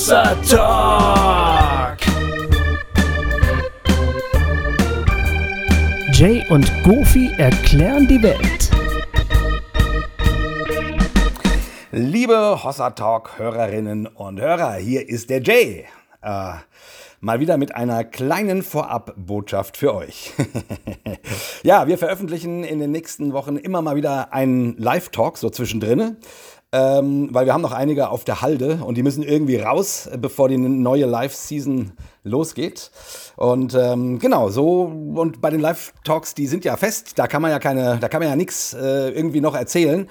Hossa Talk. Jay und Goofy erklären die Welt. Liebe Hossa Talk Hörerinnen und Hörer, hier ist der Jay. Äh, mal wieder mit einer kleinen Vorabbotschaft für euch. ja, wir veröffentlichen in den nächsten Wochen immer mal wieder einen Live-Talk so zwischendrin. Ähm, weil wir haben noch einige auf der Halde und die müssen irgendwie raus, bevor die neue Live-Season losgeht. Und ähm, genau, so und bei den Live-Talks, die sind ja fest, da kann man ja keine, da kann man ja nichts äh, irgendwie noch erzählen.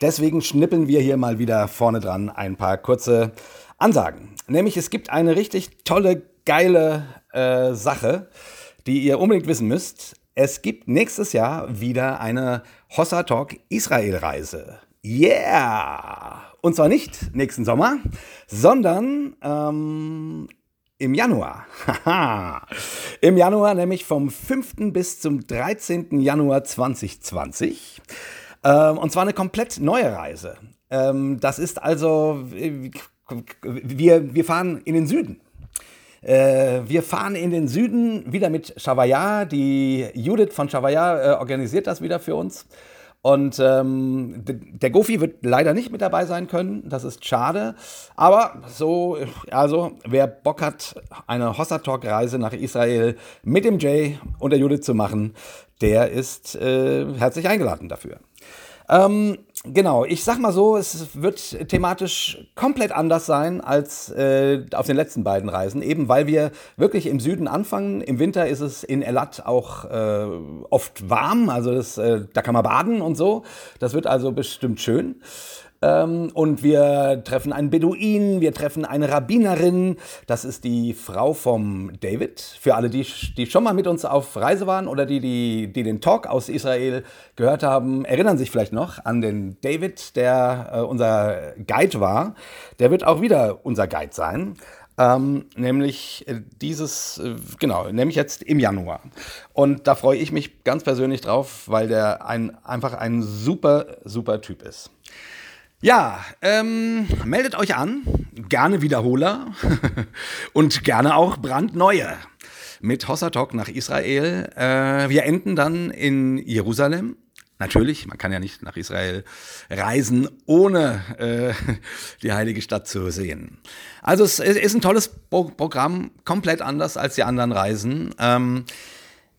Deswegen schnippeln wir hier mal wieder vorne dran ein paar kurze Ansagen. Nämlich es gibt eine richtig tolle, geile äh, Sache, die ihr unbedingt wissen müsst. Es gibt nächstes Jahr wieder eine Hossa Talk Israel-Reise. Yeah! Und zwar nicht nächsten Sommer, sondern ähm, im Januar. Im Januar, nämlich vom 5. bis zum 13. Januar 2020. Ähm, und zwar eine komplett neue Reise. Ähm, das ist also, wir, wir fahren in den Süden. Äh, wir fahren in den Süden wieder mit Shavaya. Die Judith von Shavaya äh, organisiert das wieder für uns. Und ähm, der Gofi wird leider nicht mit dabei sein können. Das ist schade. Aber so, also wer Bock hat, eine Hossa Talk Reise nach Israel mit dem Jay und der Judith zu machen, der ist äh, herzlich eingeladen dafür. Ähm, genau, ich sag mal so, es wird thematisch komplett anders sein als äh, auf den letzten beiden Reisen, eben weil wir wirklich im Süden anfangen. Im Winter ist es in Elat auch äh, oft warm, also das, äh, da kann man baden und so. Das wird also bestimmt schön. Ähm, und wir treffen einen Beduin, wir treffen eine Rabbinerin. Das ist die Frau vom David. Für alle, die, die schon mal mit uns auf Reise waren oder die, die, die den Talk aus Israel gehört haben, erinnern sich vielleicht noch an den David, der äh, unser Guide war. Der wird auch wieder unser Guide sein. Ähm, nämlich äh, dieses, äh, genau, nämlich jetzt im Januar. Und da freue ich mich ganz persönlich drauf, weil der ein, einfach ein super, super Typ ist. Ja, ähm, meldet euch an, gerne Wiederholer und gerne auch brandneue mit Hossa Talk nach Israel. Äh, wir enden dann in Jerusalem. Natürlich, man kann ja nicht nach Israel reisen, ohne äh, die heilige Stadt zu sehen. Also es ist ein tolles Programm, komplett anders als die anderen Reisen. Ähm,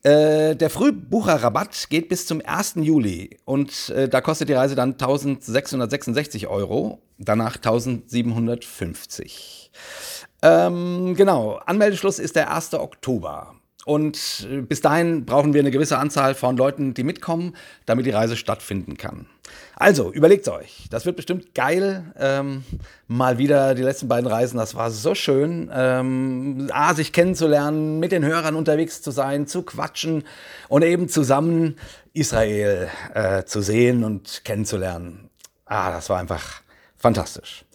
äh, der Frühbucherrabatt geht bis zum 1. Juli und äh, da kostet die Reise dann 1666 Euro, danach 1750. Ähm, genau, Anmeldeschluss ist der 1. Oktober. Und äh, bis dahin brauchen wir eine gewisse Anzahl von Leuten, die mitkommen, damit die Reise stattfinden kann. Also, überlegt euch. Das wird bestimmt geil. Ähm, mal wieder die letzten beiden Reisen. Das war so schön. Ähm, A, sich kennenzulernen, mit den Hörern unterwegs zu sein, zu quatschen und eben zusammen Israel äh, zu sehen und kennenzulernen. Ah, das war einfach fantastisch.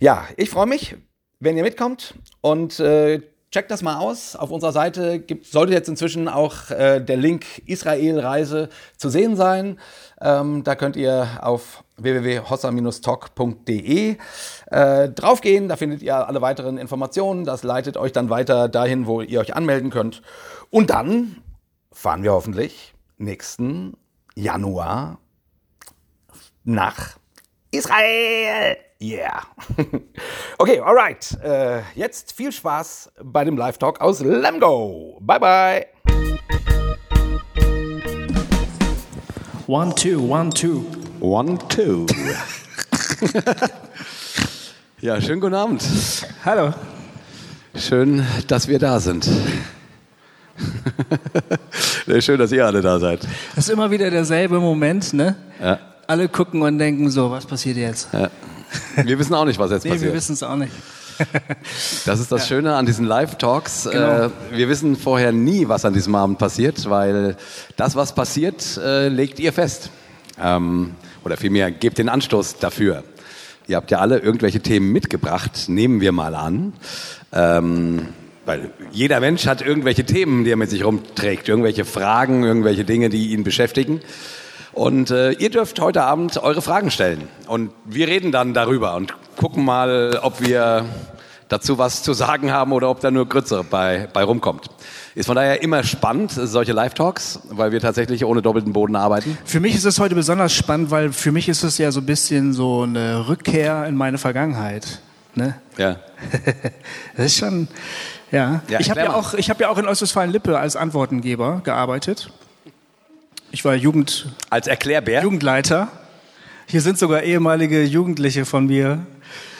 Ja, ich freue mich, wenn ihr mitkommt und äh, checkt das mal aus. Auf unserer Seite gibt, sollte jetzt inzwischen auch äh, der Link Israel-Reise zu sehen sein. Ähm, da könnt ihr auf www.hossa-talk.de äh, draufgehen. Da findet ihr alle weiteren Informationen. Das leitet euch dann weiter dahin, wo ihr euch anmelden könnt. Und dann fahren wir hoffentlich nächsten Januar nach Israel. Yeah. okay, alright. Äh, jetzt viel Spaß bei dem Live-Talk aus Lemgo. Bye, bye. One, two, one, two. One, two. ja, schönen guten Abend. Hallo. Schön, dass wir da sind. Schön, dass ihr alle da seid. Das ist immer wieder derselbe Moment, ne? Ja. Alle gucken und denken so, was passiert jetzt? Ja. Wir wissen auch nicht, was jetzt nee, passiert. wir wissen es auch nicht. Das ist das ja. Schöne an diesen Live-Talks. Genau. Äh, wir wissen vorher nie, was an diesem Abend passiert, weil das, was passiert, äh, legt ihr fest. Ähm, oder vielmehr, gebt den Anstoß dafür. Ihr habt ja alle irgendwelche Themen mitgebracht, nehmen wir mal an. Ähm, weil jeder Mensch hat irgendwelche Themen, die er mit sich rumträgt, irgendwelche Fragen, irgendwelche Dinge, die ihn beschäftigen. Und äh, ihr dürft heute Abend eure Fragen stellen. Und wir reden dann darüber und gucken mal, ob wir dazu was zu sagen haben oder ob da nur Grütze bei, bei rumkommt. Ist von daher immer spannend, solche Live-Talks, weil wir tatsächlich ohne doppelten Boden arbeiten. Für mich ist es heute besonders spannend, weil für mich ist es ja so ein bisschen so eine Rückkehr in meine Vergangenheit. Ne? Ja. das ist schon, ja. Ja, ich habe ja mal. auch, ich habe ja auch in Ostwestfalen-Lippe als Antwortengeber gearbeitet. Ich war Jugend, Als Erklärbär. Jugendleiter. Hier sind sogar ehemalige Jugendliche von mir.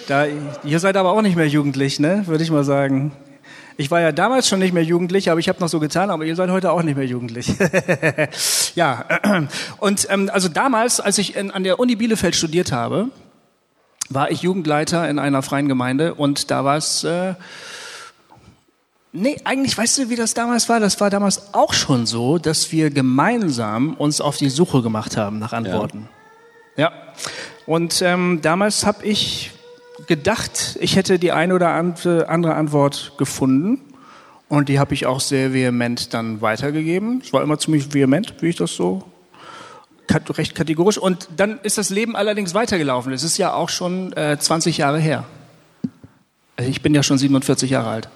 Da, ihr seid aber auch nicht mehr jugendlich, ne? Würde ich mal sagen. Ich war ja damals schon nicht mehr jugendlich, aber ich habe noch so getan, aber ihr seid heute auch nicht mehr jugendlich. ja, und ähm, also damals, als ich in, an der Uni Bielefeld studiert habe, war ich Jugendleiter in einer freien Gemeinde und da war es äh, Nee, eigentlich weißt du, wie das damals war? Das war damals auch schon so, dass wir gemeinsam uns auf die Suche gemacht haben nach Antworten. Ja. Und ähm, damals habe ich gedacht, ich hätte die eine oder andere Antwort gefunden. Und die habe ich auch sehr vehement dann weitergegeben. Es war immer ziemlich vehement, wie ich das so recht kategorisch. Und dann ist das Leben allerdings weitergelaufen. Es ist ja auch schon äh, 20 Jahre her. Also ich bin ja schon 47 Jahre alt.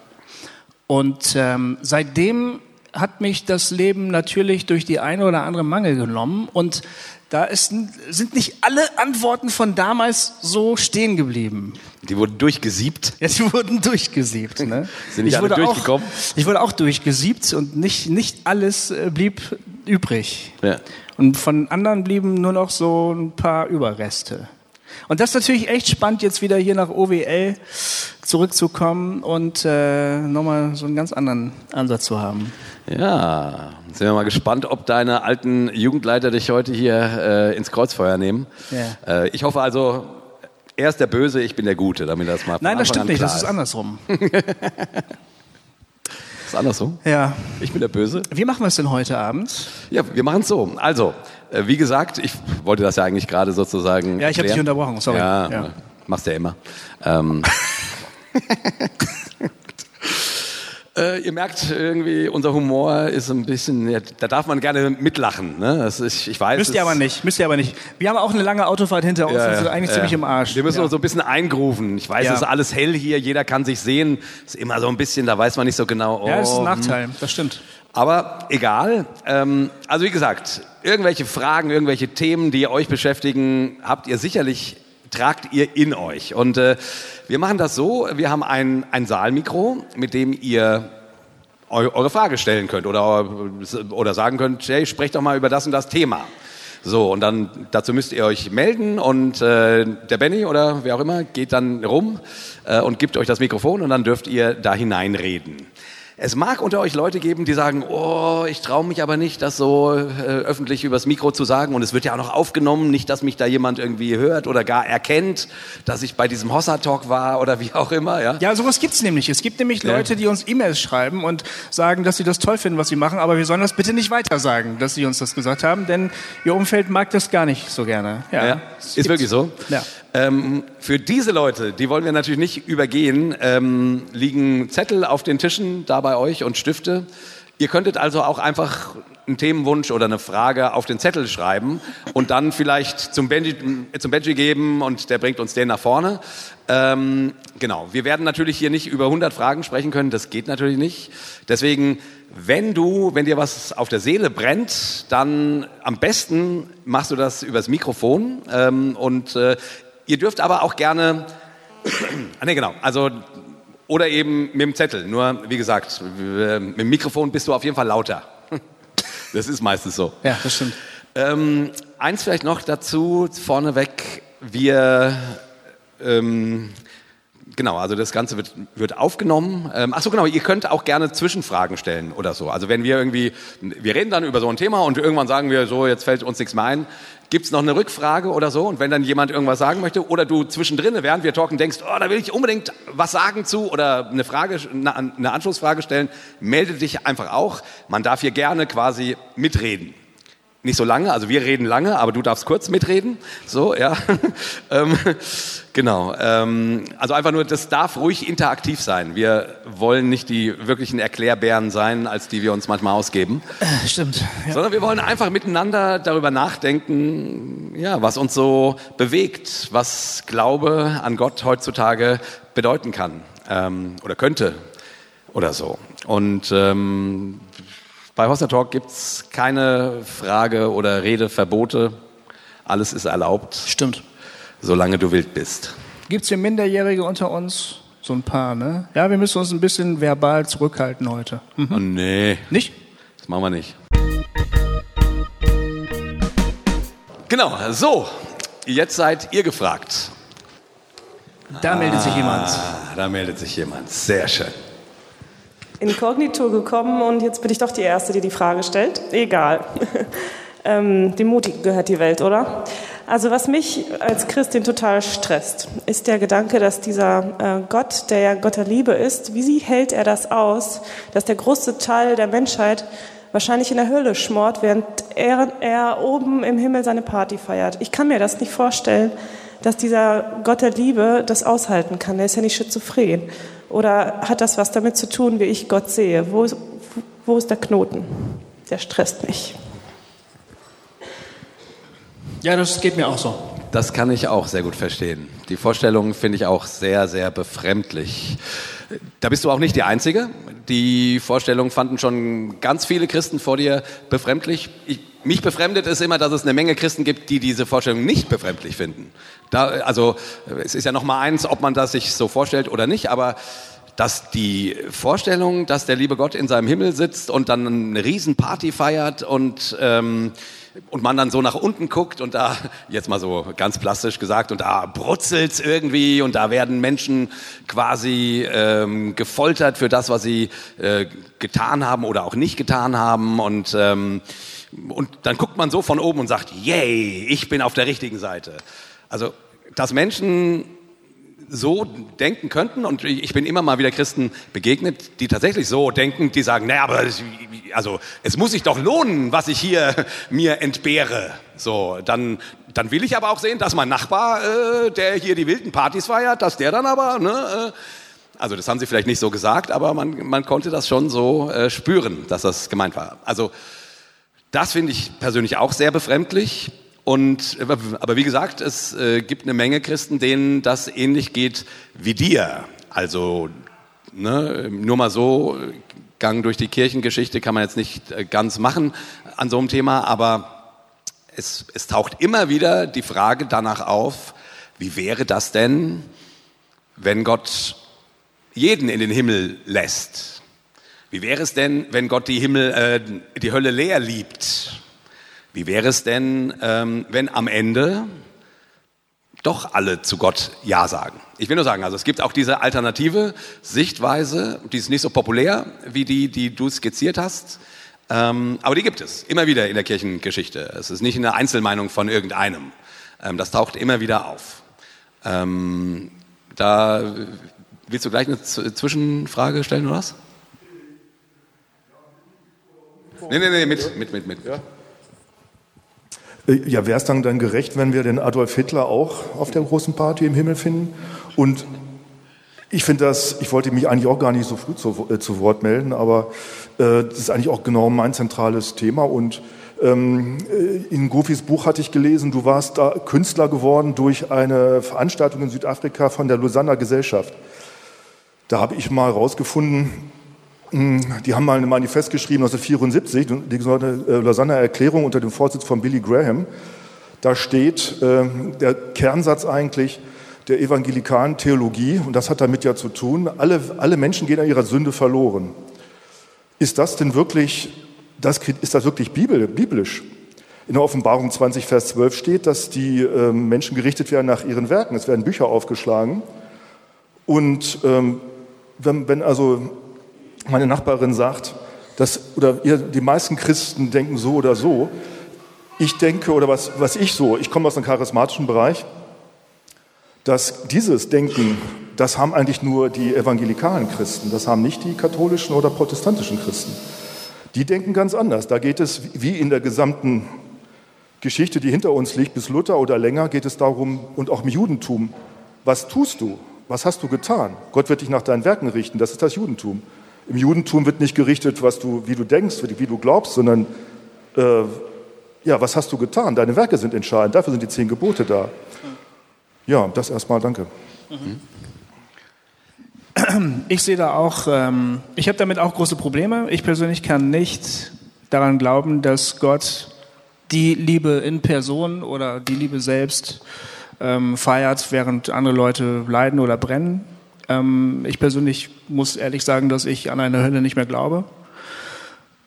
Und ähm, seitdem hat mich das Leben natürlich durch die eine oder andere Mangel genommen. Und da ist, sind nicht alle Antworten von damals so stehen geblieben. Die wurden durchgesiebt. Ja, die wurden durchgesiebt. Ne? Sind nicht ich alle wurde durchgekommen? Auch, ich wurde auch durchgesiebt und nicht, nicht alles äh, blieb übrig. Ja. Und von anderen blieben nur noch so ein paar Überreste. Und das ist natürlich echt spannend, jetzt wieder hier nach OWL zurückzukommen und äh, nochmal so einen ganz anderen Ansatz zu haben. Ja, sind wir mal gespannt, ob deine alten Jugendleiter dich heute hier äh, ins Kreuzfeuer nehmen. Ja. Äh, ich hoffe also, er ist der Böse, ich bin der Gute, damit das mal Nein, das stimmt nicht, das klar ist andersrum. Ist andersrum? Ja. Ich bin der Böse? Wie machen wir es denn heute Abend? Ja, wir machen es so. Also, wie gesagt, ich wollte das ja eigentlich gerade sozusagen. Ja, ich habe dich unterbrochen, sorry. Ja, Ja. machst ja immer. Ähm. Äh, ihr merkt irgendwie, unser Humor ist ein bisschen, ja, da darf man gerne mitlachen. Ne? Das ist, ich weiß, Müsst ihr aber nicht, müsst ihr aber nicht. Wir haben auch eine lange Autofahrt hinter uns und sind eigentlich ja. ziemlich im Arsch. Wir müssen ja. uns so ein bisschen eingrufen. Ich weiß, Ja. es ist alles hell hier, jeder kann sich sehen. Ist immer so ein bisschen, da weiß man nicht so genau. Oh, ja, das ist ein hm. Nachteil, das stimmt. Aber egal. Ähm, also wie gesagt, irgendwelche Fragen, irgendwelche Themen, die euch beschäftigen, habt ihr sicherlich, tragt ihr in euch. Und äh, wir machen das so, wir haben ein, ein Saalmikro, mit dem ihr eu eure Frage stellen könnt oder, oder sagen könnt, hey, sprecht doch mal über das und das Thema. So, und dann dazu müsst ihr euch melden und äh, der Benny oder wer auch immer geht dann rum äh, und gibt euch das Mikrofon und dann dürft ihr da hineinreden. Es mag unter euch Leute geben, die sagen, oh, ich traue mich aber nicht, das so äh, öffentlich übers Mikro zu sagen. Und es wird ja auch noch aufgenommen, nicht, dass mich da jemand irgendwie hört oder gar erkennt, dass ich bei diesem Hossa-Talk war oder wie auch immer. Ja? Ja, sowas gibt's nämlich. Es gibt nämlich Leute, die uns E-Mails schreiben und sagen, dass sie das toll finden, was sie machen, aber wir sollen das bitte nicht weiter sagen, dass sie uns das gesagt haben, denn ihr Umfeld mag das gar nicht so gerne. Ja, Ja, es ist wirklich so. Ja. Ähm, für diese Leute, die wollen wir natürlich nicht übergehen, ähm, liegen Zettel auf den Tischen da bei euch und Stifte. Ihr könntet also auch einfach einen Themenwunsch oder eine Frage auf den Zettel schreiben und dann vielleicht zum Benji, zum Benji geben und der bringt uns den nach vorne. Ähm, genau, wir werden natürlich hier nicht über 100 Fragen sprechen können, das geht natürlich nicht. Deswegen, wenn du, wenn dir was auf der Seele brennt, dann am besten machst du das übers Mikrofon ähm, und äh, ihr dürft aber auch gerne, ah, nee, genau, also oder eben mit dem Zettel. Nur, wie gesagt, äh, mit dem Mikrofon bist du auf jeden Fall lauter. Das ist meistens so. Ja, das stimmt. Ähm, eins vielleicht noch dazu, vorneweg, wir, ähm, genau, also das Ganze wird, wird aufgenommen. Ähm, ach so, genau, ihr könnt auch gerne Zwischenfragen stellen oder so. Also wenn wir irgendwie, wir reden dann über so ein Thema und irgendwann sagen wir so, jetzt fällt uns nichts mehr ein, gibt's noch eine Rückfrage oder so? Und wenn dann jemand irgendwas sagen möchte oder du zwischendrin, während wir talken, denkst, oh, da will ich unbedingt was sagen zu oder eine Frage, eine, Anschlussfrage stellen, melde dich einfach auch. Man darf hier gerne quasi mitreden nicht so lange, also wir reden lange, aber du darfst kurz mitreden. So, ja. ähm, genau. Ähm, also einfach nur, das darf ruhig interaktiv sein. Wir wollen nicht die wirklichen Erklärbären sein, als die wir uns manchmal ausgeben, Äh, Stimmt. Ja. sondern wir wollen einfach miteinander darüber nachdenken, ja, was uns so bewegt, was Glaube an Gott heutzutage bedeuten kann. ähm, oder könnte oder so. Und ähm, bei Hossa Talk gibt es keine Frage oder Redeverbote. Alles ist erlaubt. Stimmt. Solange du wild bist. Gibt es hier Minderjährige unter uns? So ein paar, ne? Ja, wir müssen uns ein bisschen verbal zurückhalten heute. Mhm. Oh, nee. Nicht? Das machen wir nicht. Genau, so. Jetzt seid ihr gefragt. Da meldet sich jemand. Ah, da meldet sich jemand. Sehr schön. Inkognito gekommen und jetzt bin ich doch die Erste, die die Frage stellt. Egal. ähm, dem Mutigen gehört die Welt, oder? Also was mich als Christin total stresst, ist der Gedanke, dass dieser äh, Gott, der ja Gott der Liebe ist, wie hält er das aus, dass der große Teil der Menschheit wahrscheinlich in der Hölle schmort, während er, er oben im Himmel seine Party feiert. Ich kann mir das nicht vorstellen, dass dieser Gott der Liebe das aushalten kann. Der ist ja nicht schizophren. Oder hat das was damit zu tun, wie ich Gott sehe? Wo ist, wo ist der Knoten? Der stresst mich. Ja, das geht mir auch so. Das kann ich auch sehr gut verstehen. Die Vorstellung finde ich auch sehr, sehr befremdlich. Da bist du auch nicht die Einzige. Die Vorstellung fanden schon ganz viele Christen vor dir befremdlich. Ich, mich befremdet es immer, dass es eine Menge Christen gibt, die diese Vorstellung nicht befremdlich finden. Da, also es ist ja noch mal eins, ob man das sich so vorstellt oder nicht, aber dass die Vorstellung, dass der liebe Gott in seinem Himmel sitzt und dann eine Riesenparty feiert und ähm, und man dann so nach unten guckt und da, jetzt mal so ganz plastisch gesagt, und da brutzelt's irgendwie und da werden Menschen quasi ähm, gefoltert für das, was sie äh, getan haben oder auch nicht getan haben und ähm, und dann guckt man so von oben und sagt, yay, ich bin auf der richtigen Seite. Also, dass Menschen so denken könnten und ich bin immer mal wieder Christen begegnet, die tatsächlich so denken, die sagen, naja, aber also es muss sich doch lohnen, was ich hier mir entbehre. So, dann dann will ich aber auch sehen, dass mein Nachbar, äh, der hier die wilden Partys feiert, dass der dann aber, ne, äh, also das haben sie vielleicht nicht so gesagt, aber man, man konnte das schon so äh, spüren, dass das gemeint war. Also das finde ich persönlich auch sehr befremdlich. Und, aber wie gesagt, es äh, gibt eine Menge Christen, denen das ähnlich geht wie dir. Also ne, nur mal so, Gang durch die Kirchengeschichte kann man jetzt nicht äh, ganz machen an so einem Thema, aber es, es taucht immer wieder die Frage danach auf, wie wäre das denn, wenn Gott jeden in den Himmel lässt? Wie wäre es denn, wenn Gott die, Himmel, äh, die Hölle leer liebt? Wie wäre es denn, ähm, wenn am Ende doch alle zu Gott Ja sagen? Ich will nur sagen, also es gibt auch diese alternative Sichtweise, die ist nicht so populär wie die, die du skizziert hast, ähm, aber die gibt es immer wieder in der Kirchengeschichte. Es ist nicht eine Einzelmeinung von irgendeinem. Ähm, das taucht immer wieder auf. Ähm, da willst du gleich eine Zwischenfrage stellen oder was? Nee, nee, nee, mit, mit, mit, mit. Ja. Äh, ja, wäre es dann, dann gerecht, wenn wir den Adolf Hitler auch auf der großen Party im Himmel finden? Und ich finde das, ich wollte mich eigentlich auch gar nicht so früh zu, äh, zu Wort melden, aber äh, das ist eigentlich auch genau mein zentrales Thema. Und ähm, äh, in Gofis Buch hatte ich gelesen, du warst da Künstler geworden durch eine Veranstaltung in Südafrika von der Lausanner Gesellschaft. Da habe ich mal rausgefunden, die haben mal ein Manifest geschrieben 1974, die sogenannte äh, Erklärung unter dem Vorsitz von Billy Graham. Da steht äh, der Kernsatz eigentlich der evangelikalen Theologie, und das hat damit ja zu tun, alle, alle Menschen gehen an ihrer Sünde verloren. Ist das denn wirklich, das, ist das wirklich biblisch? In der Offenbarung 20, Vers 12 steht, dass die äh, Menschen gerichtet werden nach ihren Werken. Es werden Bücher aufgeschlagen. Und ähm, wenn, wenn also meine Nachbarin sagt, dass, oder ihr, die meisten Christen denken so oder so. Ich denke, oder was, was ich so, ich komme aus einem charismatischen Bereich, dass dieses Denken, das haben eigentlich nur die evangelikalen Christen, das haben nicht die katholischen oder protestantischen Christen. Die denken ganz anders. Da geht es, wie in der gesamten Geschichte, die hinter uns liegt, bis Luther oder länger, geht es darum, und auch im Judentum, was tust du? Was hast du getan? Gott wird dich nach deinen Werken richten, das ist das Judentum. Im Judentum wird nicht gerichtet, was du, wie du denkst, wie du glaubst, sondern äh, ja, was hast du getan? Deine Werke sind entscheidend. Dafür sind die zehn Gebote da. Ja, das erstmal, danke. Mhm. Ich sehe da auch, ähm, ich habe damit auch große Probleme. Ich persönlich kann nicht daran glauben, dass Gott die Liebe in Person oder die Liebe selbst ähm, feiert, während andere Leute leiden oder brennen. Ähm, ich persönlich muss ehrlich sagen, dass ich an eine Hölle nicht mehr glaube.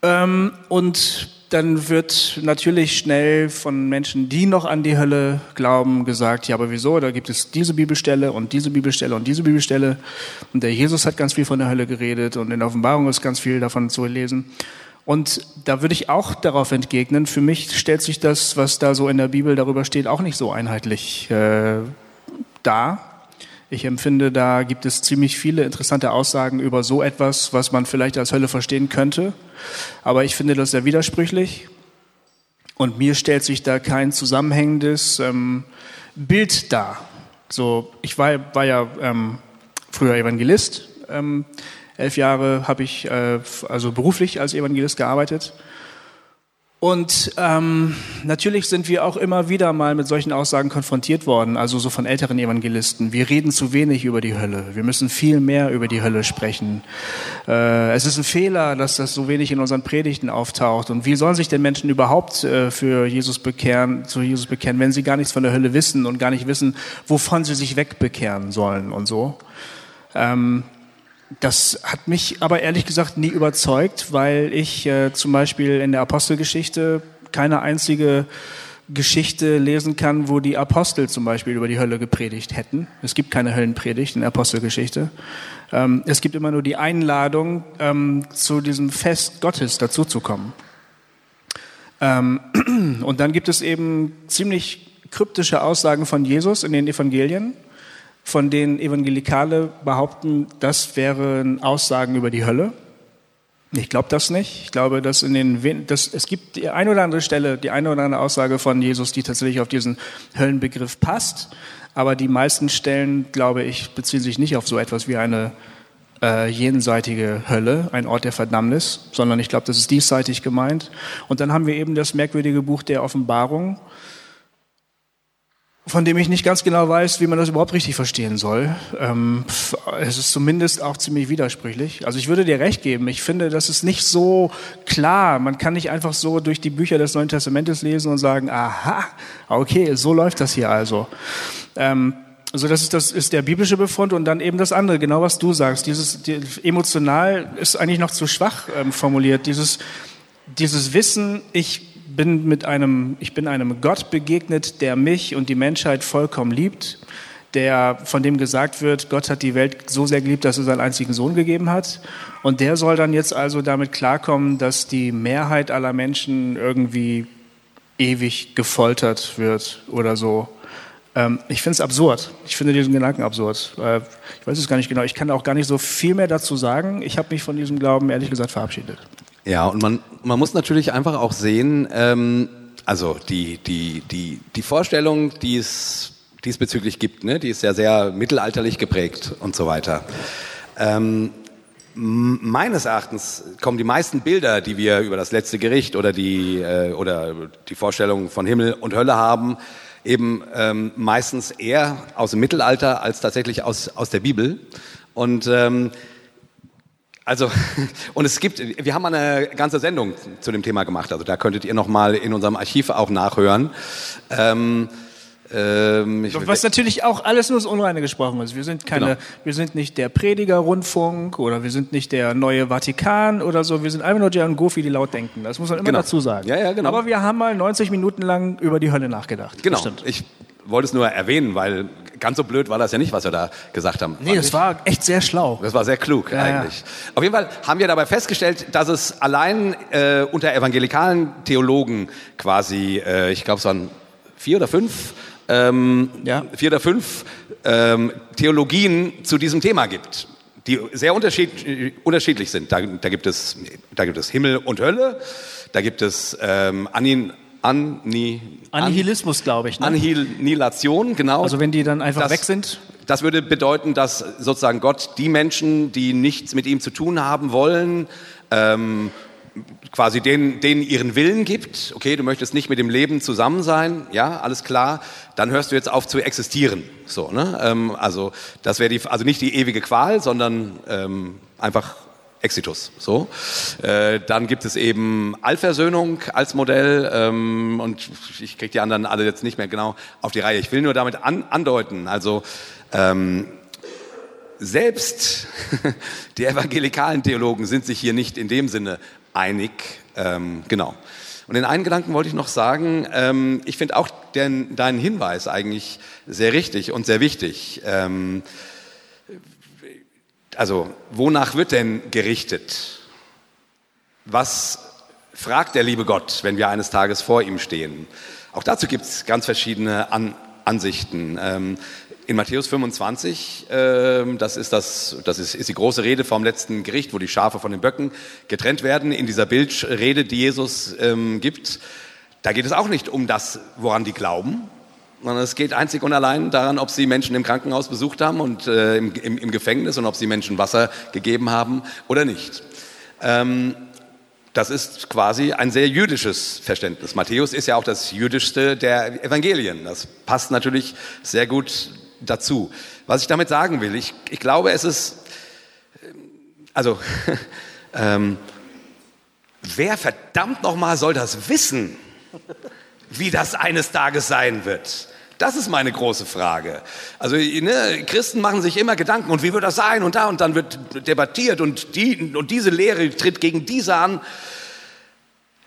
Ähm, und dann wird natürlich schnell von Menschen, die noch an die Hölle glauben, gesagt, ja, aber wieso? Da gibt es diese Bibelstelle und diese Bibelstelle und diese Bibelstelle. Und der Jesus hat ganz viel von der Hölle geredet und in der Offenbarung ist ganz viel davon zu lesen. Und da würde ich auch darauf entgegnen, für mich stellt sich das, was da so in der Bibel darüber steht, auch nicht so einheitlich äh, dar. Ich empfinde, da gibt es ziemlich viele interessante Aussagen über so etwas, was man vielleicht als Hölle verstehen könnte. Aber ich finde das sehr widersprüchlich. Und mir stellt sich da kein zusammenhängendes ähm, Bild dar. So, ich war, war ja ähm, früher Evangelist. Ähm, elf Jahre habe ich äh, also beruflich als Evangelist gearbeitet. Und ähm, natürlich sind wir auch immer wieder mal mit solchen Aussagen konfrontiert worden, also so von älteren Evangelisten. Wir reden zu wenig über die Hölle. Wir müssen viel mehr über die Hölle sprechen. Äh, es ist ein Fehler, dass das so wenig in unseren Predigten auftaucht. Und wie sollen sich denn Menschen überhaupt äh, für Jesus bekehren, zu Jesus bekehren, wenn sie gar nichts von der Hölle wissen und gar nicht wissen, wovon sie sich wegbekehren sollen und so? Ähm, das hat mich aber ehrlich gesagt nie überzeugt, weil ich äh, zum Beispiel in der Apostelgeschichte keine einzige Geschichte lesen kann, wo die Apostel zum Beispiel über die Hölle gepredigt hätten. Es gibt keine Höllenpredigt in der Apostelgeschichte. Ähm, es gibt immer nur die Einladung, ähm, zu diesem Fest Gottes dazuzukommen. Ähm, und dann gibt es eben ziemlich kryptische Aussagen von Jesus in den Evangelien von denen Evangelikale behaupten, das wären Aussagen über die Hölle. Ich glaube das nicht. Ich glaube, dass in den, dass es gibt die eine oder andere Stelle, die eine oder andere Aussage von Jesus, die tatsächlich auf diesen Höllenbegriff passt. Aber die meisten Stellen, glaube ich, beziehen sich nicht auf so etwas wie eine äh, jenseitige Hölle, ein Ort der Verdammnis, sondern ich glaube, das ist diesseitig gemeint. Und dann haben wir eben das merkwürdige Buch der Offenbarung, von dem ich nicht ganz genau weiß, wie man das überhaupt richtig verstehen soll. Ähm, es ist zumindest auch ziemlich widersprüchlich. Also ich würde dir recht geben. Ich finde, das ist nicht so klar. Man kann nicht einfach so durch die Bücher des Neuen Testamentes lesen und sagen, aha, okay, so läuft das hier also. Ähm, also das ist, das ist der biblische Befund und dann eben das andere, genau was du sagst. Dieses die, emotional ist eigentlich noch zu schwach ähm, formuliert. Dieses, dieses Wissen, ich bin mit einem, ich bin einem Gott begegnet, der mich und die Menschheit vollkommen liebt, der, von dem gesagt wird, Gott hat die Welt so sehr geliebt, dass er seinen einzigen Sohn gegeben hat. Und der soll dann jetzt also damit klarkommen, dass die Mehrheit aller Menschen irgendwie ewig gefoltert wird oder so. Ähm, ich finde es absurd. Ich finde diesen Gedanken absurd. Äh, ich weiß es gar nicht genau. Ich kann auch gar nicht so viel mehr dazu sagen. Ich habe mich von diesem Glauben ehrlich gesagt verabschiedet. Ja, und man, man muss natürlich einfach auch sehen, ähm, also die, die, die, die Vorstellung, die es diesbezüglich gibt, ne, die ist ja sehr mittelalterlich geprägt und so weiter. Ähm, meines Erachtens kommen die meisten Bilder, die wir über das letzte Gericht oder die, äh, oder die Vorstellung von Himmel und Hölle haben, eben ähm, meistens eher aus dem Mittelalter als tatsächlich aus, aus der Bibel. Und ähm, also, und es gibt, wir haben eine ganze Sendung zu dem Thema gemacht, also da könntet ihr nochmal in unserem Archiv auch nachhören. Ähm, ähm, Was natürlich auch alles nur das Unreine gesprochen ist. Wir sind keine, genau. wir sind nicht der Predigerrundfunk oder wir sind nicht der neue Vatikan oder so. Wir sind einfach nur Jan Gofi, die laut denken. Das muss man immer genau. dazu sagen. Ja, ja, genau. Aber wir haben mal 90 Minuten lang über die Hölle nachgedacht. Genau. Ich wollte es nur erwähnen, weil ganz so blöd war das ja nicht, was wir da gesagt haben. Nee, das war echt sehr schlau. Das war sehr klug ja, eigentlich. Ja. Auf jeden Fall haben wir dabei festgestellt, dass es allein äh, unter evangelikalen Theologen quasi, äh, ich glaube es waren vier oder fünf, ähm, ja. vier oder fünf ähm, Theologien zu diesem Thema gibt die sehr unterschied, unterschiedlich sind. Da, da, gibt es, da gibt es Himmel und Hölle, da gibt es ähm, Anni, Annihilismus, glaube ich. Ne? Annihilation, genau. Also wenn die dann einfach das, weg sind? Das würde bedeuten, dass sozusagen Gott die Menschen, die nichts mit ihm zu tun haben wollen, ähm, quasi denen, denen ihren Willen gibt, okay, du möchtest nicht mit dem Leben zusammen sein, ja, alles klar, dann hörst du jetzt auf zu existieren. So, ne? Ähm, also das wäre die, also nicht die ewige Qual, sondern ähm, einfach Exitus. So, äh, dann gibt es eben Allversöhnung als Modell ähm, und ich kriege die anderen alle jetzt nicht mehr genau auf die Reihe. Ich will nur damit an, andeuten, also ähm, selbst die evangelikalen Theologen sind sich hier nicht in dem Sinne einig. Ähm, genau. Und den einen Gedanken wollte ich noch sagen. Ähm, ich finde auch den, deinen Hinweis eigentlich sehr richtig und sehr wichtig. Ähm, also, wonach wird denn gerichtet? Was fragt der liebe Gott, wenn wir eines Tages vor ihm stehen? Auch dazu gibt es ganz verschiedene An Ansichten. Ähm, in Matthäus 25, äh, das, ist, das, das ist, ist die große Rede vom letzten Gericht, wo die Schafe von den Böcken getrennt werden. In dieser Bildrede, die Jesus ähm, gibt, da geht es auch nicht um das, woran die glauben, sondern es geht einzig und allein daran, ob sie Menschen im Krankenhaus besucht haben und äh, im, im, im, Gefängnis und ob sie Menschen Wasser gegeben haben oder nicht. Ähm, das ist quasi ein sehr jüdisches Verständnis. Matthäus ist ja auch das jüdischste der Evangelien. Das passt natürlich sehr gut dazu. Was ich damit sagen will, ich, ich glaube, es ist, also, ähm, wer verdammt nochmal soll das wissen, wie das eines Tages sein wird? Das ist meine große Frage. Also ne, Christen machen sich immer Gedanken, und wie wird das sein? Und da und dann wird debattiert und, die, und diese Lehre tritt gegen diese an.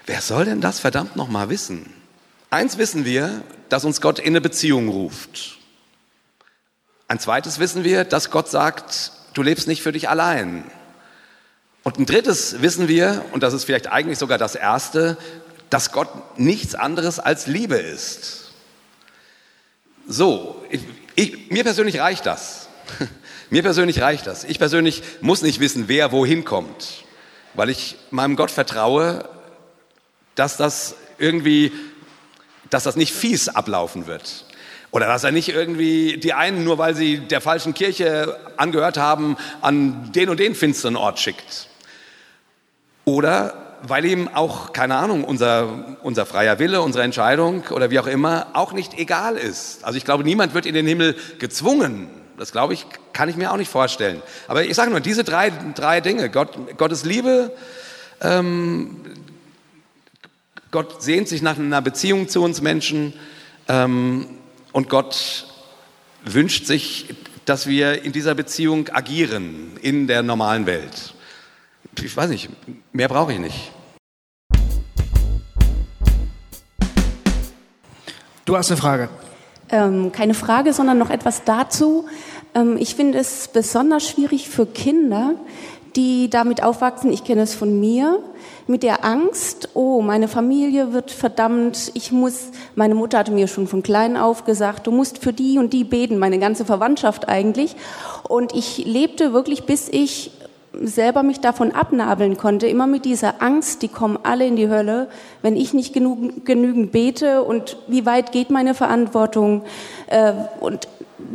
Wer soll denn das verdammt nochmal wissen? Eins wissen wir, dass uns Gott in eine Beziehung ruft. Ein zweites wissen wir, dass Gott sagt, du lebst nicht für dich allein. Und ein drittes wissen wir, und das ist vielleicht eigentlich sogar das erste, dass Gott nichts anderes als Liebe ist. So, ich, ich, mir persönlich reicht das. Mir persönlich reicht das. Ich persönlich muss nicht wissen, wer wohin kommt, weil ich meinem Gott vertraue, dass das irgendwie, dass das nicht fies ablaufen wird. Oder dass er nicht irgendwie die einen, nur weil sie der falschen Kirche angehört haben, an den und den finsteren Ort schickt. Oder weil ihm auch, keine Ahnung, unser, unser freier Wille, unsere Entscheidung oder wie auch immer auch nicht egal ist. Also ich glaube, niemand wird in den Himmel gezwungen. Das glaube ich, kann ich mir auch nicht vorstellen. Aber ich sage nur, diese drei, drei Dinge, Gott, Gottes Liebe, ähm, Gott sehnt sich nach einer Beziehung zu uns Menschen, ähm, und Gott wünscht sich, dass wir in dieser Beziehung agieren, in der normalen Welt. Ich weiß nicht, mehr brauche ich nicht. Du hast eine Frage. Ähm, keine Frage, sondern noch etwas dazu. Ähm, ich finde es besonders schwierig für Kinder, die damit aufwachsen, ich kenne es von mir, mit der Angst, oh, meine Familie wird verdammt, ich muss, meine Mutter hatte mir schon von klein auf gesagt, du musst für die und die beten, meine ganze Verwandtschaft eigentlich. Und ich lebte wirklich, bis ich selber mich davon abnabeln konnte, immer mit dieser Angst, die kommen alle in die Hölle, wenn ich nicht genug, genügend bete und wie weit geht meine Verantwortung. Äh, und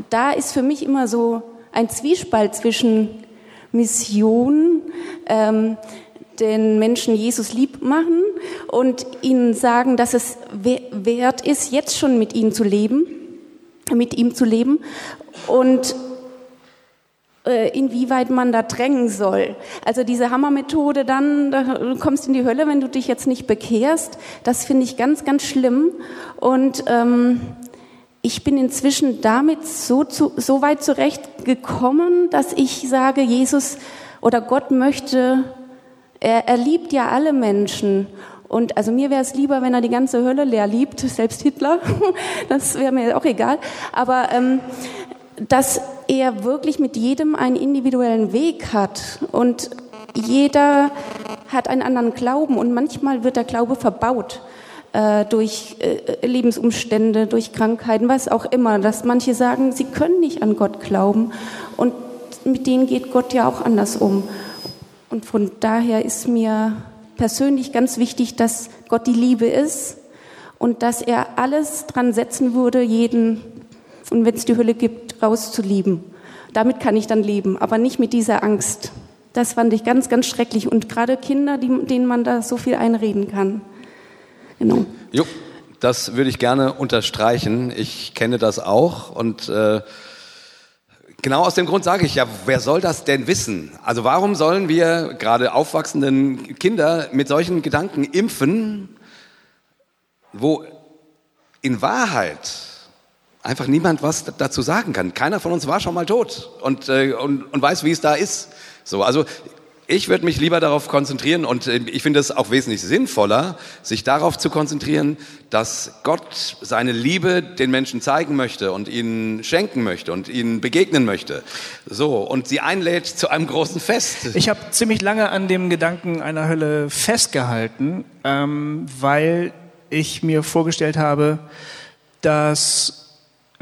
da ist für mich immer so ein Zwiespalt zwischen Mission, ähm, den Menschen Jesus lieb machen und ihnen sagen, dass es wert ist, jetzt schon mit ihnen zu leben, mit ihm zu leben und inwieweit man da drängen soll. Also diese Hammermethode dann, du kommst in die Hölle, wenn du dich jetzt nicht bekehrst, das finde ich ganz, ganz schlimm und ähm, ich bin inzwischen damit so, zu, so weit zurechtgekommen, dass ich sage, Jesus oder Gott möchte, er, er liebt ja alle Menschen. Und also mir wäre es lieber, wenn er die ganze Hölle leer liebt, selbst Hitler, das wäre mir auch egal. Aber ähm, dass er wirklich mit jedem einen individuellen Weg hat und jeder hat einen anderen Glauben und manchmal wird der Glaube verbaut äh, durch äh, Lebensumstände, durch Krankheiten, was auch immer, dass manche sagen, sie können nicht an Gott glauben und mit denen geht Gott ja auch anders um. Und von daher ist mir persönlich ganz wichtig, dass Gott die Liebe ist und dass er alles dran setzen würde, jeden, und wenn es die Hölle gibt, rauszulieben. Damit kann ich dann leben, aber nicht mit dieser Angst. Das fand ich ganz, ganz schrecklich. Und gerade Kinder, die, denen man da so viel einreden kann. Genau. Jo, das würde ich gerne unterstreichen. Ich kenne das auch und äh, Genau aus dem Grund sage ich ja, wer soll das denn wissen? Also warum sollen wir gerade aufwachsenden Kinder mit solchen Gedanken impfen, wo in Wahrheit einfach niemand was dazu sagen kann. Keiner von uns war schon mal tot und, äh, und, und weiß, wie es da ist. So, also ich würde mich lieber darauf konzentrieren und äh, ich finde es auch wesentlich sinnvoller, sich darauf zu konzentrieren, dass Gott seine Liebe den Menschen zeigen möchte und ihnen schenken möchte und ihnen begegnen möchte. So, und sie einlädt zu einem großen Fest. Ich habe ziemlich lange an dem Gedanken einer Hölle festgehalten, ähm, weil ich mir vorgestellt habe, dass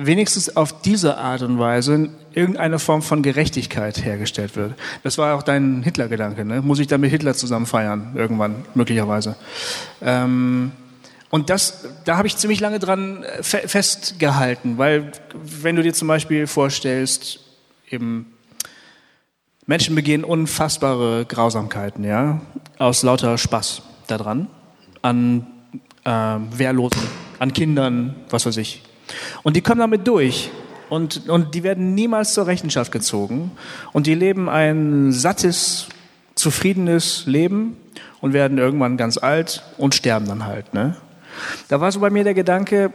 wenigstens auf diese Art und Weise irgendeine Form von Gerechtigkeit hergestellt wird. Das war auch dein Hitler-Gedanke, ne? Muss ich dann mit Hitler zusammen feiern, irgendwann, möglicherweise. Ähm, und das, da habe ich ziemlich lange dran äh, fe festgehalten, weil wenn du dir zum Beispiel vorstellst, eben Menschen begehen unfassbare Grausamkeiten, ja, aus lauter Spaß daran, an äh, Wehrlosen, an Kindern, was weiß ich, und die kommen damit durch. Und, und die werden niemals zur Rechenschaft gezogen. Und die leben ein sattes, zufriedenes Leben und werden irgendwann ganz alt und sterben dann halt. Ne? Da war so bei mir der Gedanke,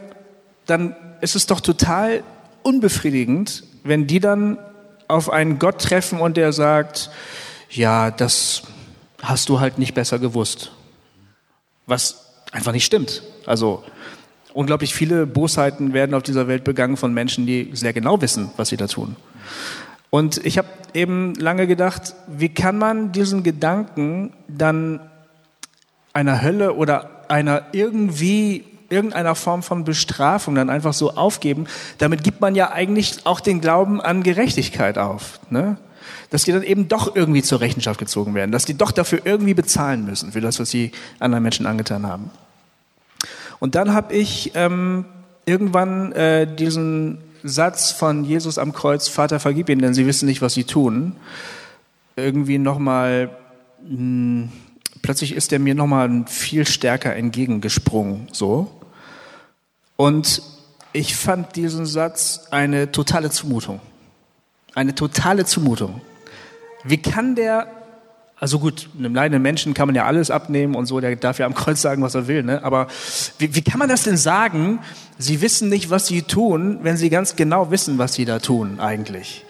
dann ist es doch total unbefriedigend, wenn die dann auf einen Gott treffen und der sagt, ja, das hast du halt nicht besser gewusst. Was einfach nicht stimmt. Also unglaublich viele Bosheiten werden auf dieser Welt begangen von Menschen, die sehr genau wissen, was sie da tun. Und ich habe eben lange gedacht, wie kann man diesen Gedanken dann einer Hölle oder einer irgendwie irgendeiner Form von Bestrafung dann einfach so aufgeben, damit gibt man ja eigentlich auch den Glauben an Gerechtigkeit auf. Ne? Dass die dann eben doch irgendwie zur Rechenschaft gezogen werden, dass die doch dafür irgendwie bezahlen müssen, für das, was sie anderen Menschen angetan haben. Und dann habe ich ähm, irgendwann äh, diesen Satz von Jesus am Kreuz, Vater, vergib ihnen, denn sie wissen nicht, was sie tun, irgendwie nochmal, hm, plötzlich ist er mir nochmal viel stärker entgegengesprungen, so. Und ich fand diesen Satz eine totale Zumutung. Eine totale Zumutung. Wie kann der also gut, einem leidenden Menschen kann man ja alles abnehmen und so, der darf ja am Kreuz sagen, was er will. Ne? Aber wie, wie kann man das denn sagen? Sie wissen nicht, was sie tun, wenn sie ganz genau wissen, was sie da tun eigentlich.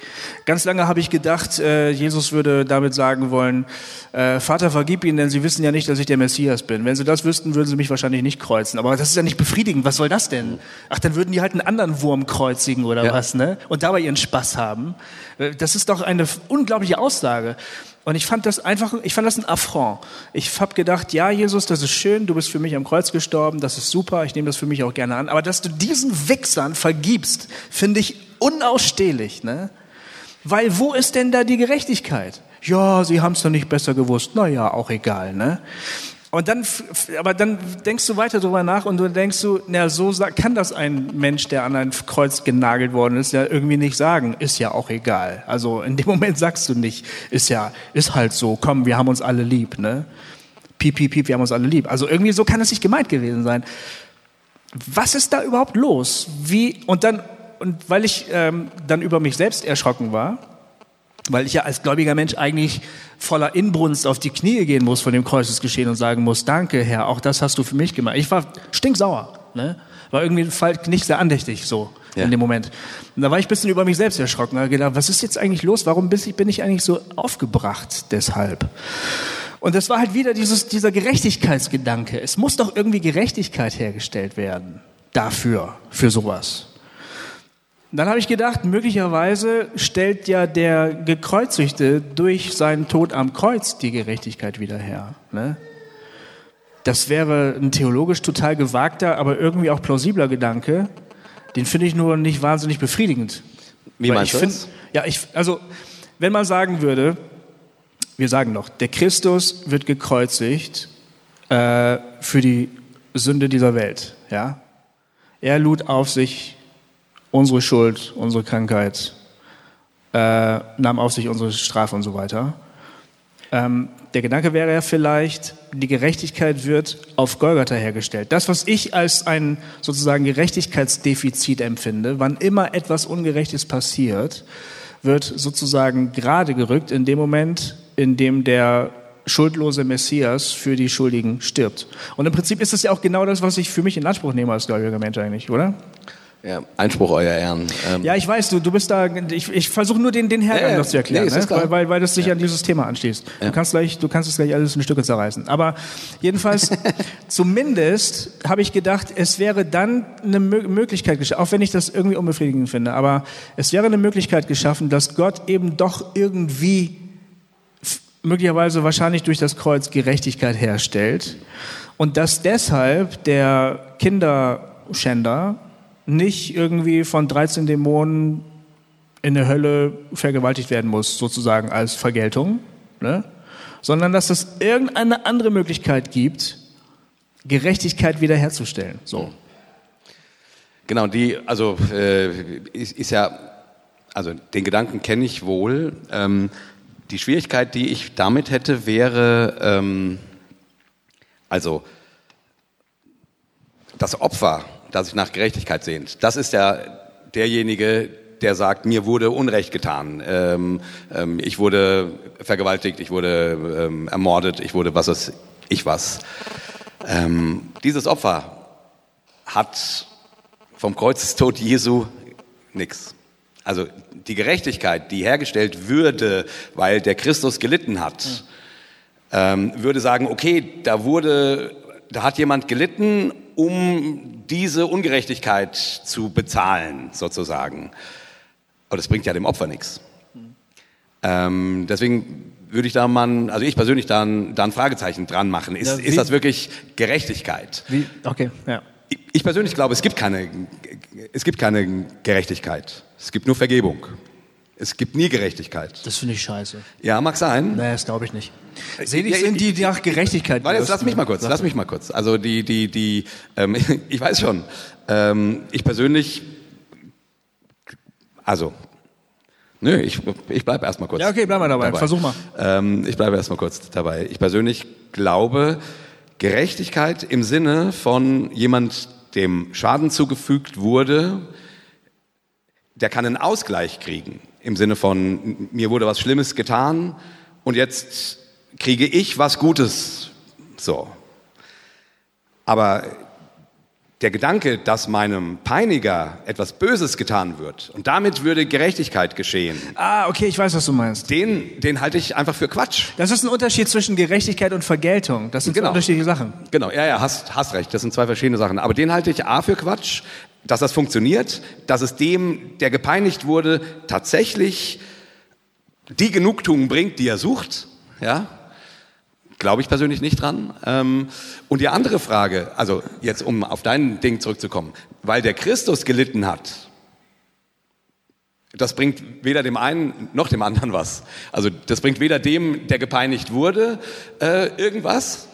Ganz lange habe ich gedacht, äh, Jesus würde damit sagen wollen, äh, Vater, vergib ihnen, denn sie wissen ja nicht, dass ich der Messias bin. Wenn sie das wüssten, würden sie mich wahrscheinlich nicht kreuzen. Aber das ist ja nicht befriedigend. Was soll das denn? Ach, dann würden die halt einen anderen Wurm kreuzigen oder ja. was, ne? Und dabei ihren Spaß haben. Das ist doch eine unglaubliche Aussage. Und ich fand das einfach, ich fand das ein Affront. Ich habe gedacht, ja, Jesus, das ist schön, du bist für mich am Kreuz gestorben, das ist super, ich nehme das für mich auch gerne an. Aber dass du diesen Wichsern vergibst, finde ich unausstehlich. Ne? Weil wo ist denn da die Gerechtigkeit? Ja, sie haben es doch nicht besser gewusst. Na ja, auch egal. Ne? Und dann, aber dann denkst du weiter darüber nach und du denkst du, na, so kann das ein Mensch, der an ein Kreuz genagelt worden ist, ja irgendwie nicht sagen. Ist ja auch egal. Also in dem Moment sagst du nicht, ist ja, ist halt so, komm, wir haben uns alle lieb, ne? Piep, piep, piep, wir haben uns alle lieb. Also irgendwie so kann es nicht gemeint gewesen sein. Was ist da überhaupt los? Wie, und dann, und weil ich ähm, dann über mich selbst erschrocken war, weil ich ja als gläubiger Mensch eigentlich voller Inbrunst auf die Knie gehen muss von dem Kreuzesgeschehen und sagen muss, danke Herr, auch das hast du für mich gemacht. Ich war stinksauer, ne? war irgendwie nicht sehr andächtig so ja. in dem Moment. Und da war ich ein bisschen über mich selbst erschrocken. Da gedacht, was ist jetzt eigentlich los? Warum bin ich eigentlich so aufgebracht deshalb? Und das war halt wieder dieses, dieser Gerechtigkeitsgedanke. Es muss doch irgendwie Gerechtigkeit hergestellt werden dafür, für sowas. Dann habe ich gedacht, möglicherweise stellt ja der Gekreuzigte durch seinen Tod am Kreuz die Gerechtigkeit wieder her. Ne? Das wäre ein theologisch total gewagter, aber irgendwie auch plausibler Gedanke. Den finde ich nur nicht wahnsinnig befriedigend. Wie meinst du das? Ja, ich, also, wenn man sagen würde, wir sagen noch, der Christus wird gekreuzigt äh, für die Sünde dieser Welt. Ja? Er lud auf sich unsere Schuld, unsere Krankheit, äh, nahm auf sich unsere Strafe und so weiter. Ähm, der Gedanke wäre ja vielleicht, die Gerechtigkeit wird auf Golgatha hergestellt. Das, was ich als ein sozusagen Gerechtigkeitsdefizit empfinde, wann immer etwas Ungerechtes passiert, wird sozusagen gerade gerückt in dem Moment, in dem der schuldlose Messias für die Schuldigen stirbt. Und im Prinzip ist es ja auch genau das, was ich für mich in Anspruch nehme als gläubiger Mensch eigentlich, oder? Ja, Einspruch, euer Ehren. Ähm ja, ich weiß, du, du bist da, ich, ich versuche nur den, den Hergang ja, noch zu erklären, nee, ne? weil, weil, weil das sich ja. an dieses Thema anschließt. Du kannst gleich, du kannst es gleich alles in Stücke zerreißen. Aber jedenfalls, zumindest habe ich gedacht, es wäre dann eine Möglichkeit geschaffen, auch wenn ich das irgendwie unbefriedigend finde, aber es wäre eine Möglichkeit geschaffen, dass Gott eben doch irgendwie möglicherweise wahrscheinlich durch das Kreuz Gerechtigkeit herstellt und dass deshalb der Kinderschänder nicht irgendwie von 13 Dämonen in der Hölle vergewaltigt werden muss, sozusagen als Vergeltung, ne? sondern dass es irgendeine andere Möglichkeit gibt, Gerechtigkeit wiederherzustellen. So. Genau, die, also äh, ist, ist, ja, also den Gedanken kenne ich wohl. Ähm, die Schwierigkeit, die ich damit hätte, wäre, ähm, also das Opfer das sich nach Gerechtigkeit sehnt. Das ist der, derjenige, der sagt, mir wurde Unrecht getan. Ähm, ähm, ich wurde vergewaltigt, ich wurde ähm, ermordet, ich wurde was ist ich was. Ähm, dieses Opfer hat vom Kreuzestod Jesu nichts. Also die Gerechtigkeit, die hergestellt würde, weil der Christus gelitten hat, ähm, würde sagen, okay, da wurde, da hat jemand gelitten um diese Ungerechtigkeit zu bezahlen, sozusagen. Aber das bringt ja dem Opfer nichts. Ähm, deswegen würde ich da mal, also ich persönlich da ein, da ein Fragezeichen dran machen. Ist, ja, ist das wirklich Gerechtigkeit? Wie? Okay, ja. Ich, ich persönlich glaube, es gibt keine, es gibt keine Gerechtigkeit. Es gibt nur Vergebung. Es gibt nie Gerechtigkeit. Das finde ich scheiße. Ja, mag sein. Naja, das glaube ich nicht. Selig ja, sind die, die nach Gerechtigkeit Warte, jetzt lass mich mal kurz, lass mich mal kurz. Also die, die, die, ähm, ich weiß schon, ähm, ich persönlich, also, nö, ich, ich bleibe erstmal kurz. Ja, okay, bleib mal dabei, dabei. versuch mal. Ähm, ich bleibe erstmal kurz dabei. Ich persönlich glaube, Gerechtigkeit im Sinne von jemand, dem Schaden zugefügt wurde, der kann einen Ausgleich kriegen. Im Sinne von, mir wurde was Schlimmes getan und jetzt kriege ich was Gutes. So. Aber der Gedanke, dass meinem Peiniger etwas Böses getan wird und damit würde Gerechtigkeit geschehen. Ah, okay, ich weiß, was du meinst. Den, den halte ich einfach für Quatsch. Das ist ein Unterschied zwischen Gerechtigkeit und Vergeltung. Das sind genau. zwei unterschiedliche Sachen. Genau, ja, ja, hast, hast recht. Das sind zwei verschiedene Sachen. Aber den halte ich A für Quatsch, dass das funktioniert, dass es dem, der gepeinigt wurde, tatsächlich die Genugtuung bringt, die er sucht. Ja, Glaube ich persönlich nicht dran. Ähm, und die andere Frage, also jetzt um auf dein Ding zurückzukommen, weil der Christus gelitten hat, das bringt weder dem einen noch dem anderen was. Also das bringt weder dem, der gepeinigt wurde, äh, irgendwas,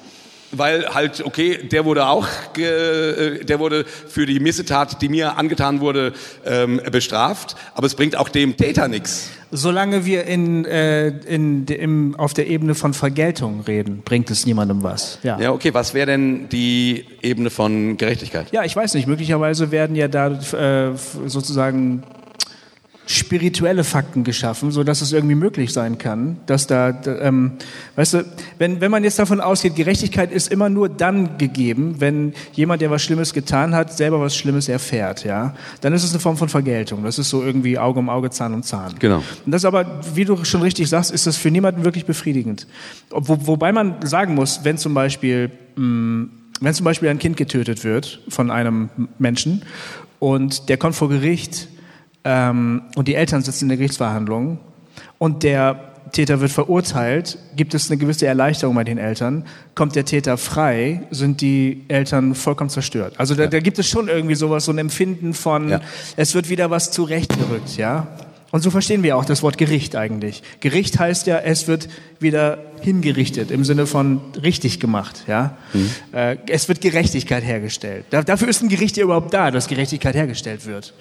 weil halt, okay, der wurde auch, äh, der wurde für die Missetat, die mir angetan wurde, ähm, bestraft, aber es bringt auch dem Täter nichts. Solange wir in, äh, in, im, auf der Ebene von Vergeltung reden, bringt es niemandem was. Ja, ja okay, was wäre denn die Ebene von Gerechtigkeit? Ja, ich weiß nicht, möglicherweise werden ja da äh, sozusagen spirituelle Fakten geschaffen, so dass es irgendwie möglich sein kann, dass da, ähm, weißt du, wenn, wenn man jetzt davon ausgeht, Gerechtigkeit ist immer nur dann gegeben, wenn jemand, der was Schlimmes getan hat, selber was Schlimmes erfährt, ja, dann ist es eine Form von Vergeltung. Das ist so irgendwie Auge um Auge, Zahn um Zahn. Genau. Und das aber, wie du schon richtig sagst, ist das für niemanden wirklich befriedigend. Wo, wobei man sagen muss, wenn zum Beispiel, mh, mm, wenn zum Beispiel ein Kind getötet wird von einem Menschen und der kommt vor Gericht ähm, und die Eltern sitzen in der Gerichtsverhandlung und der Täter wird verurteilt, gibt es eine gewisse Erleichterung bei den Eltern. Kommt der Täter frei, sind die Eltern vollkommen zerstört. Also da, ja. da gibt es schon irgendwie sowas, so ein Empfinden von, ja. es wird wieder was zurechtgerückt, ja. Und so verstehen wir auch das Wort Gericht eigentlich. Gericht heißt ja, es wird wieder hingerichtet, im Sinne von richtig gemacht, ja. Mhm. Äh, es wird Gerechtigkeit hergestellt. Da, dafür ist ein Gericht ja überhaupt da, dass Gerechtigkeit hergestellt wird.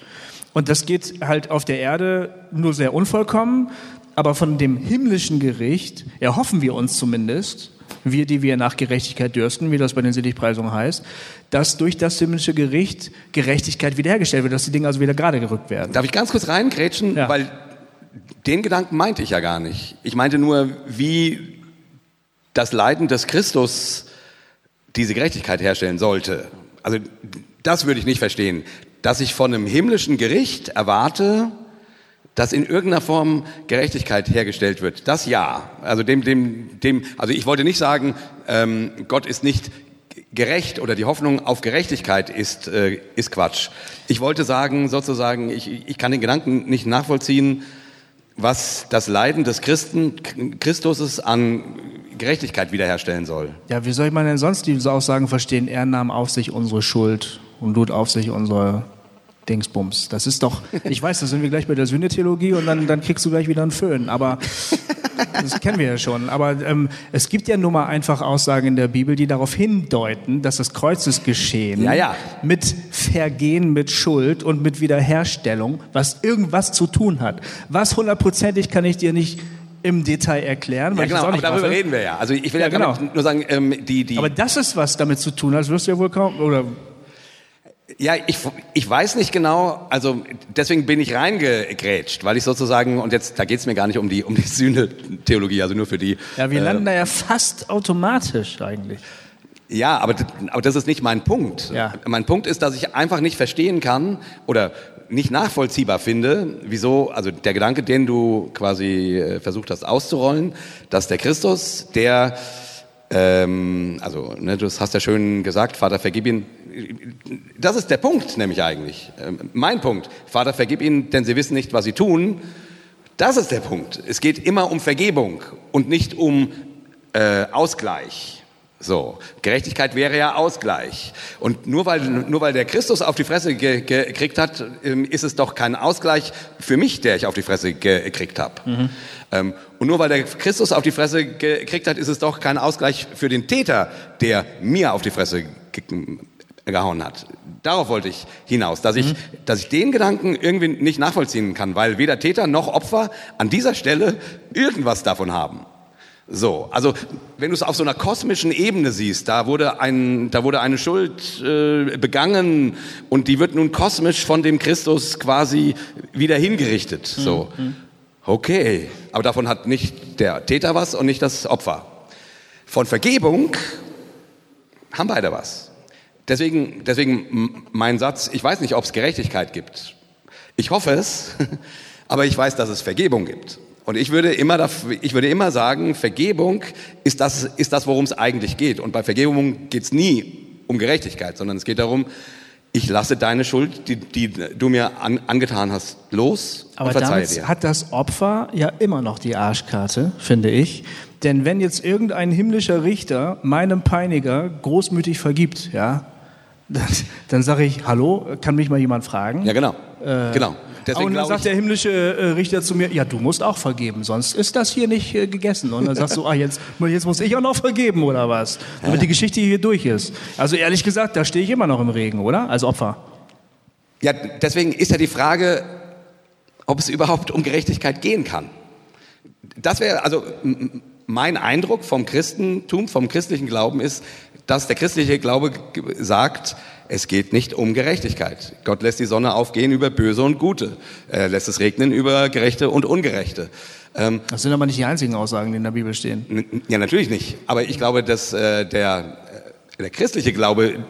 Und das geht halt auf der Erde nur sehr unvollkommen. aber von dem himmlischen Gericht erhoffen wir uns zumindest, wir, die wir nach Gerechtigkeit dürsten, wie das bei den Seligpreisungen heißt, dass durch das himmlische Gericht Gerechtigkeit wiederhergestellt wird, dass die Dinge also wieder gerade gerückt werden. Darf ich ganz kurz reingrätschen? Ja. Weil den Gedanken meinte ich ja gar nicht. Ich meinte nur, wie das Leiden des Christus diese Gerechtigkeit herstellen sollte. Also das würde ich nicht verstehen. Dass ich von einem himmlischen Gericht erwarte, dass in irgendeiner Form Gerechtigkeit hergestellt wird. Das ja. Also dem, dem, dem, also ich wollte nicht sagen, ähm, Gott ist nicht gerecht oder die Hoffnung auf Gerechtigkeit ist, äh, ist Quatsch. Ich wollte sagen, sozusagen, ich, ich kann den Gedanken nicht nachvollziehen, was das Leiden des Christen, Christus an Gerechtigkeit wiederherstellen soll. Ja, wie soll man denn sonst diese Aussagen verstehen? Er nahm auf sich unsere Schuld und lud auf sich unsere Dingsbums. Das ist doch, ich weiß, da sind wir gleich bei der Sündetheologie und dann, dann kriegst du gleich wieder einen Föhn, aber das kennen wir ja schon. Aber ähm, es gibt ja nun mal einfach Aussagen in der Bibel, die darauf hindeuten, dass das Kreuzesgeschehen Ja, ja. mit Vergehen, mit Schuld und mit Wiederherstellung, was irgendwas zu tun hat. Was hundertprozentig kann ich dir nicht im Detail erklären, weil Ja, genau, ich aber darüber mache. reden wir ja. Also ich will ja, Ja, genau. nur sagen, ähm, die, die, Aber das ist was damit zu tun hat, das wirst du ja wohl kaum, oder Ja, ich, ich weiß nicht genau, also deswegen bin ich reingegrätscht, weil ich sozusagen, und jetzt, da geht's mir gar nicht um die, um die Sühne-Theologie, also nur für die. Ja, wir äh, landen da ja fast automatisch eigentlich. Ja, aber, aber das ist nicht mein Punkt. Ja. Mein Punkt ist, dass ich einfach nicht verstehen kann oder nicht nachvollziehbar finde, wieso, also der Gedanke, den du quasi äh, versucht hast auszurollen, dass der Christus, der, ähm, also ne, du hast ja schön gesagt, Vater, vergib ihn. Das ist der Punkt nämlich eigentlich. Ähm, mein Punkt. Vater, vergib ihnen, denn sie wissen nicht, was sie tun. Das ist der Punkt. Es geht immer um Vergebung und nicht um äh, Ausgleich. So, Gerechtigkeit wäre ja Ausgleich. Und nur weil, nur weil der Christus auf die Fresse ge ge gekriegt hat, ähm, ist es doch kein Ausgleich für mich, der ich auf die Fresse ge gekriegt habe. Ähm, und nur weil der Christus auf die Fresse ge gekriegt hat, ist es doch kein Ausgleich für den Täter, der mir auf die Fresse ge gehauen hat. Darauf wollte ich hinaus, dass ich, dass ich den Gedanken irgendwie nicht nachvollziehen kann, weil weder Täter noch Opfer an dieser Stelle irgendwas davon haben. So, also wenn du es auf so einer kosmischen Ebene siehst, da wurde, ein, da wurde eine Schuld äh, begangen und die wird nun kosmisch von dem Christus quasi wieder hingerichtet. So, okay, aber davon hat nicht der Täter was und nicht das Opfer. Von Vergebung haben beide was. Deswegen, deswegen mein Satz, ich weiß nicht, ob es Gerechtigkeit gibt. Ich hoffe es, aber ich weiß, dass es Vergebung gibt. Und ich würde immer, ich würde immer sagen, Vergebung ist das, ist das worum es eigentlich geht. Und bei Vergebung geht es nie um Gerechtigkeit, sondern es geht darum, ich lasse deine Schuld, die, die du mir an, angetan hast, los Aber und verzeihe damit dir. hat das Opfer ja immer noch die Arschkarte, finde ich. Denn wenn jetzt irgendein himmlischer Richter meinem Peiniger großmütig vergibt, ja, dann, dann sage ich, hallo, kann mich mal jemand fragen? Ja, genau. genau. Und Deswegen dann glaube sagt der himmlische äh, Richter zu mir, ja, du musst auch vergeben, sonst ist das hier nicht äh, gegessen. Und dann sagst du, ah, jetzt, jetzt muss ich auch noch vergeben oder was? Damit die Geschichte hier durch ist. Also ehrlich gesagt, da stehe ich immer noch im Regen, oder? Als Opfer. Ja, deswegen ist ja die Frage, ob es überhaupt um Gerechtigkeit gehen kann. Das wäre, also mein Eindruck vom Christentum, vom christlichen Glauben ist, dass der christliche Glaube sagt, es geht nicht um Gerechtigkeit. Gott lässt die Sonne aufgehen über Böse und Gute. Er lässt es regnen über Gerechte und Ungerechte. Ähm, Das sind aber nicht die einzigen Aussagen, die in der Bibel stehen. Ja, natürlich nicht. Aber ich glaube, dass äh, der, äh, der christliche Glaube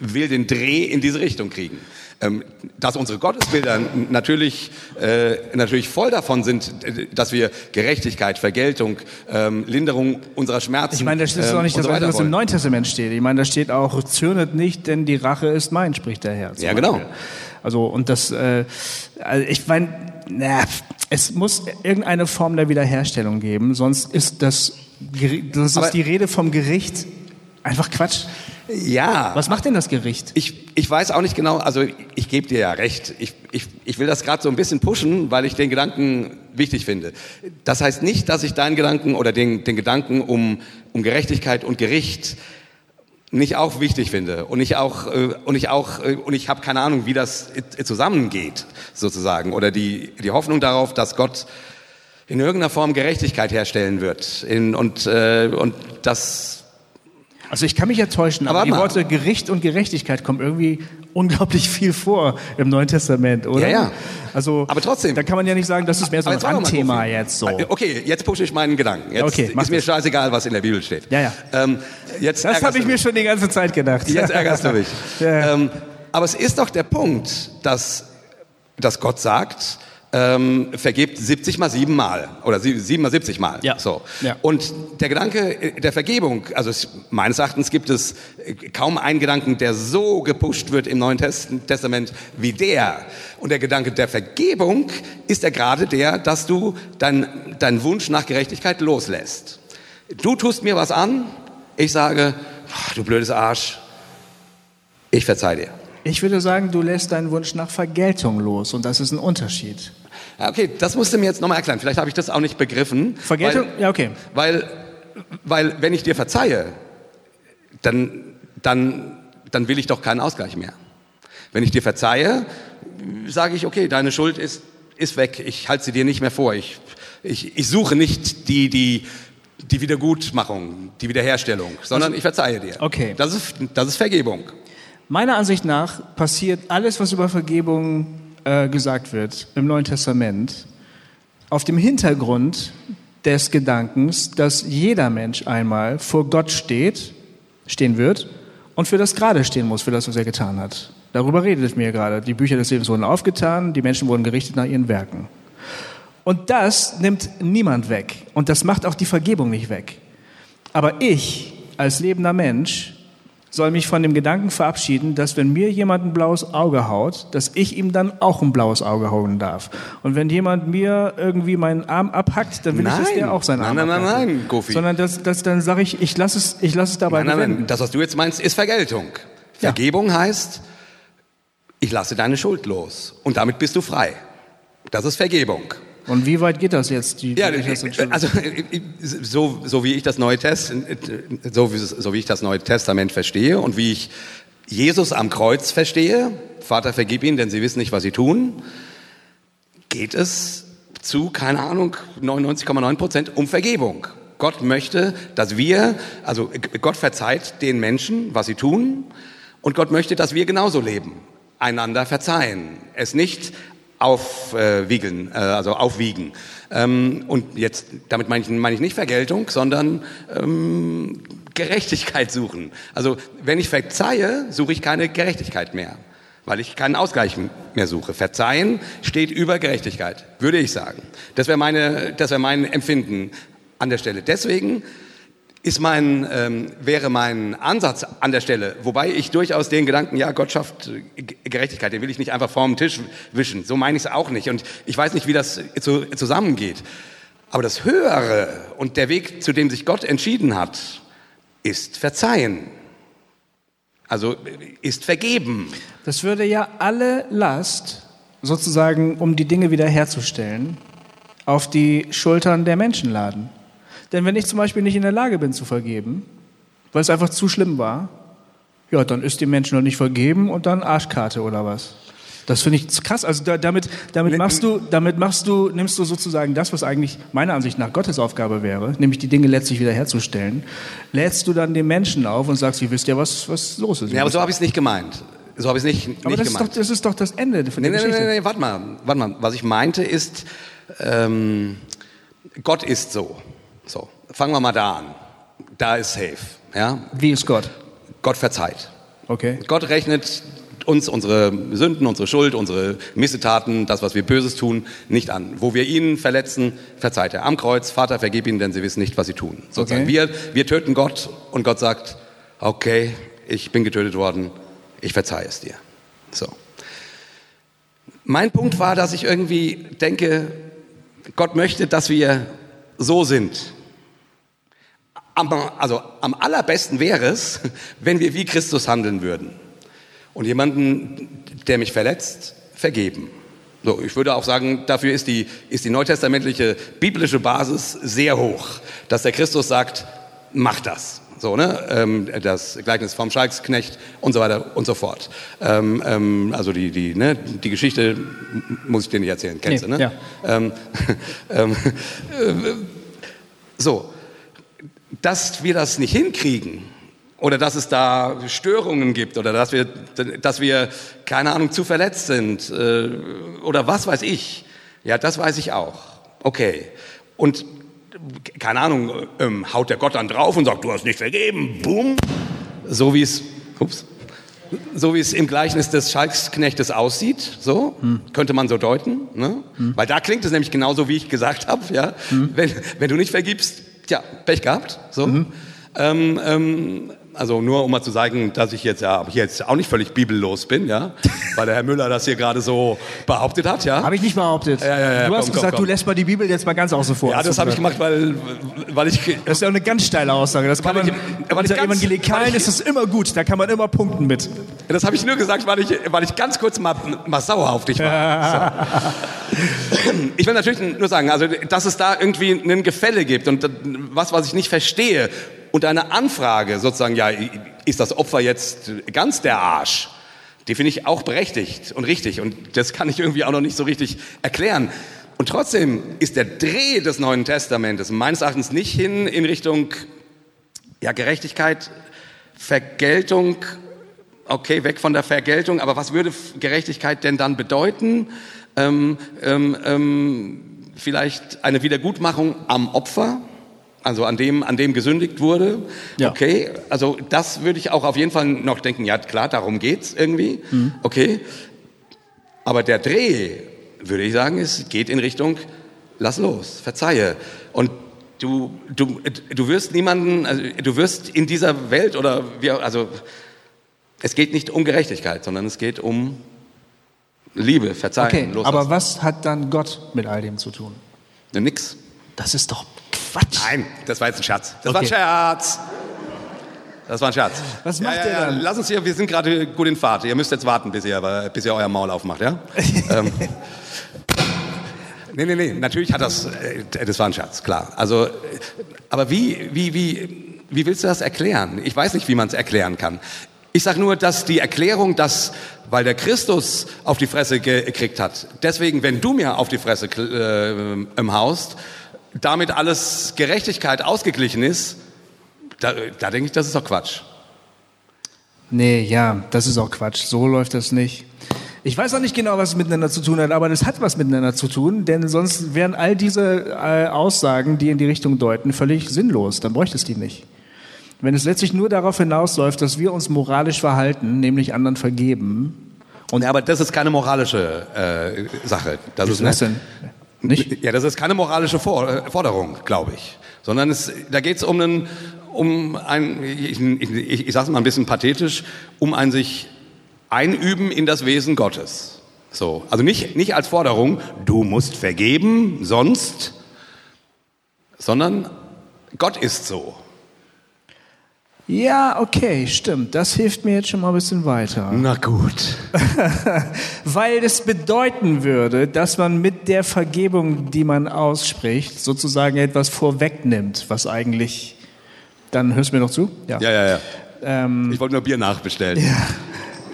will den Dreh in diese Richtung kriegen. Ähm, dass unsere Gottesbilder natürlich, äh, natürlich voll davon sind, dass wir Gerechtigkeit, Vergeltung, ähm, Linderung unserer Schmerzen. Ich meine, das ist ähm, doch nicht und das, so was im. Neuen Testament steht. Ich meine, da steht auch, zürnet nicht, denn die Rache ist mein, spricht der Herr. Ja, genau. Beispiel. Also, und das, äh, also ich meine, na, es muss irgendeine Form der Wiederherstellung geben, sonst ist das, das Aber- ist die Rede vom Gericht einfach Quatsch. Ja. Was macht denn das Gericht? Ich, ich weiß auch nicht genau, also ich gebe dir ja recht. Ich, ich, ich will das gerade so ein bisschen pushen, weil ich den Gedanken wichtig finde. Das heißt nicht, dass ich deinen Gedanken oder den, den Gedanken um, um Gerechtigkeit und Gericht nicht auch wichtig finde und ich auch äh, und ich auch äh, und ich habe keine Ahnung, wie das zusammengeht sozusagen oder die die Hoffnung darauf, dass Gott in irgendeiner Form Gerechtigkeit herstellen wird. In, und, äh, und das also ich kann mich ja täuschen, aber, Aber die mal. Worte Gericht und Gerechtigkeit kommen irgendwie unglaublich viel vor im Neuen Testament, oder? Ja, ja. Also, Aber trotzdem. Da kann man ja nicht sagen, das ist mehr so ein Randthema Kofi. jetzt so. Okay, jetzt pushe ich meinen Gedanken. Jetzt Okay, mach ist mir das. scheißegal, was in der Bibel steht. Ja, ja. Ähm, jetzt Das habe ich mir schon die ganze Zeit gedacht. Jetzt ärgerst du mich. Ja. ähm, aber es ist doch der Punkt, dass, dass Gott sagt, ähm, vergebt 70 mal 7 mal oder 7 mal 70 mal. Ja. So. Ja. Und der Gedanke der Vergebung, also es, meines Erachtens gibt es kaum einen Gedanken, der so gepusht wird im Neuen Test- Testament wie der. Und der Gedanke der Vergebung ist ja gerade der, dass du deinen dein Wunsch nach Gerechtigkeit loslässt. Du tust mir was an, ich sage, "Ah, du blödes Arsch, ich verzeih dir. Ich würde sagen, du lässt deinen Wunsch nach Vergeltung los und das ist ein Unterschied. Ja, Okay, das musst du mir jetzt nochmal erklären. Vielleicht habe ich das auch nicht begriffen. Vergeltung? Weil, Ja, okay. Weil, weil wenn ich dir verzeihe, dann, dann, dann will ich doch keinen Ausgleich mehr. Wenn ich dir verzeihe, sage ich, okay, deine Schuld ist, ist weg. Ich halte sie dir nicht mehr vor. Ich, ich, ich suche nicht die, die, die Wiedergutmachung, die Wiederherstellung, sondern ich verzeihe dir. Okay. Das ist, das ist Vergebung. Meiner Ansicht nach passiert alles, was über Vergebung äh, gesagt wird im Neuen Testament, auf dem Hintergrund des Gedankens, dass jeder Mensch einmal vor Gott steht, stehen wird und für das Gerade stehen muss, für das, was er getan hat. Darüber redet es mir gerade. Die Bücher des Lebens wurden aufgetan, die Menschen wurden gerichtet nach ihren Werken. Und das nimmt niemand weg. Und das macht auch die Vergebung nicht weg. Aber ich, als lebender Mensch, soll mich von dem Gedanken verabschieden, dass wenn mir jemand ein blaues Auge haut, dass ich ihm dann auch ein blaues Auge hauen darf. Und wenn jemand mir irgendwie meinen Arm abhackt, dann will ich, dass Nein. der auch seinen Nein, Arm nein, nein, abhackt. nein, Goofy. Sondern das, das, dann sage ich, ich lasse es, ich lasse es dabei Nein, nein, nein. Das, was du jetzt meinst, ist Vergeltung. Vergebung heißt, ich lasse deine Schuld los. Und damit bist du frei. Das ist Vergebung. Und wie weit geht das jetzt? Die, Ja, wie ich das entscheide? also so, so wie ich das Neue Test, so so wie ich das Neue Testament verstehe und wie ich Jesus am Kreuz verstehe, Vater vergib ihnen, denn sie wissen nicht, was sie tun, geht es zu, keine Ahnung, 99,9 Prozent um Vergebung. Gott möchte, dass wir, also Gott verzeiht den Menschen, was sie tun, und Gott möchte, dass wir genauso leben, einander verzeihen, es nicht aufwiegeln, äh, also aufwiegen. Ähm, und jetzt, damit meine ich, meine ich nicht Vergeltung, sondern ähm, Gerechtigkeit suchen. Also wenn ich verzeihe, suche ich keine Gerechtigkeit mehr, weil ich keinen Ausgleich mehr suche. Verzeihen steht über Gerechtigkeit, würde ich sagen. Das wäre meine, das wäre mein Empfinden an der Stelle. Deswegen ist mein, ähm, wäre mein Ansatz an der Stelle, wobei ich durchaus den Gedanken, ja, Gott schafft Gerechtigkeit, den will ich nicht einfach vorm Tisch wischen. So meine ich es auch nicht. Und ich weiß nicht, wie das zu, zusammengeht. Aber das Höhere und der Weg, zu dem sich Gott entschieden hat, ist Verzeihen. Also ist vergeben. Das würde ja alle Last, sozusagen, um die Dinge wiederherzustellen, auf die Schultern der Menschen laden. Denn wenn ich zum Beispiel nicht in der Lage bin zu vergeben, weil es einfach zu schlimm war, ja, dann ist dem Menschen noch nicht vergeben und dann Arschkarte oder was. Das finde ich krass. Also da, damit, damit machst du, damit machst du, nimmst du sozusagen das, was eigentlich meiner Ansicht nach Gottes Aufgabe wäre, nämlich die Dinge letztlich wiederherzustellen, lädst du dann den Menschen auf und sagst, ihr wisst ja, was, was los ist. Ja, aber so habe ich es nicht gemeint. So habe ich es nicht, nicht aber das, ist gemeint. doch, das ist doch das Ende von Nee, der nee, nee, nee, nee, warte mal, warte mal. Was ich meinte ist, ähm, Gott ist so. So, fangen wir mal da an. Da ist safe. Ja? Wie ist Gott? Gott verzeiht. Okay. Gott rechnet uns unsere Sünden, unsere Schuld, unsere Missetaten, das, was wir Böses tun, nicht an. Wo wir ihn verletzen, verzeiht er. Am Kreuz, Vater, vergib ihnen, denn sie wissen nicht, was sie tun. Sozusagen. Okay. Wir, wir töten Gott und Gott sagt, okay, ich bin getötet worden, ich verzeihe es dir. So. Mein Punkt war, dass ich irgendwie denke, Gott möchte, dass wir so sind. Am, also am allerbesten wäre es, wenn wir wie Christus handeln würden und jemanden, der mich verletzt, vergeben. So, ich würde auch sagen, dafür ist die, ist die neutestamentliche biblische Basis sehr hoch, dass der Christus sagt, mach das. So, ne? Ähm, das Gleichnis vom Schalksknecht und so weiter und so fort. Ähm, ähm, also die, die, ne? die Geschichte muss ich dir nicht erzählen, kennst Nee, du, ne? ja. Äh, so, dass wir das nicht hinkriegen oder dass es da Störungen gibt oder dass wir, dass wir keine Ahnung, zu verletzt sind äh, oder was weiß ich, ja, das weiß ich auch. Okay. Und keine Ahnung, ähm, haut der Gott dann drauf und sagt, du hast nicht vergeben, boom. So wie es, ups, so wie es im Gleichnis des Schalksknechtes aussieht, so könnte man so deuten, ne? weil da klingt es nämlich genauso, wie ich gesagt habe, ja, wenn, wenn du nicht vergibst, tja, Pech gehabt, so. Ähm, ähm, also nur um mal zu sagen, dass ich jetzt ja jetzt auch nicht völlig bibellos bin, ja, weil der Herr Müller das hier gerade so behauptet hat, ja. Habe ich nicht behauptet. Ja, ja, ja, du hast komm, gesagt, komm, komm. du lässt mal die Bibel jetzt mal ganz außen vor. Ja, das habe ich gemacht, weil, weil ich Das ist ja eine ganz steile Aussage. Das kann man, ich- weil unter Evangelikalen ist es immer gut. Da kann man immer punkten mit. Das habe ich nur gesagt, weil ich, weil ich ganz kurz mal, mal sauer auf dich war. So. Ich will natürlich nur sagen, also, dass es da irgendwie ein Gefälle gibt und was, was ich nicht verstehe und eine Anfrage sozusagen, ja, ist das Opfer jetzt ganz der Arsch? Die finde ich auch berechtigt und richtig und das kann ich irgendwie auch noch nicht so richtig erklären. Und trotzdem ist der Dreh des Neuen Testamentes meines Erachtens nicht hin in Richtung ja, Gerechtigkeit, Vergeltung, okay, weg von der Vergeltung, aber was würde Gerechtigkeit denn dann bedeuten? Ähm, ähm, ähm, vielleicht eine Wiedergutmachung am Opfer, also an dem, an dem gesündigt wurde. Ja. Okay, also das würde ich auch auf jeden Fall noch denken, ja klar, darum geht's irgendwie. Okay, aber der Dreh, würde ich sagen, es geht in Richtung, lass los, verzeihe. Und du, du, du wirst niemanden, also du wirst in dieser Welt oder wir, also es geht nicht um Gerechtigkeit, sondern es geht um Liebe, Verzeihen, Okay, loslassen. aber was hat dann Gott mit all dem zu tun? Ja, nix. Das ist doch Quatsch. Nein, das war jetzt ein Scherz. Das war ein Okay. Scherz. Das war ein Scherz. Was macht ja, ihr ja, dann? Lass uns hier, wir sind gerade gut in Fahrt. Ihr müsst jetzt warten, bis ihr, bis ihr euer Maul aufmacht, ja? ähm, nee, nee, nee, natürlich hat das, äh, das war ein Scherz, klar. Also, äh, aber wie, wie, wie, wie willst du das erklären? Ich weiß nicht, wie man es erklären kann. Ich sage nur, dass die Erklärung, dass, weil der Christus auf die Fresse ge- gekriegt hat, deswegen, wenn du mir auf die Fresse äh, im haust, damit alles Gerechtigkeit ausgeglichen ist, da, da denke ich, das ist doch Quatsch. Nee, ja, das ist auch Quatsch. So läuft das nicht. Ich weiß auch nicht genau, was es miteinander zu tun hat, aber das hat was miteinander zu tun, denn sonst wären all diese äh, Aussagen, die in die Richtung deuten, völlig sinnlos. Dann bräuchte es die nicht. Wenn es letztlich nur darauf hinausläuft, dass wir uns moralisch verhalten, nämlich anderen vergeben, Und, aber das ist keine moralische äh, Sache. Das ist was eine, denn? Nicht? Ja, das ist keine moralische äh, Forderung, glaube ich. Sondern es, da geht es um einen, um ein, ich, ich, ich, ich sage es mal ein bisschen pathetisch, um ein sich einüben in das Wesen Gottes. So, also nicht, nicht als Forderung, du musst vergeben, sonst, sondern Gott ist so. Ja, okay, stimmt. Das hilft mir jetzt schon mal ein bisschen weiter. Na gut. Weil es bedeuten würde, dass man mit der Vergebung, die man ausspricht, sozusagen etwas vorwegnimmt, was eigentlich. Dann hörst du mir noch zu? Ja, ja, ja. Ähm, Ich wollte nur Bier nachbestellen.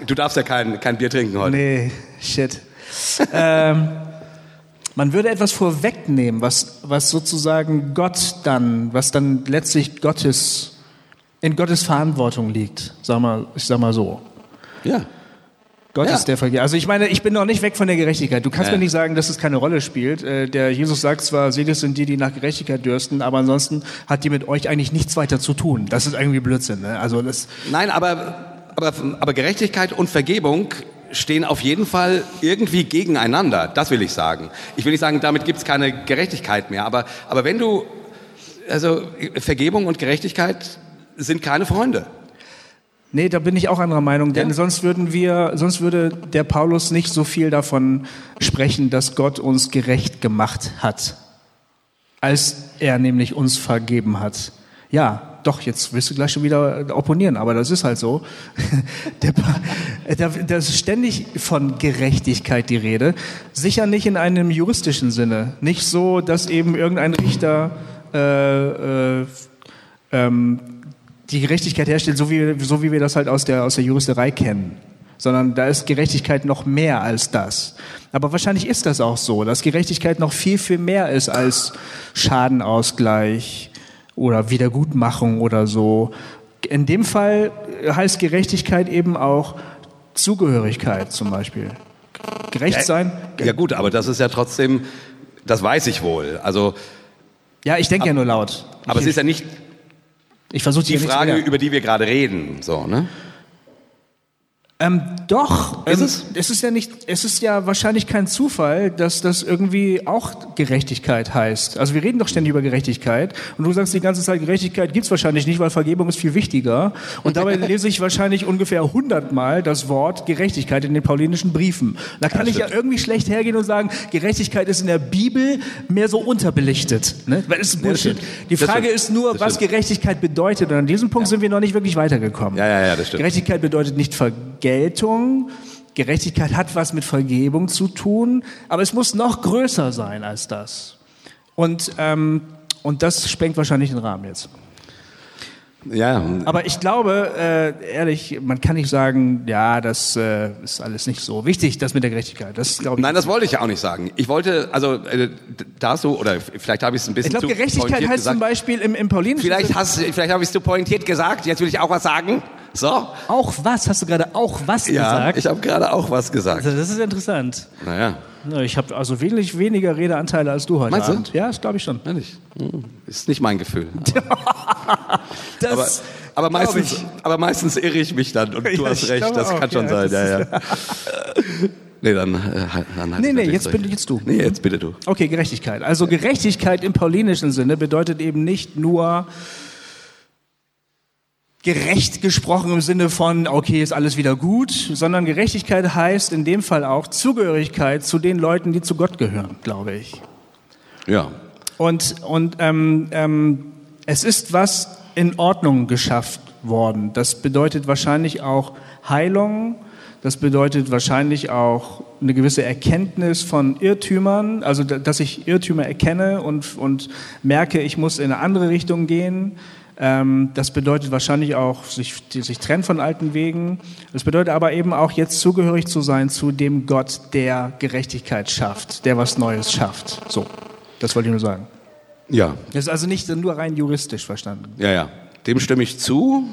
Du darfst ja kein, kein Bier trinken heute. nee, shit. ähm, man würde etwas vorwegnehmen, was, was sozusagen Gott dann, was dann letztlich Gottes, in Gottes Verantwortung liegt. Sag mal, ich sag mal so. Ja. Gott Ja. ist der Vergeber. Also ich meine, ich bin noch nicht weg von der Gerechtigkeit. Du kannst Ja. mir nicht sagen, dass es keine Rolle spielt. Äh, Der Jesus sagt zwar, selig sind die, die nach Gerechtigkeit dürsten, aber ansonsten hat die mit euch eigentlich nichts weiter zu tun. Das ist irgendwie Blödsinn. Ne? Also das, Nein, aber, aber, aber Gerechtigkeit und Vergebung stehen auf jeden Fall irgendwie gegeneinander. Das will ich sagen. Ich will nicht sagen, damit gibt es keine Gerechtigkeit mehr. Aber, aber wenn du, also Vergebung und Gerechtigkeit sind keine Freunde. nee, da bin ich auch anderer Meinung, denn Ja. sonst würden wir, sonst würde der Paulus nicht so viel davon sprechen, dass Gott uns gerecht gemacht hat, als er nämlich uns vergeben hat. Ja, doch, jetzt wirst du gleich schon wieder opponieren, aber das ist halt so. Der, da, da ist ständig von Gerechtigkeit die Rede. Sicher nicht in einem juristischen Sinne. Nicht so, dass eben irgendein Richter äh, äh, ähm, die Gerechtigkeit herstellt, so wie, so wie wir das halt aus der, aus der Juristerei kennen. Sondern da ist Gerechtigkeit noch mehr als das. Aber wahrscheinlich ist das auch so, dass Gerechtigkeit noch viel, viel mehr ist als Schadenausgleich oder Wiedergutmachung oder so. In dem Fall heißt Gerechtigkeit eben auch Zugehörigkeit zum Beispiel. Gerecht sein. Ja gut, aber das ist ja trotzdem, das weiß ich wohl. Also, Ja, ich denke ja nur laut. aber es ich, ist ja nicht ich versuche die Frage, über die wir gerade reden. So, ne? Ähm, doch. Ist ähm, es? Es ist ja nicht, es ist ja wahrscheinlich kein Zufall, dass das irgendwie auch Gerechtigkeit heißt. Also wir reden doch ständig über Gerechtigkeit und du sagst die ganze Zeit, Gerechtigkeit gibt's wahrscheinlich nicht, weil Vergebung ist viel wichtiger. Und dabei lese ich wahrscheinlich ungefähr hundertmal das Wort Gerechtigkeit in den paulinischen Briefen. Da kann ich ja irgendwie schlecht hergehen und sagen, Gerechtigkeit ist in der Bibel mehr so unterbelichtet. Ne? Weil das ist Bullshit. Die Frage ist nur, was. Gerechtigkeit bedeutet. Und an diesem Punkt sind wir noch nicht wirklich weitergekommen. Ja, ja, ja, das stimmt. Gerechtigkeit bedeutet nicht Vergeltung. Gerechtigkeit hat was mit Vergebung zu tun, aber es muss noch größer sein als das. Und, ähm, und das sprengt wahrscheinlich den Rahmen jetzt. Ja, Aber ich glaube, äh, ehrlich, man kann nicht sagen, ja, das äh, ist alles nicht so wichtig, das mit der Gerechtigkeit. Das glaube ich. Nein, das wollte ich ja auch nicht sagen. Ich wollte, also äh, da so, oder vielleicht habe ich es ein bisschen ich glaube, Gerechtigkeit heißt zum gesagt. Beispiel im, im Paulinischen Vielleicht, hast, vielleicht habe ich es zu pointiert gesagt, jetzt will ich auch was sagen. So? auch was? Hast du gerade auch was Ja, gesagt? ich habe gerade auch was gesagt. also, das ist interessant. Naja, Ja, Ich habe also wenig weniger Redeanteile als du heute Meinst du? Abend. Ja, das glaube ich schon. ehrlich. Hm, Ist nicht mein Gefühl. Das, Aber, aber, meistens, ich. aber meistens irre ich mich dann und du Ja, hast recht, das auch, kann schon ja, sein. Ja, ja. nee, dann, äh, halt- dann halt Nee, nee, jetzt bin jetzt du. Nee, jetzt bitte du. Okay, Gerechtigkeit. Also Gerechtigkeit im paulinischen Sinne bedeutet eben nicht nur gerecht gesprochen im Sinne von, okay, ist alles wieder gut, sondern Gerechtigkeit heißt in dem Fall auch Zugehörigkeit zu den Leuten, die zu Gott gehören, glaube ich. Ja. Und, und ähm, ähm, es ist was in Ordnung geschafft worden. Das bedeutet wahrscheinlich auch Heilung. Das bedeutet wahrscheinlich auch eine gewisse Erkenntnis von Irrtümern, also da- dass ich Irrtümer erkenne und, und merke, ich muss in eine andere Richtung gehen. Ähm, das bedeutet wahrscheinlich auch, sich, sich trennen von alten Wegen. Das bedeutet aber eben auch, jetzt zugehörig zu sein zu dem Gott, der Gerechtigkeit schafft, der was Neues schafft. So, das wollte ich nur sagen. Ja, Das ist also nicht nur rein juristisch verstanden. ja, ja. Dem stimme ich zu.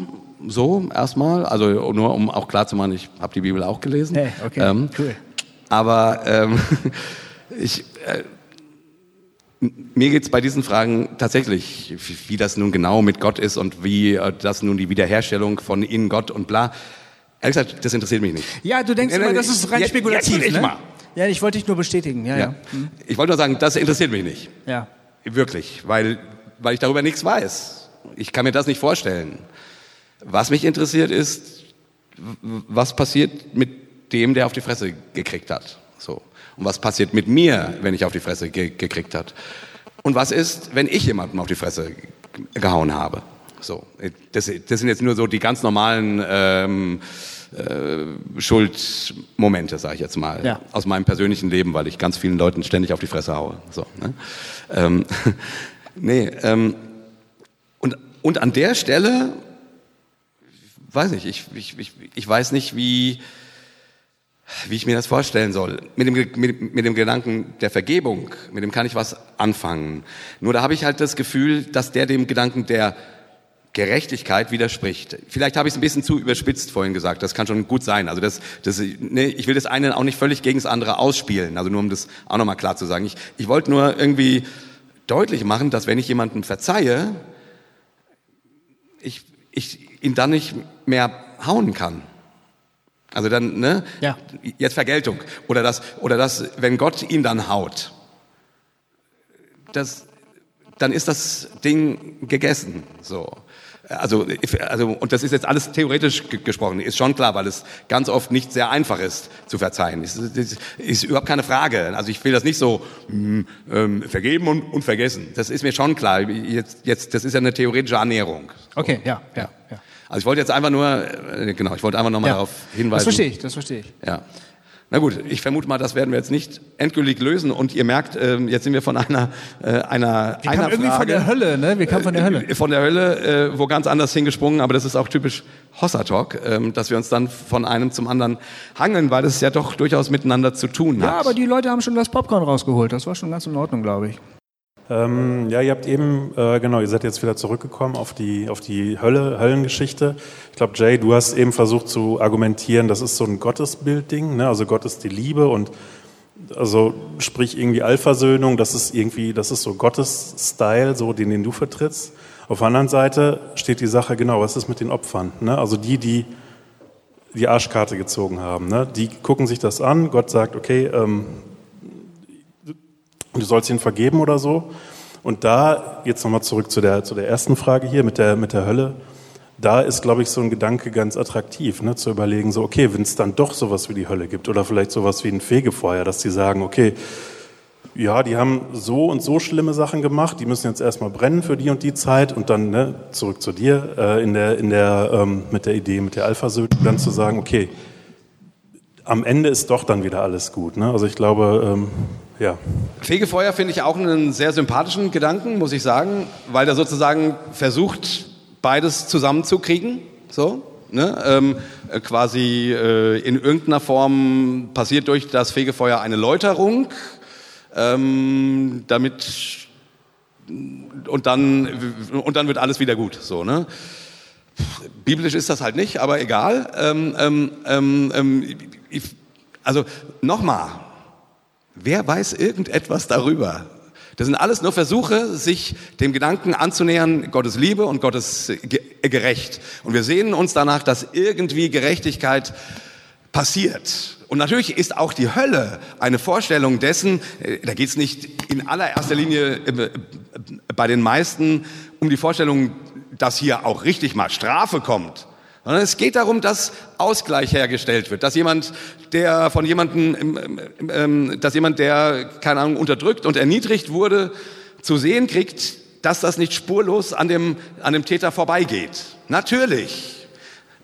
So erstmal. Also nur um auch klar zu machen, ich habe die Bibel auch gelesen. Hey, okay, Ähm, cool. Aber ähm, ich, äh, mir geht es bei diesen Fragen tatsächlich, wie, das nun genau mit Gott ist und wie äh, das nun die Wiederherstellung von in Gott und bla. Ehrlich gesagt, das interessiert mich nicht. Ja, du denkst immer, das ist rein jetzt- spekulativ, jetzt ich ne? mal. Ja, ich wollte dich nur bestätigen. Ja, ja. Ja. Ich wollte nur sagen, das interessiert mich nicht. ja. Wirklich, weil, weil ich darüber nichts weiß. Ich kann mir das nicht vorstellen. Was mich interessiert ist, was passiert mit dem, der auf die Fresse gekriegt hat. So. Und was passiert mit mir, wenn ich auf die Fresse ge gekriegt hat? Und was ist, wenn ich jemandem auf die Fresse ge- gehauen habe? So. Das, das sind jetzt nur so die ganz normalen ähm, äh, Schuldmomente, sage ich jetzt mal, Ja. aus meinem persönlichen Leben, weil ich ganz vielen Leuten ständig auf die Fresse haue. So, ne? ähm, nee, ähm, und, und an der Stelle, weiß ich, ich, ich, ich, ich weiß nicht, wie, wie ich mir das vorstellen soll. Mit dem, mit, mit dem Gedanken der Vergebung, mit dem kann ich was anfangen. Nur da habe ich halt das Gefühl, dass der dem Gedanken der Gerechtigkeit widerspricht. Vielleicht habe ich es ein bisschen zu überspitzt vorhin gesagt. Das kann schon gut sein. Also das, das, nee, ich will das eine auch nicht völlig gegen das andere ausspielen. Also nur um das auch nochmal klar zu sagen. Ich, ich wollte nur irgendwie deutlich machen, dass wenn ich jemandem verzeihe, ich, ich ihn dann nicht mehr hauen kann. Also dann, ne? Ja. Jetzt Vergeltung. Oder das, oder das, wenn Gott ihn dann haut, das, dann ist das Ding gegessen. So. Also, also, und das ist jetzt alles theoretisch ge- gesprochen, ist schon klar, weil es ganz oft nicht sehr einfach ist zu verzeihen. Ist, ist, ist überhaupt keine Frage. Also ich will das nicht so hm, ähm, vergeben und, und vergessen. Das ist mir schon klar. Jetzt, jetzt, das ist ja eine theoretische Annäherung. Okay, ja, ja, ja. Also ich wollte jetzt einfach nur, äh, genau, ich wollte einfach nochmal ja. darauf hinweisen. Das verstehe ich, das verstehe ich. Ja. Na gut, ich vermute mal, das werden wir jetzt nicht endgültig lösen. Und ihr merkt, äh, jetzt sind wir von einer äh, einer Wir einer kamen irgendwie Frage, von der Hölle, ne? Wir kamen von der Hölle. äh, von der Hölle, äh, wo ganz anders hingesprungen. Aber das ist auch typisch Hossa Talk, ähm, dass wir uns dann von einem zum anderen hangeln, weil es ja doch durchaus miteinander zu tun hat. Ja, aber die Leute haben schon das Popcorn rausgeholt. Das war schon ganz in Ordnung, glaube ich. Ähm, ja, ihr habt eben, äh, genau, ihr seid jetzt wieder zurückgekommen auf die, auf die Hölle, Höllengeschichte. Ich glaube, Jay, du hast eben versucht zu argumentieren, das ist so ein Gottesbildding, ne? also Gott ist die Liebe und also sprich irgendwie Allversöhnung, das ist irgendwie, das ist so Gottes-Style, so den, den du vertrittst. Auf der anderen Seite steht die Sache, genau, was ist mit den Opfern? Ne? Also die, die die Arschkarte gezogen haben, ne? die gucken sich das an, Gott sagt, okay, ähm, du sollst ihn vergeben oder so. Und da, jetzt nochmal zurück zu der, zu der ersten Frage hier mit der, mit der Hölle, da ist, glaube ich, so ein Gedanke ganz attraktiv, ne, zu überlegen, so, okay, wenn es dann doch sowas wie die Hölle gibt oder vielleicht sowas wie ein Fegefeuer, dass die sagen, okay, ja, die haben so und so schlimme Sachen gemacht, die müssen jetzt erstmal brennen für die und die Zeit und dann ne, zurück zu dir äh, in der, in der, ähm, mit der Idee, mit der Alpha-Söhne, dann zu sagen, okay, am Ende ist doch dann wieder alles gut. Ne? Also ich glaube, ähm, ja. Fegefeuer finde ich auch einen sehr sympathischen Gedanken, muss ich sagen, weil er sozusagen versucht, beides zusammenzukriegen. So, ne? ähm, äh, quasi äh, in irgendeiner Form passiert durch das Fegefeuer eine Läuterung, ähm, damit und dann und dann wird alles wieder gut. So, ne? Biblisch ist das halt nicht, aber egal. Ähm, ähm, ähm, ähm, ich, also nochmal, wer weiß irgendetwas darüber? Das sind alles nur Versuche, sich dem Gedanken anzunähern, Gottes Liebe und Gottes ge gerecht. Und wir sehen uns danach, dass irgendwie Gerechtigkeit passiert. Und natürlich ist auch die Hölle eine Vorstellung dessen, äh, da geht es nicht in allererster Linie äh, bei den meisten um die Vorstellung, dass hier auch richtig mal Strafe kommt. Sondern es geht darum, dass Ausgleich hergestellt wird, dass jemand, der von jemandem, ähm, dass jemand, der keine Ahnung unterdrückt und erniedrigt wurde, zu sehen kriegt, dass das nicht spurlos an dem an dem Täter vorbeigeht. Natürlich.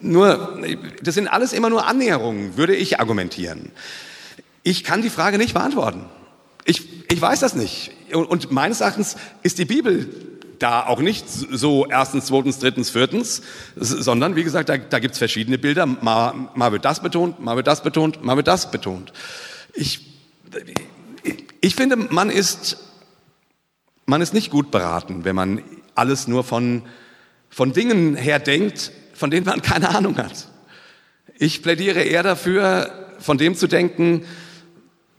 Nur, das sind alles immer nur Annäherungen, würde ich argumentieren. Ich kann die Frage nicht beantworten. Ich, ich weiß das nicht. Und, und meines Erachtens ist die Bibel da auch nicht so erstens, zweitens, drittens, viertens, sondern wie gesagt, da, da gibt es verschiedene Bilder. Mal, mal wird das betont, mal wird das betont, mal wird das betont. Ich, ich finde, man ist, man ist nicht gut beraten, wenn man alles nur von, von Dingen her denkt, von denen man keine Ahnung hat. Ich plädiere eher dafür, von dem zu denken,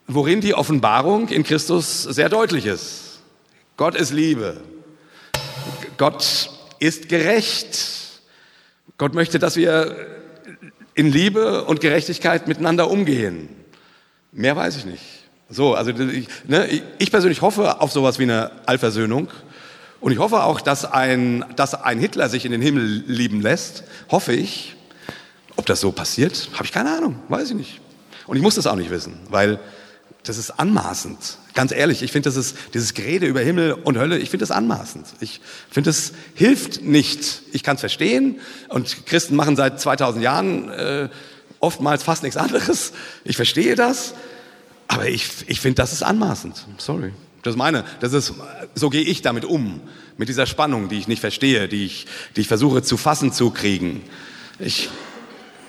worin die Offenbarung in Christus sehr deutlich ist. Gott ist Liebe. Gott ist gerecht. Gott möchte, dass wir in Liebe und Gerechtigkeit miteinander umgehen. Mehr weiß ich nicht. So, also ich, ne, ich persönlich hoffe auf sowas wie eine Allversöhnung. Und ich hoffe auch, dass ein, dass ein Hitler sich in den Himmel lieben lässt. Hoffe ich. Ob das so passiert, habe ich keine Ahnung. Weiß ich nicht. Und ich muss das auch nicht wissen, weil das ist anmaßend. Ganz ehrlich, ich finde, das ist dieses Gerede über Himmel und Hölle, ich finde das anmaßend. Ich finde, es hilft nicht. Ich kann es verstehen und Christen machen seit 2000 Jahren äh, oftmals fast nichts anderes. Ich verstehe das, aber ich, ich finde, das ist anmaßend. Sorry. Das meine, das ist, so gehe ich damit um, mit dieser Spannung, die ich nicht verstehe, die ich, die ich versuche zu fassen zu kriegen. Ich,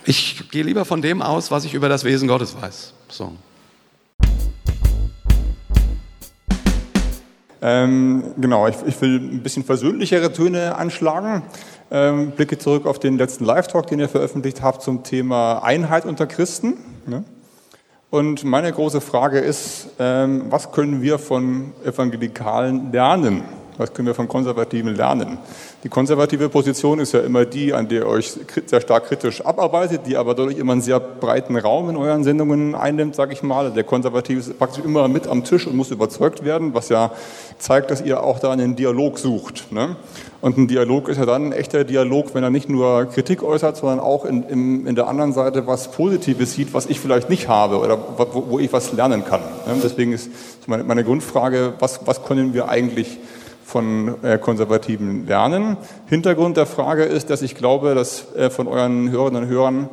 ich gehe lieber von dem aus, was ich über das Wesen Gottes weiß. So. Ähm, genau, ich, ich, will ein bisschen versöhnlichere Töne anschlagen. Ähm, blicke zurück auf den letzten Live-Talk, den ihr veröffentlicht habt zum Thema Einheit unter Christen. Ne? Und meine große Frage ist, ähm, was können wir von Evangelikalen lernen? Was können wir von Konservativen lernen? Die konservative Position ist ja immer die, an der ihr euch sehr stark kritisch abarbeitet, die aber dadurch immer einen sehr breiten Raum in euren Sendungen einnimmt, sage ich mal. Der Konservative ist praktisch immer mit am Tisch und muss überzeugt werden, was ja zeigt, dass ihr auch da einen Dialog sucht. Ne? Und ein Dialog ist ja dann ein echter Dialog, wenn er nicht nur Kritik äußert, sondern auch in, in, in der anderen Seite was Positives sieht, was ich vielleicht nicht habe oder wo, wo ich was lernen kann. Ne? Deswegen ist meine, meine Grundfrage, was, was können wir eigentlich von äh, Konservativen lernen. Hintergrund der Frage ist, dass ich glaube, dass äh, von euren Hörerinnen und Hörern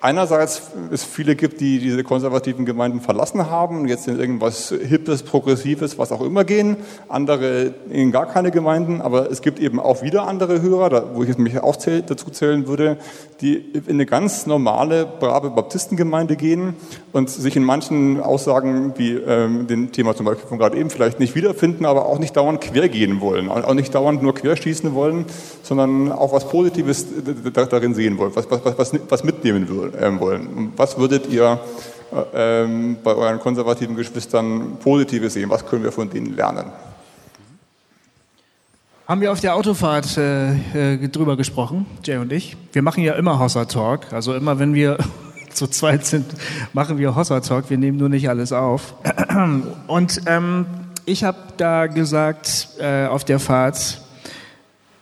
einerseits es viele gibt, die diese konservativen Gemeinden verlassen haben und jetzt in irgendwas Hippes, Progressives, was auch immer gehen. Andere in gar keine Gemeinden, aber es gibt eben auch wieder andere Hörer, wo ich mich auch zähl, dazu zählen würde, die in eine ganz normale, brave Baptistengemeinde gehen und sich in manchen Aussagen, wie ähm, dem Thema zum Beispiel von gerade eben, vielleicht nicht wiederfinden, aber auch nicht dauernd quer gehen wollen, auch nicht dauernd nur querschießen wollen, sondern auch was Positives darin sehen wollen, was, was, was, was mitnehmen ähm, wollen. Was würdet ihr äh, ähm, bei euren konservativen Geschwistern Positives sehen? Was können wir von denen lernen? Haben wir auf der Autofahrt äh, äh, drüber gesprochen, Jay und ich. Wir machen ja immer Hossa Talk. Also immer, wenn wir zu zweit sind, machen wir Hossa Talk. Wir nehmen nur nicht alles auf. Und ähm, ich habe da gesagt äh, auf der Fahrt,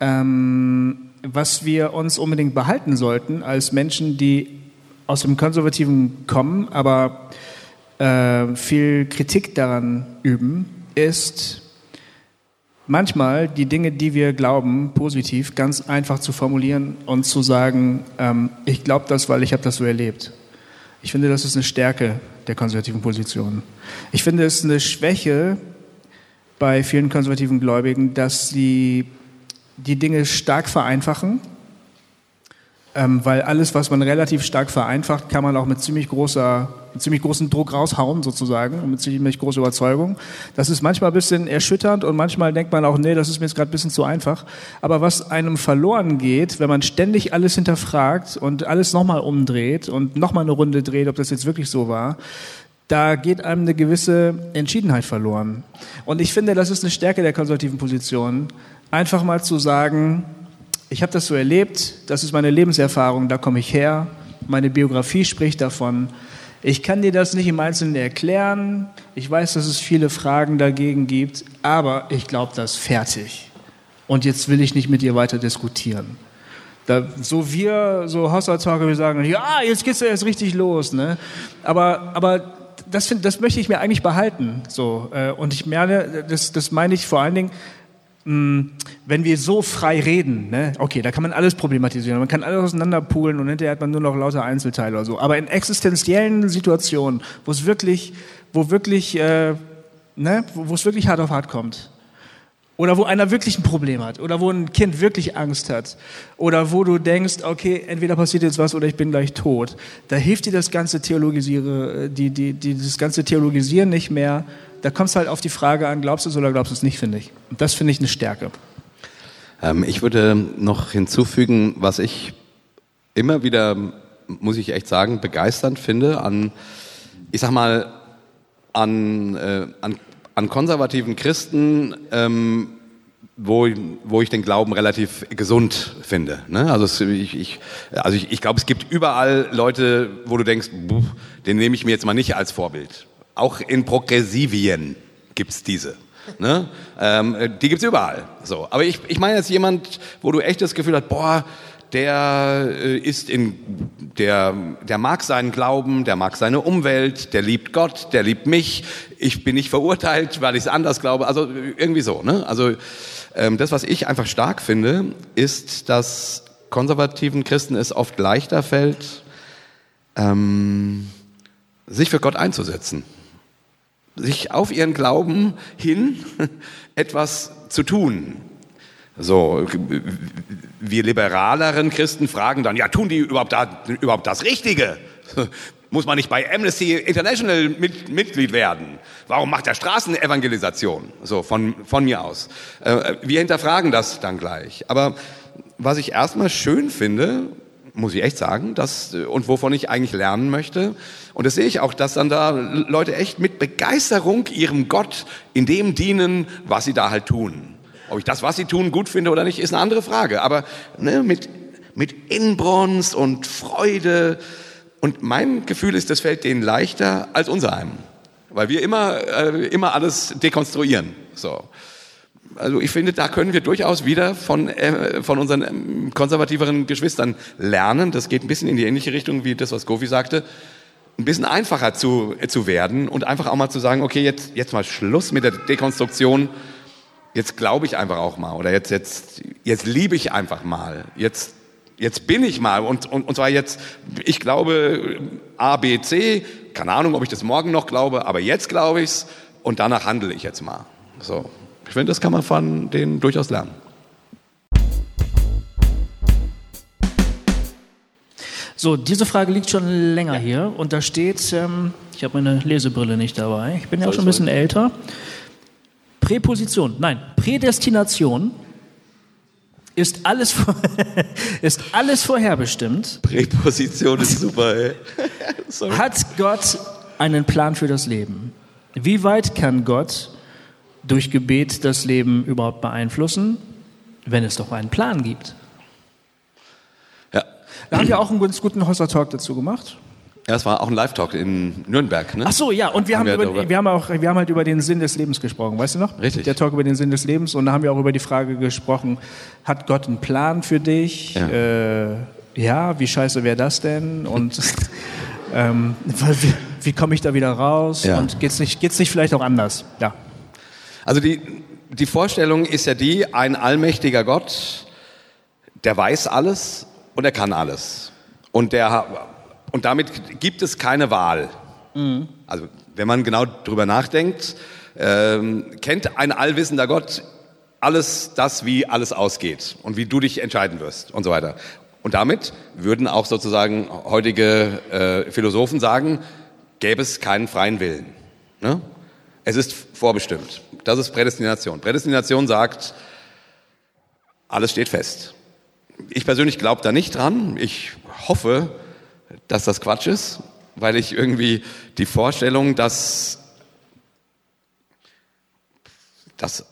ähm, was wir uns unbedingt behalten sollten als Menschen, die aus dem Konservativen kommen, aber äh, viel Kritik daran üben, ist manchmal die Dinge, die wir glauben, positiv, ganz einfach zu formulieren und zu sagen, ähm, ich glaube das, weil ich habe das so erlebt. Ich finde, das ist eine Stärke der konservativen Position. Ich finde es eine Schwäche bei vielen konservativen Gläubigen, dass sie die Dinge stark vereinfachen, ähm, weil alles, was man relativ stark vereinfacht, kann man auch mit ziemlich großer, mit ziemlich großem Druck raushauen sozusagen, mit ziemlich großer Überzeugung. Das ist manchmal ein bisschen erschütternd und manchmal denkt man auch, nee, das ist mir jetzt gerade ein bisschen zu einfach. Aber was einem verloren geht, wenn man ständig alles hinterfragt und alles nochmal umdreht und nochmal eine Runde dreht, ob das jetzt wirklich so war, da geht einem eine gewisse Entschiedenheit verloren. Und ich finde, das ist eine Stärke der konservativen Position, einfach mal zu sagen, ich habe das so erlebt, das ist meine Lebenserfahrung, da komme ich her, meine Biografie spricht davon. Ich kann dir das nicht im Einzelnen erklären, ich weiß, dass es viele Fragen dagegen gibt, aber ich glaube das fertig. Und jetzt will ich nicht mit dir weiter diskutieren. Da, so wir, so Haushaltstalker, wir sagen, ja, jetzt geht's ja erst richtig los. Ne? Aber, aber das, find, das möchte ich mir eigentlich behalten. So. Äh, und ich merke, das, das meine ich vor allen Dingen, hm, wenn wir so frei reden, ne, okay, da kann man alles problematisieren, man kann alles auseinanderpulen und hinterher hat man nur noch lauter Einzelteile oder so. Aber in existenziellen Situationen, wo es wirklich, wo wirklich, äh, ne, wo es wirklich hart auf hart kommt, oder wo einer wirklich ein Problem hat, oder wo ein Kind wirklich Angst hat, oder wo du denkst, okay, entweder passiert jetzt was oder ich bin gleich tot, da hilft dir das ganze Theologisiere, äh, die, die, die, das ganze Theologisieren nicht mehr, da kommt es halt auf die Frage an, glaubst du es oder glaubst du es nicht, finde ich. Und das finde ich eine Stärke. Ähm, ich würde noch hinzufügen, was ich immer wieder, muss ich echt sagen, begeisternd finde an, ich sag mal, an, äh, an, an konservativen Christen, ähm, wo, wo ich den Glauben relativ gesund finde. Ne? Also, ich, ich, also ich, ich glaube, es gibt überall Leute, wo du denkst, den nehme ich mir jetzt mal nicht als Vorbild. Auch in Progressivien gibt's diese. Ne? Ähm, die gibt's überall. So. Aber ich, ich meine jetzt jemand, wo du echt das Gefühl hast, boah, der äh, ist in, der, der mag seinen Glauben, der mag seine Umwelt, der liebt Gott, der liebt mich. Ich bin nicht verurteilt, weil ich es anders glaube. Also irgendwie so. Ne? Also ähm, das, was ich einfach stark finde, ist, dass konservativen Christen es oft leichter fällt, ähm, sich für Gott einzusetzen sich auf ihren Glauben hin etwas zu tun. So, wir liberaleren Christen fragen dann, ja, tun die überhaupt, da, überhaupt das Richtige? Muss man nicht bei Amnesty International mit, Mitglied werden? Warum macht er Straßenevangelisation? So, von, von mir aus. Äh, wir hinterfragen das dann gleich. Aber was ich erstmal schön finde, muss ich echt sagen, dass, und wovon ich eigentlich lernen möchte. Und das sehe ich auch, dass dann da Leute echt mit Begeisterung ihrem Gott in dem dienen, was sie da halt tun. Ob ich das, was sie tun, gut finde oder nicht, ist eine andere Frage. Aber ne, mit, mit Inbrunst und Freude. Und mein Gefühl ist, das fällt denen leichter als unser einem. Weil wir immer, äh, immer alles dekonstruieren. So also ich finde, da können wir durchaus wieder von, äh, von unseren ähm, konservativeren Geschwistern lernen. Das geht ein bisschen in die ähnliche Richtung wie das, was Gofi sagte. Ein bisschen einfacher zu, äh, zu werden und einfach auch mal zu sagen, okay, jetzt, jetzt mal Schluss mit der Dekonstruktion. Jetzt glaube ich einfach auch mal oder jetzt, jetzt, jetzt liebe ich einfach mal. Jetzt, jetzt bin ich mal und, und, und zwar jetzt, ich glaube A, B, C, keine Ahnung, ob ich das morgen noch glaube, aber jetzt glaube ich's und danach handle ich jetzt mal. So. Ich finde, das kann man von denen durchaus lernen. So, diese Frage liegt schon länger hier und da steht, ähm, ich habe meine Lesebrille nicht dabei, ich bin ja auch schon ein bisschen älter. Präposition, nein, Prädestination ist alles, ist alles vorherbestimmt. Präposition ist super, ey. Hat Gott einen Plan für das Leben? Wie weit kann Gott durch Gebet das Leben überhaupt beeinflussen, wenn es doch einen Plan gibt? Ja. Da haben wir auch einen ganz guten Häuser Talk dazu gemacht. Ja, es war auch ein Live-Talk in Nürnberg, ne? Ach so, ja, und wir haben, wir über, wir haben auch, wir haben halt über den Sinn des Lebens gesprochen, weißt du noch? Richtig. Der Talk über den Sinn des Lebens und da haben wir auch über die Frage gesprochen, hat Gott einen Plan für dich? Ja. Äh, ja, wie scheiße wäre das denn? Und ähm, wie, wie komme ich da wieder raus? Ja. Und geht's nicht, geht's nicht vielleicht auch anders? Ja. Also die, die Vorstellung ist ja die, ein allmächtiger Gott, der weiß alles und er kann alles. Und, der, und damit gibt es keine Wahl. Also wenn man genau drüber nachdenkt, ähm, kennt ein allwissender Gott alles das, wie alles ausgeht und wie du dich entscheiden wirst und so weiter. Und damit würden auch sozusagen heutige äh, Philosophen sagen, gäbe es keinen freien Willen. Ne? Es ist vorbestimmt. Das ist Prädestination. Prädestination sagt, alles steht fest. Ich persönlich glaube da nicht dran. Ich hoffe, dass das Quatsch ist, weil ich irgendwie die Vorstellung, dass, dass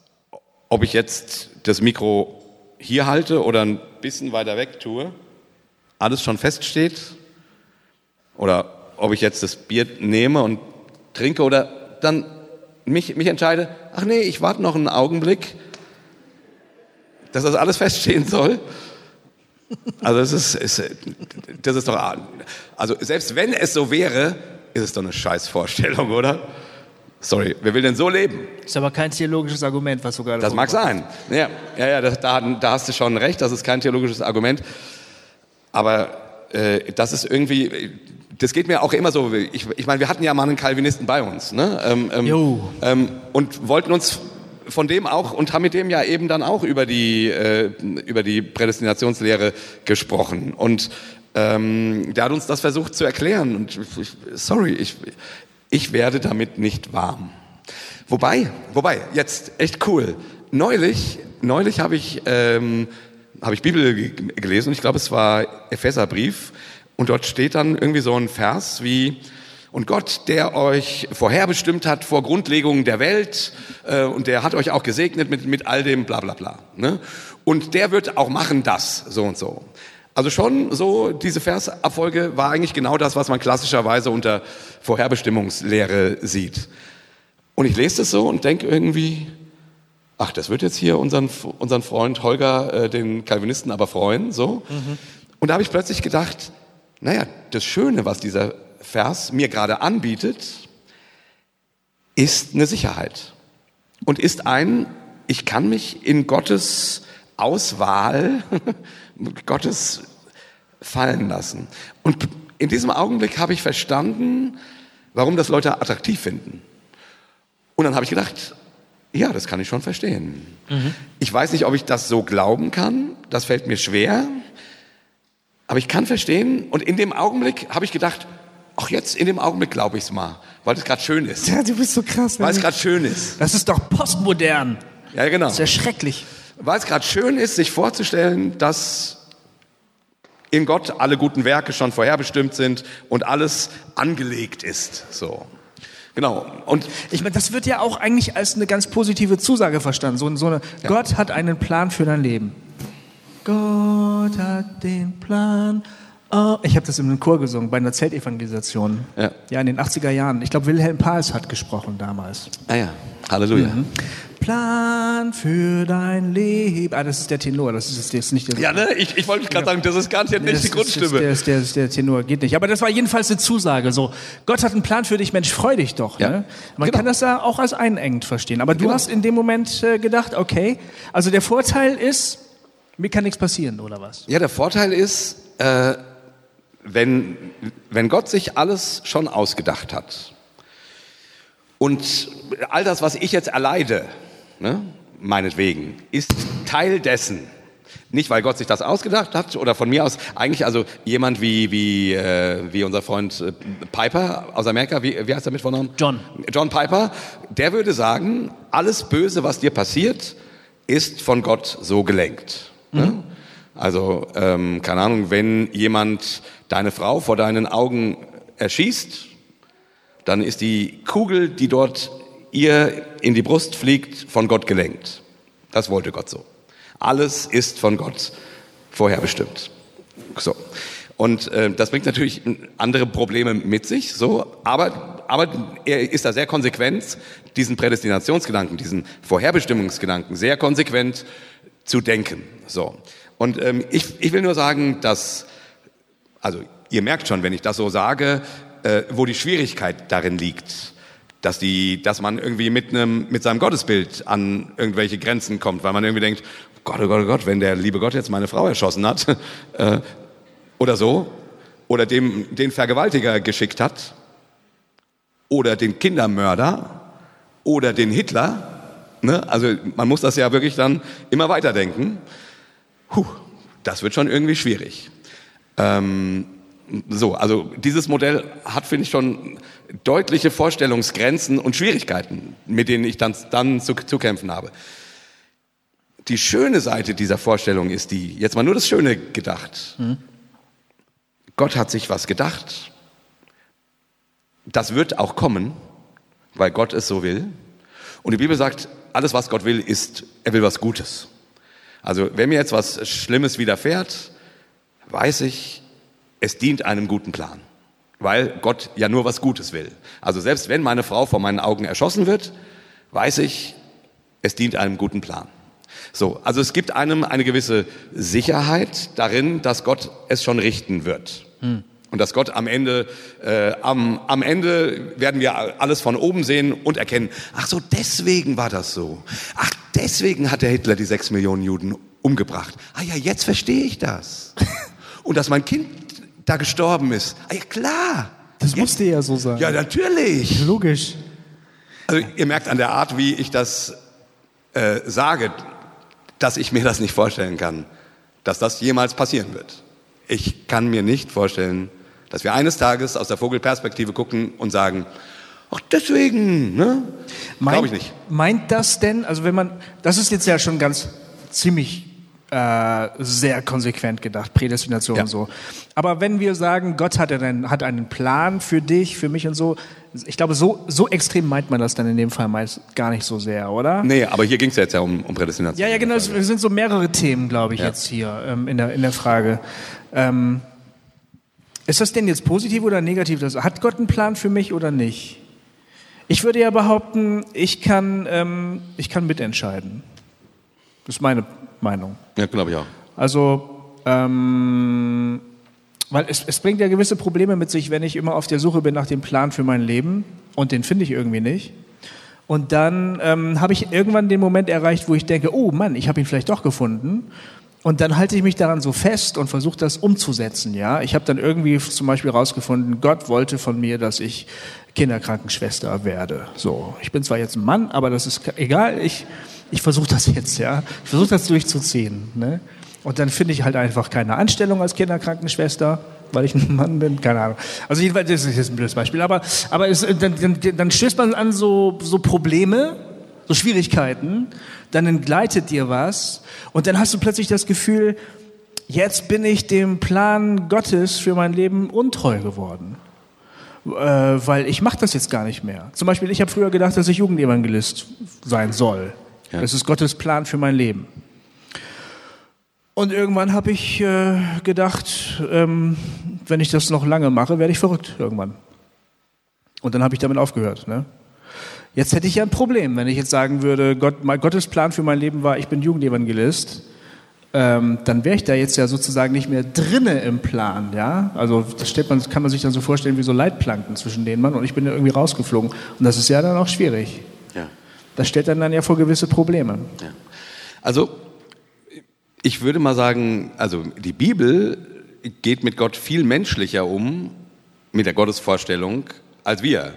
ob ich jetzt das Mikro hier halte oder ein bisschen weiter weg tue, alles schon feststeht. Oder ob ich jetzt das Bier nehme und trinke oder dann mich, mich entscheide, ach nee, ich warte noch einen Augenblick, dass das alles feststehen soll. Also das ist, ist, das ist doch, also selbst wenn es so wäre, ist es doch eine Scheißvorstellung, oder? Sorry, wer will denn so leben? Ist aber kein theologisches Argument, was sogar. Das mag sein. Ja, ja, ja das, da, da hast du schon recht, das ist kein theologisches Argument. Aber äh, das ist irgendwie, das geht mir auch immer so. Ich, ich meine, wir hatten ja mal einen Calvinisten bei uns, ne? Ähm, ähm, Jo. ähm, und wollten uns von dem auch und haben mit dem ja eben dann auch über die äh, über die Prädestinationslehre gesprochen und ähm, der hat uns das versucht zu erklären und ich, sorry, ich ich werde damit nicht warm. Wobei, wobei, jetzt echt cool. Neulich, neulich habe ich, ähm, habe ich Bibel ge- gelesen und ich glaube, es war Epheserbrief und dort steht dann irgendwie so ein Vers wie und Gott, der euch vorherbestimmt hat vor Grundlegung der Welt äh, und der hat euch auch gesegnet mit, mit all dem bla bla bla. Ne? Und der wird auch machen das, so und so. Also schon so, diese Versabfolge war eigentlich genau das, was man klassischerweise unter Vorherbestimmungslehre sieht. Und ich lese das so und denke irgendwie, ach, das wird jetzt hier unseren, unseren Freund Holger, äh, den Calvinisten, aber freuen, so. Und da habe ich plötzlich gedacht, naja, das Schöne, was dieser Vers mir gerade anbietet, ist eine Sicherheit. Und ist ein, ich kann mich in Gottes Auswahl, Gottes fallen lassen. Und in diesem Augenblick habe ich verstanden, warum das Leute attraktiv finden. Und dann habe ich gedacht, ja, das kann ich schon verstehen. Ich weiß nicht, ob ich das so glauben kann. Das fällt mir schwer. Aber ich kann verstehen. Und in dem Augenblick habe ich gedacht, ach jetzt, in dem Augenblick glaube ich es mal, weil es gerade schön ist. Ja, du bist so krass. Weil es gerade schön ist. Das ist doch postmodern. Ja, genau. Das ist ja schrecklich. Weil es gerade schön ist, sich vorzustellen, dass in Gott alle guten Werke schon vorherbestimmt sind und alles angelegt ist. So. Genau. Und Ich meine, das wird ja auch eigentlich als eine ganz positive Zusage verstanden. So, so eine, Gott hat einen Plan für dein Leben. Gott hat den Plan. Oh, ich habe das in einem Chor gesungen, bei einer Zeltevangelisation. Ja. ja, in den 80er Jahren. Ich glaube, Wilhelm Pals hat gesprochen damals. ah ja, Halleluja. Plan für dein Leben. Ah, das ist der Tenor, das ist jetzt nicht der. Ja, ne? Ich, ich wollte gerade sagen, das ist garantiert Nee, nicht die das ist- Grundstimme. Das ist, der, ist der, der Tenor geht nicht. Aber das war jedenfalls eine Zusage. So, Gott hat einen Plan für dich, Mensch, freu dich doch. Ja. Ne? Man Genau. kann das ja auch als einengend verstehen. Aber du Genau. hast in dem Moment äh, gedacht, okay, also der Vorteil ist, Mir kann nichts passieren, oder was? Ja, der Vorteil ist, äh, wenn, wenn Gott sich alles schon ausgedacht hat und all das, was ich jetzt erleide, ne, meinetwegen, ist Teil dessen. Nicht, weil Gott sich das ausgedacht hat oder von mir aus eigentlich, also jemand wie, wie, äh, wie unser Freund äh, Piper aus Amerika, wie, wie heißt er mit Vornamen? John. John Piper, der würde sagen, alles Böse, was dir passiert, ist von Gott so gelenkt. Ne? Mhm. Also, ähm, keine Ahnung, wenn jemand deine Frau vor deinen Augen erschießt, dann ist die Kugel, die dort ihr in die Brust fliegt, von Gott gelenkt. Das wollte Gott so. Alles ist von Gott vorherbestimmt. So. Und äh, das bringt natürlich andere Probleme mit sich, so, aber, aber er ist da sehr konsequent, diesen Prädestinationsgedanken, diesen Vorherbestimmungsgedanken sehr konsequent zu denken. So. Und ähm, ich, ich will nur sagen, dass, also ihr merkt schon, wenn ich das so sage, äh, wo die Schwierigkeit darin liegt dass die, dass man irgendwie mit einem, mit seinem Gottesbild an irgendwelche Grenzen kommt, weil man irgendwie denkt, Gott, oh Gott, oh Gott, wenn der liebe Gott jetzt meine Frau erschossen hat, äh, oder so, oder dem, den Vergewaltiger geschickt hat, oder den Kindermörder, oder den Hitler, ne? also man muss das ja wirklich dann immer weiterdenken. Puh, das wird schon irgendwie schwierig. Ähm, so, also dieses Modell hat, finde ich, schon deutliche Vorstellungsgrenzen und Schwierigkeiten, mit denen ich dann, dann zu, zu kämpfen habe. Die schöne Seite dieser Vorstellung ist die, jetzt mal nur das Schöne gedacht. Mhm. Gott hat sich was gedacht. Das wird auch kommen, weil Gott es so will. Und die Bibel sagt, alles, was Gott will, ist, er will was Gutes. Also wenn mir jetzt was Schlimmes widerfährt, weiß ich, es dient einem guten Plan, weil Gott ja nur was Gutes will. Also selbst wenn meine Frau vor meinen Augen erschossen wird, weiß ich, es dient einem guten Plan. So, also es gibt einem eine gewisse Sicherheit darin, dass Gott es schon richten wird. Hm. Und dass Gott am Ende, äh, am, am Ende werden wir alles von oben sehen und erkennen, ach so, deswegen war das so. Ach, deswegen hat der Hitler die sechs Millionen Juden umgebracht. Ah ja, jetzt verstehe ich das. Und dass mein Kind da gestorben ist. Ah, ja, klar. Das Jetzt, musste ja so sein. Ja, natürlich. Logisch. Also ihr merkt an der Art, wie ich das äh, sage, dass ich mir das nicht vorstellen kann, dass das jemals passieren wird. Ich kann mir nicht vorstellen, dass wir eines Tages aus der Vogelperspektive gucken und sagen, ach deswegen, ne? Glaube ich nicht. Meint das denn, also wenn man, das ist jetzt ja schon ganz ziemlich äh, sehr konsequent gedacht, Prädestination ja. und so. Aber wenn wir sagen, Gott hat einen, hat einen Plan für dich, für mich und so, ich glaube, so, so extrem meint man das dann in dem Fall meist gar nicht so sehr, oder? Nee, aber hier ging es ja jetzt ja um, um Prädestination. Ja, ja, genau. Es sind so mehrere Themen, glaube ich, ja. jetzt hier ähm, in, der, in der Frage. Ähm, ist das denn jetzt positiv oder negativ? Hat Gott einen Plan für mich oder nicht? Ich würde ja behaupten, ich kann, ähm, ich kann mitentscheiden. Das ist meine Meinung. Ja, glaube ich auch. Also, ähm, weil es, es bringt ja gewisse Probleme mit sich, wenn ich immer auf der Suche bin nach dem Plan für mein Leben und den finde ich irgendwie nicht. Und dann ähm, habe ich irgendwann den Moment erreicht, wo ich denke, oh Mann, ich habe ihn vielleicht doch gefunden. Und dann halte ich mich daran so fest und versuche das umzusetzen. Ja, ich habe dann irgendwie zum Beispiel herausgefunden, Gott wollte von mir, dass ich Kinderkrankenschwester werde. So, ich bin zwar jetzt ein Mann, aber das ist egal. Ich ich versuche das jetzt, ja. Ich versuche das durchzuziehen. Ne? Und dann finde ich halt einfach keine Anstellung als Kinderkrankenschwester, weil ich ein Mann bin, keine Ahnung. Also jedenfalls, das ist jetzt ein blödes Beispiel, aber, aber es, dann, dann, dann stößt man an so, so Probleme, so Schwierigkeiten, dann entgleitet dir was und dann hast du plötzlich das Gefühl, jetzt bin ich dem Plan Gottes für mein Leben untreu geworden. Äh, weil ich mache das jetzt gar nicht mehr. Zum Beispiel, ich habe früher gedacht, dass ich Jugendevangelist sein soll. Ja. Das ist Gottes Plan für mein Leben. Und irgendwann habe ich äh, gedacht, ähm, wenn ich das noch lange mache, werde ich verrückt irgendwann. Und dann habe ich damit aufgehört. Ne? Jetzt hätte ich ja ein Problem, wenn ich jetzt sagen würde, Gott, mein, Gottes Plan für mein Leben war, ich bin Jugendevangelist. Ähm, dann wäre ich da jetzt ja sozusagen nicht mehr drinne im Plan, ja. Also das man, kann man sich dann so vorstellen wie so Leitplanken zwischen denen man und ich bin ja irgendwie rausgeflogen. Und das ist ja dann auch schwierig. Das stellt dann, dann ja vor gewisse Probleme. Ja. Also Ich würde mal sagen, also die Bibel geht mit Gott viel menschlicher um, mit der Gottesvorstellung, als wir.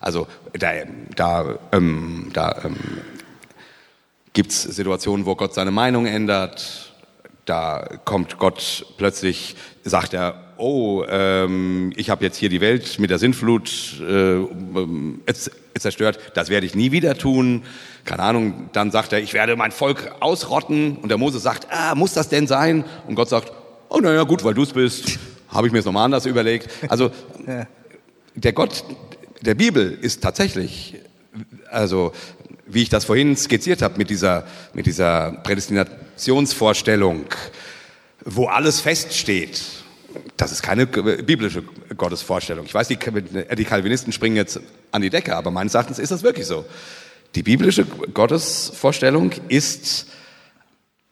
Also da, da, ähm, da ähm, gibt es Situationen, wo Gott seine Meinung ändert. Da kommt Gott plötzlich, sagt er, oh, ähm, ich habe jetzt hier die Welt mit der Sintflut äh, zerstört, das werde ich nie wieder tun. Keine Ahnung, dann sagt er, ich werde mein Volk ausrotten. Und der Moses sagt, ah, muss das denn sein? Und Gott sagt, oh, naja, gut, weil du es bist, habe ich mir es nochmal anders überlegt. Also der Gott der Bibel ist tatsächlich, also wie ich das vorhin skizziert habe mit dieser, mit dieser Prädestinationsvorstellung, wo alles feststeht, das ist keine biblische Gottesvorstellung. Ich weiß, die, die Calvinisten springen jetzt an die Decke, aber meines Erachtens ist das wirklich so. Die biblische Gottesvorstellung ist,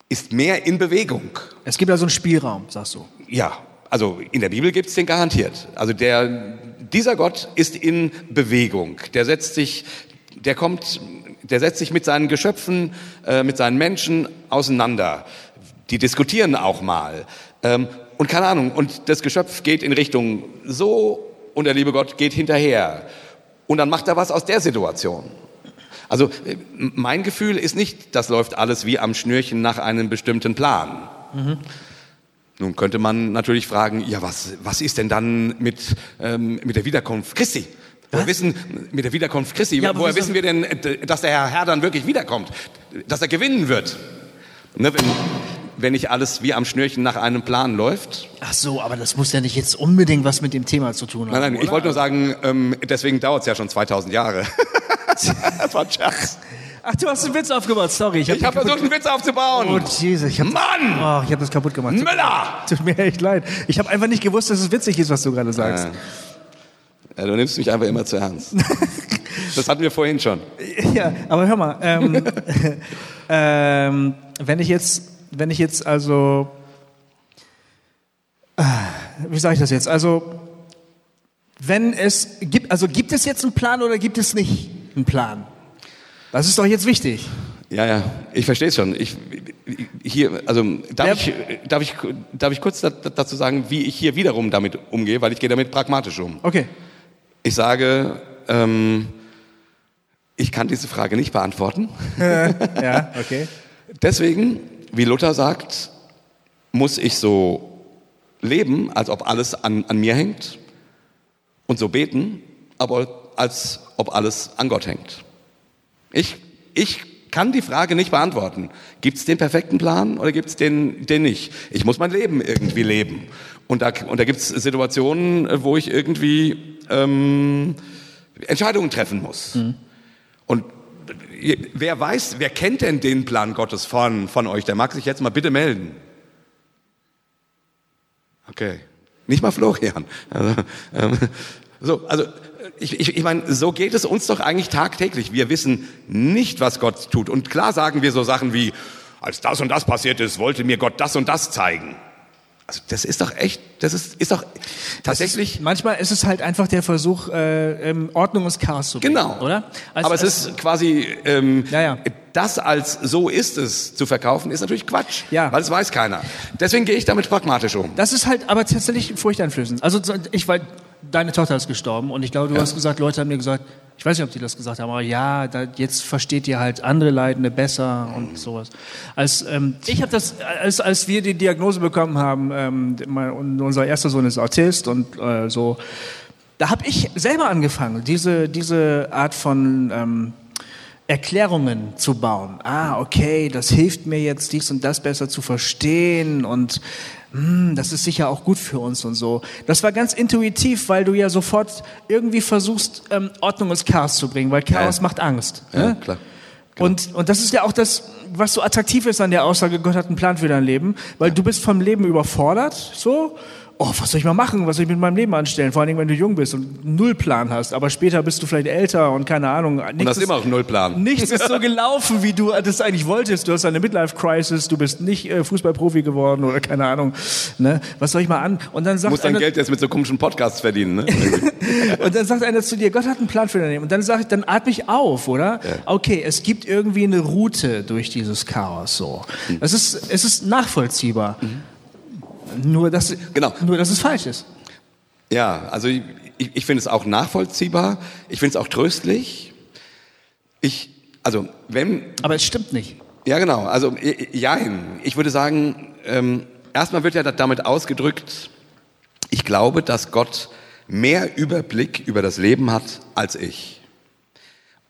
ist mehr in Bewegung. Es gibt also einen Spielraum, sagst du. Ja, also in der Bibel gibt es den garantiert. Also der, dieser Gott ist in Bewegung. Der setzt sich, der kommt, der setzt sich mit seinen Geschöpfen, äh, mit seinen Menschen auseinander. Die diskutieren auch mal. Ähm, und keine Ahnung, und das Geschöpf geht in Richtung so und der liebe Gott geht hinterher. Und dann macht er was aus der Situation. Also äh, mein Gefühl ist nicht, das läuft alles wie am Schnürchen nach einem bestimmten Plan. Mhm. Nun könnte man natürlich fragen, ja, was, was ist denn dann mit, ähm, mit der Wiederkunft Christi? Woher wissen, mit der Wiederkunft Christi, ja, woher wissen wir denn, dass der Herr, Herr dann wirklich wiederkommt? Dass er gewinnen wird? Ne, wenn, wenn nicht alles wie am Schnürchen nach einem Plan läuft. Ach so, aber das muss ja nicht jetzt unbedingt was mit dem Thema zu tun haben. Nein, nein, oder? ich wollte nur sagen, ähm, deswegen dauert es ja schon 2000 Jahre. das war ein Scherz. Ach, du hast einen Witz aufgebaut, sorry. Ich habe hab versucht, einen Witz aufzubauen. Oh, Jesus. Ich hab, Mann! Oh, ich habe das kaputt gemacht. Müller! Tut mir echt leid. Ich habe einfach nicht gewusst, dass es witzig ist, was du gerade sagst. Ja. ja. du nimmst mich einfach immer zu ernst. das hatten wir vorhin schon. Ja, aber hör mal. Ähm, ähm, wenn ich jetzt, wenn ich jetzt also, äh, wie sage ich das jetzt? Also, wenn es gibt, also gibt es jetzt einen Plan oder gibt es nicht einen Plan? Das ist doch jetzt wichtig. Ja, ja, ich verstehe es schon. Ich, hier, also darf, ich, darf, ich, darf ich kurz dazu sagen, wie ich hier wiederum damit umgehe, weil ich gehe damit pragmatisch um. Okay. Ich sage, ähm, ich kann diese Frage nicht beantworten. ja, okay. Deswegen, wie Luther sagt, muss ich so leben, als ob alles an, an mir hängt und so beten, aber als ob alles an Gott hängt. Ich, ich kann die Frage nicht beantworten. Gibt es den perfekten Plan oder gibt es den, den nicht? Ich muss mein Leben irgendwie leben. Und da, und da gibt es Situationen, wo ich irgendwie ähm, Entscheidungen treffen muss. Mhm. Und wer weiß, wer kennt denn den Plan Gottes von, von euch? Der mag sich jetzt mal bitte melden. Okay. Nicht mal Florian. Also, ähm, so, also ich, ich, ich meine, so geht es uns doch eigentlich tagtäglich. Wir wissen nicht, was Gott tut. Und klar sagen wir so Sachen wie, als das und das passiert ist, wollte mir Gott das und das zeigen. Also das ist doch echt, das ist, ist doch tatsächlich. Ist, manchmal ist es halt einfach der Versuch, äh, Ordnung und Chaos zu bringen, genau. oder? Also, Aber es ist quasi ähm, ja, ja. das als so ist es zu verkaufen, ist natürlich Quatsch, ja. weil es weiß keiner. Deswegen gehe ich damit pragmatisch um. Das ist halt aber tatsächlich furchteinflößend. Also ich weil deine Tochter ist gestorben und ich glaube, du ja. hast gesagt, Leute haben mir gesagt, ich weiß nicht, ob die das gesagt haben, aber ja, da, jetzt versteht ihr halt andere Leidende besser und mhm. sowas. Als ähm, ich habe das, als, als wir die Diagnose bekommen haben, ähm, mein, unser erster Sohn ist Autist und äh, so, da habe ich selber angefangen, diese diese Art von ähm, Erklärungen zu bauen. Ah, okay, das hilft mir jetzt, dies und das besser zu verstehen und das ist sicher auch gut für uns und so. Das war ganz intuitiv, weil du ja sofort irgendwie versuchst, ähm, Ordnung ins Chaos zu bringen, weil Chaos ja. macht Angst. Ja, ne? klar. Und, und das ist ja auch das, was so attraktiv ist an der Aussage, Gott hat einen Plan für dein Leben, weil ja. du bist vom Leben überfordert, so, oh, was soll ich mal machen? Was soll ich mit meinem Leben anstellen? Vor allen Dingen, wenn du jung bist und null Plan hast. Aber später bist du vielleicht älter und keine Ahnung. Und hast immer auch null Plan. Nichts ist so gelaufen, wie du das eigentlich wolltest. Du hast eine Midlife-Crisis, du bist nicht äh, Fußballprofi geworden oder keine Ahnung. Ne? Was soll ich mal an? Und dann sagt Du musst dein einer, Geld jetzt mit so komischen Podcasts verdienen. Ne? und dann sagt einer zu dir, Gott hat einen Plan für dein Leben. Und dann sage ich, dann atme ich auf, oder? Okay, es gibt irgendwie eine Route durch dieses Chaos so. Mhm. Es ist, es ist nachvollziehbar. Nur, dass, Genau. nur, dass es falsch ist. Ja, also ich, ich finde es auch nachvollziehbar. Ich finde es auch tröstlich. Ich, also wenn, Aber es stimmt nicht. ja genau, also ja, ich würde sagen, ähm, erstmal wird ja damit ausgedrückt, ich glaube, dass Gott mehr Überblick über das Leben hat als ich.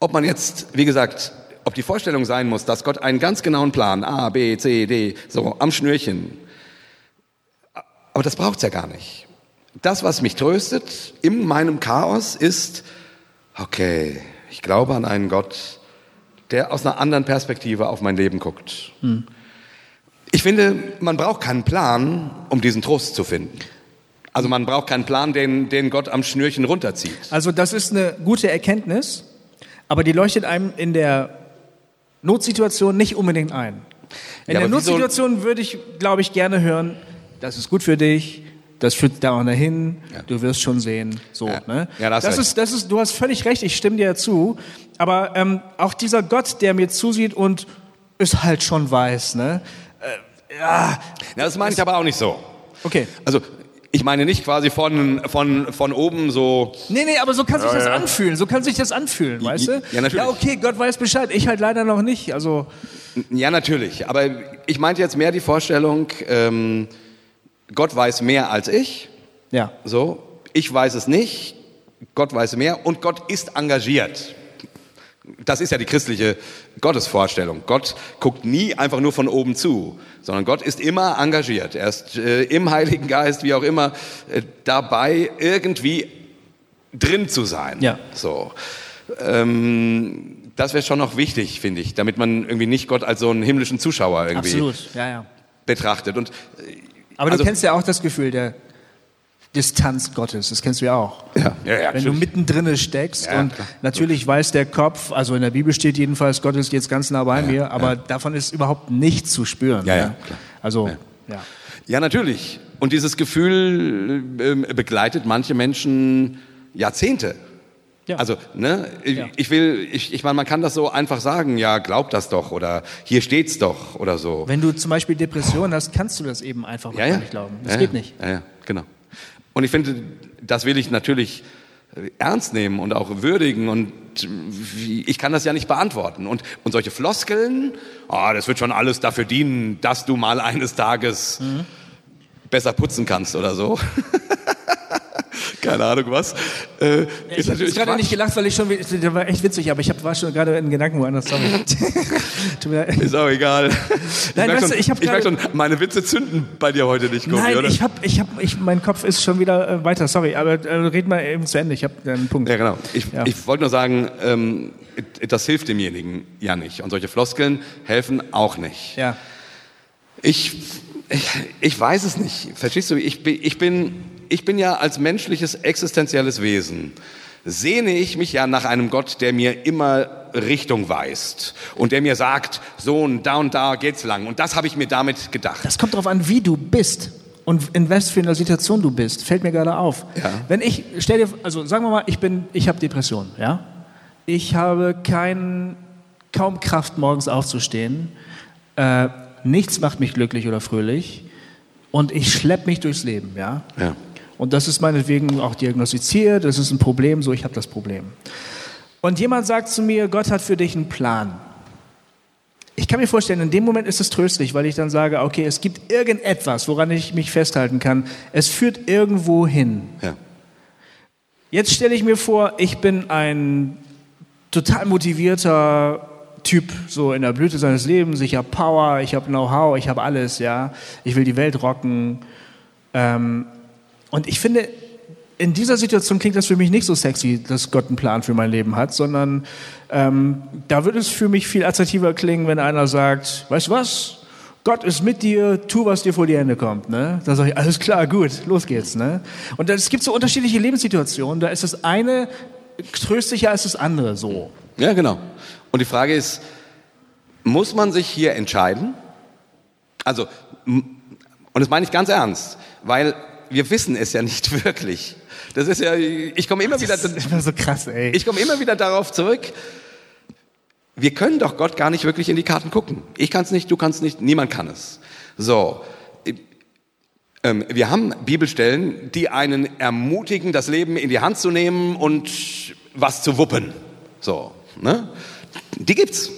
Ob man jetzt, wie gesagt, ob die Vorstellung sein muss, dass Gott einen ganz genauen Plan, A, B, C, D, so am Schnürchen, aber das braucht's ja gar nicht. Das, was mich tröstet in meinem Chaos, ist, okay, ich glaube an einen Gott, der aus einer anderen Perspektive auf mein Leben guckt. Ich finde, man braucht keinen Plan, um diesen Trost zu finden. Also man braucht keinen Plan, den, den Gott am Schnürchen runterzieht. Also das ist eine gute Erkenntnis, aber die leuchtet einem in der Notsituation nicht unbedingt ein. In Ja, der Notsituation würde ich, glaube ich, gerne hören, das ist gut für dich, das führt da und dahin, du wirst schon sehen. So, Ja. ne? Ja, das du ist, das ist, du hast völlig recht, ich stimme dir zu. Aber ähm, auch dieser Gott, der mir zusieht und es halt schon weiß, ne? Äh, ja, Ja, das meine ich aber auch nicht so. okay. Also ich meine nicht quasi von, von, von oben so, Nee, nee, aber so kann sich das anfühlen. So kann sich das anfühlen, weißt du? ja, natürlich. Ja, okay, Gott weiß Bescheid. Ich halt leider noch nicht. Also, ja natürlich, aber ich meinte jetzt mehr die Vorstellung, ähm, Gott weiß mehr als ich. ja. So, ich weiß es nicht, Gott weiß mehr und Gott ist engagiert. Das ist ja die christliche Gottesvorstellung. Gott guckt nie einfach nur von oben zu, sondern Gott ist immer engagiert. Er ist äh, im Heiligen Geist, wie auch immer, äh, dabei irgendwie drin zu sein. Ja. So. Ähm, das wäre schon noch wichtig, finde ich, damit man irgendwie nicht Gott als so einen himmlischen Zuschauer irgendwie Absolut. Ja, ja. betrachtet. Und Aber Also- du kennst ja auch das Gefühl der Distanz Gottes. Das kennst du ja auch. ja, ja, ja, Wenn du mittendrin steckst Ja, und klar. natürlich weiß der Kopf, also in der Bibel steht jedenfalls, Gott ist jetzt ganz nah bei mir, aber davon ist überhaupt nichts zu spüren. Ja, ja, ne? klar. Also, ja. Ja, natürlich. Und dieses Gefühl ähm, begleitet manche Menschen Jahrzehnte. Ja. Also, ne, ich, Ja. ich will, ich, ich meine, man kann das so einfach sagen, ja, glaub das doch oder hier steht's doch oder so. Wenn du zum Beispiel Depressionen hast, kannst du das eben einfach ja, gar ja. nicht glauben. Das geht nicht. Ja, ja, genau. Und ich finde, das will ich natürlich ernst nehmen und auch würdigen und ich kann das ja nicht beantworten. Und, und solche Floskeln, oh, das wird schon alles dafür dienen, dass du mal eines Tages Mhm. besser putzen kannst oder so. Keine Ahnung was. Äh, Ich ist habe gerade nicht gelacht, weil ich schon, das war echt witzig, aber ich hab, war schon gerade in Gedanken woanders. Sorry. Ist auch egal. Ich Nein, merk weißt schon, ich ich merk schon, meine Witze zünden bei dir heute nicht, Kobi, Nein, oder? ich hab, ich hab, ich, mein Kopf ist schon wieder äh, weiter. Sorry, aber äh, red mal eben zu Ende. Ich habe einen Punkt. Ja, genau. Ich, Ja. ich wollte nur sagen, ähm, das hilft demjenigen ja nicht. Und solche Floskeln helfen auch nicht. Ja. Ich, ich, ich weiß es nicht. Verstehst du? Ich, bin- ich, bin, ich bin ja als menschliches existenzielles Wesen, sehne ich mich ja nach einem Gott, der mir immer Richtung weist und der mir sagt, Sohn, da und da geht's lang. Und das habe ich mir damit gedacht. Das kommt darauf an, wie du bist und in was für einer Situation du bist. Fällt mir gerade auf. Ja. Wenn ich, stell dir, also sagen wir mal, ich bin, ich habe Depressionen, ja. Ich habe kein, kaum Kraft, morgens aufzustehen. Äh, nichts macht mich glücklich oder fröhlich. Und ich schlepp mich durchs Leben, ja. Ja. Und das ist meinetwegen auch diagnostiziert, das ist ein Problem, so ich habe das Problem. Und jemand sagt zu mir, Gott hat für dich einen Plan. Ich kann mir vorstellen, in dem Moment ist es tröstlich, weil ich dann sage, okay, es gibt irgendetwas, woran ich mich festhalten kann. Es führt irgendwo hin. Ja. Jetzt stelle ich mir vor, ich bin ein total motivierter Typ, so in der Blüte seines Lebens. Ich habe Power, ich habe Know-how, ich habe alles, ja. Ich will die Welt rocken. Ähm, und ich finde, in dieser Situation klingt das für mich nicht so sexy, dass Gott einen Plan für mein Leben hat, sondern ähm, da würde es für mich viel attraktiver klingen, wenn einer sagt, weißt du was? Gott ist mit dir, tu, was dir vor die Hände kommt. Ne? Dann sage ich, alles klar, gut, los geht's. Ne? Und es gibt so unterschiedliche Lebenssituationen, da ist das eine tröstlicher als das andere so. Ja, genau. Und die Frage ist, muss man sich hier entscheiden? Also, und das meine ich ganz ernst, weil wir wissen es ja nicht wirklich. Das ist ja, ich komme immer wieder, Das ist immer so krass, ey. ich komme immer wieder darauf zurück. Wir können doch Gott gar nicht wirklich in die Karten gucken. Ich kann es nicht, du kannst nicht, niemand kann es. So. Ähm, wir haben Bibelstellen, die einen ermutigen, das Leben in die Hand zu nehmen und was zu wuppen. So, ne? Die gibt's.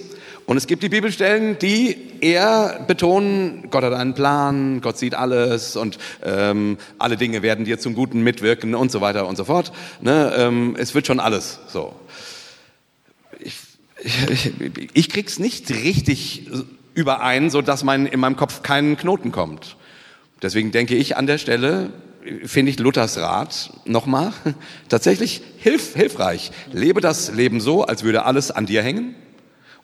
Und es gibt die Bibelstellen, die eher betonen, Gott hat einen Plan, Gott sieht alles und ähm, alle Dinge werden dir zum Guten mitwirken und so weiter und so fort. Ne? Ähm, es wird schon alles so. Ich, ich, ich krieg's nicht richtig überein, so dass mein, in meinem Kopf kein Knoten kommt. Deswegen denke ich an der Stelle, finde ich Luthers Rat nochmal tatsächlich hilf, hilfreich. Lebe das Leben so, als würde alles an dir hängen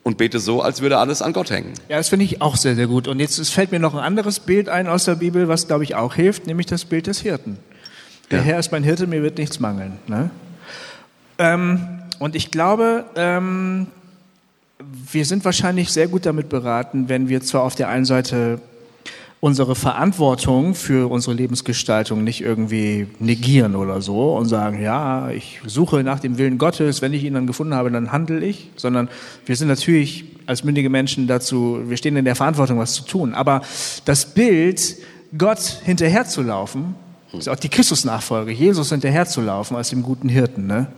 und bete so, als würde alles an Gott hängen. Ja, das finde ich auch sehr, sehr gut. Und jetzt fällt mir noch ein anderes Bild ein aus der Bibel, was, glaube ich, auch hilft, nämlich das Bild des Hirten. Der Ja. Herr ist mein Hirte, mir wird nichts mangeln. Ne? Ähm, und ich glaube, ähm, wir sind wahrscheinlich sehr gut damit beraten, wenn wir zwar auf der einen Seite unsere Verantwortung für unsere Lebensgestaltung nicht irgendwie negieren oder so und sagen, ja, ich suche nach dem Willen Gottes, wenn ich ihn dann gefunden habe, dann handle ich, sondern wir sind natürlich als mündige Menschen dazu, wir stehen in der Verantwortung, was zu tun. Aber das Bild, Gott hinterherzulaufen, ist auch die Christusnachfolge, Jesus hinterherzulaufen als dem guten Hirten, ne?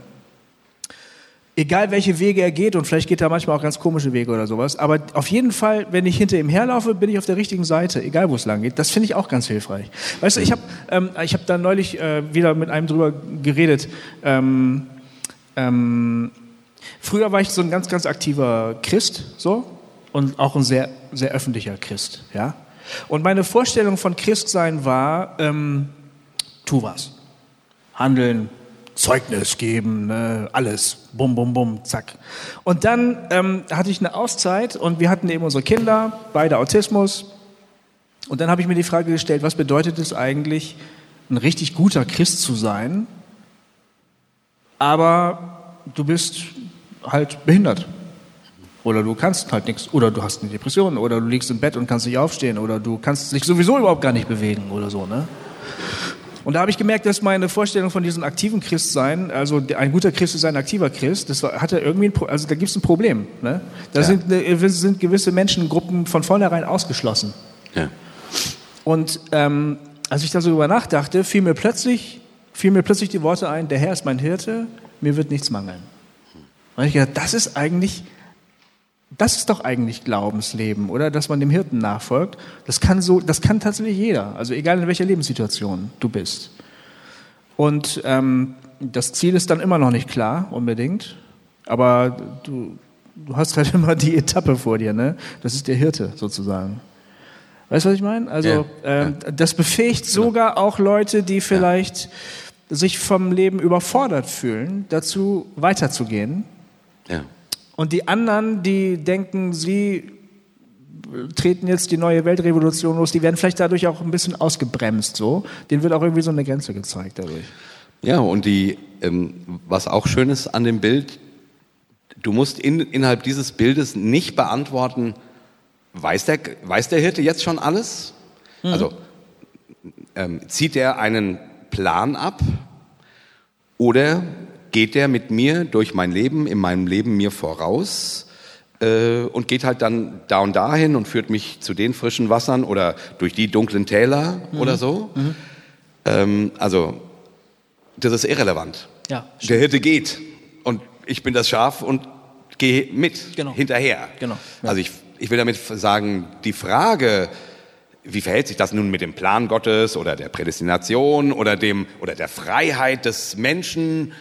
Egal welche Wege er geht, und vielleicht geht er manchmal auch ganz komische Wege oder sowas, aber auf jeden Fall, wenn ich hinter ihm herlaufe, bin ich auf der richtigen Seite, egal wo es lang geht. Das finde ich auch ganz hilfreich. Weißt du, ich habe ähm, hab da neulich äh, wieder mit einem drüber geredet. Ähm, ähm, früher war ich so ein ganz, ganz aktiver Christ, so, und auch ein sehr, sehr öffentlicher Christ, ja. Und meine Vorstellung von Christsein war, ähm, tu was. Handeln, Zeugnis geben, ne, alles, bum, bum, bum, zack. Und dann ähm, hatte ich eine Auszeit und wir hatten eben unsere Kinder, beide Autismus. Und dann habe ich mir die Frage gestellt, was bedeutet es eigentlich, ein richtig guter Christ zu sein, aber du bist halt behindert. Oder du kannst halt nichts. Oder du hast eine Depression. Oder du liegst im Bett und kannst nicht aufstehen. Oder du kannst dich sowieso überhaupt gar nicht bewegen oder so, ne? Und da habe ich gemerkt, dass meine Vorstellung von diesem aktiven Christsein, also ein guter Christ ist ein aktiver Christ, das war, hatte irgendwie ein, also da gibt es ein Problem. Ne? Da Ja. sind, äh, sind gewisse Menschengruppen von vornherein ausgeschlossen. Ja. Und ähm, als ich da so drüber nachdachte, fiel mir plötzlich, fiel mir plötzlich die Worte ein: Der Herr ist mein Hirte, mir wird nichts mangeln. Und ich gedacht, das ist eigentlich, das ist doch eigentlich Glaubensleben, oder? Dass man dem Hirten nachfolgt. Das kann so, das kann tatsächlich jeder. Also egal in welcher Lebenssituation du bist. Und ähm, das Ziel ist dann immer noch nicht klar, unbedingt. Aber du, du hast halt immer die Etappe vor dir, ne? Das ist der Hirte sozusagen. Weißt du, was ich meine? Also Ja, ähm, das befähigt sogar auch Leute, die vielleicht sich vom Leben überfordert fühlen, dazu weiterzugehen. Ja. Und die anderen, die denken, sie treten jetzt die neue Weltrevolution los, die werden vielleicht dadurch auch ein bisschen ausgebremst. So, denen wird auch irgendwie so eine Grenze gezeigt dadurch. Ja, und die, ähm, was auch schön ist an dem Bild, du musst in, innerhalb dieses Bildes nicht beantworten, weiß der, weiß der Hirte jetzt schon alles? Also ähm, zieht er einen Plan ab oder geht er mit mir durch mein Leben, in meinem Leben mir voraus äh, und geht halt dann da und dahin und führt mich zu den frischen Wassern oder durch die dunklen Täler oder so? Ähm, also das ist irrelevant. Ja, Der Hirte geht und ich bin das Schaf und gehe mit Genau. hinterher. Genau, ja. Also ich, ich will damit sagen, die Frage, wie verhält sich das nun mit dem Plan Gottes oder der Prädestination oder dem oder der Freiheit des Menschen,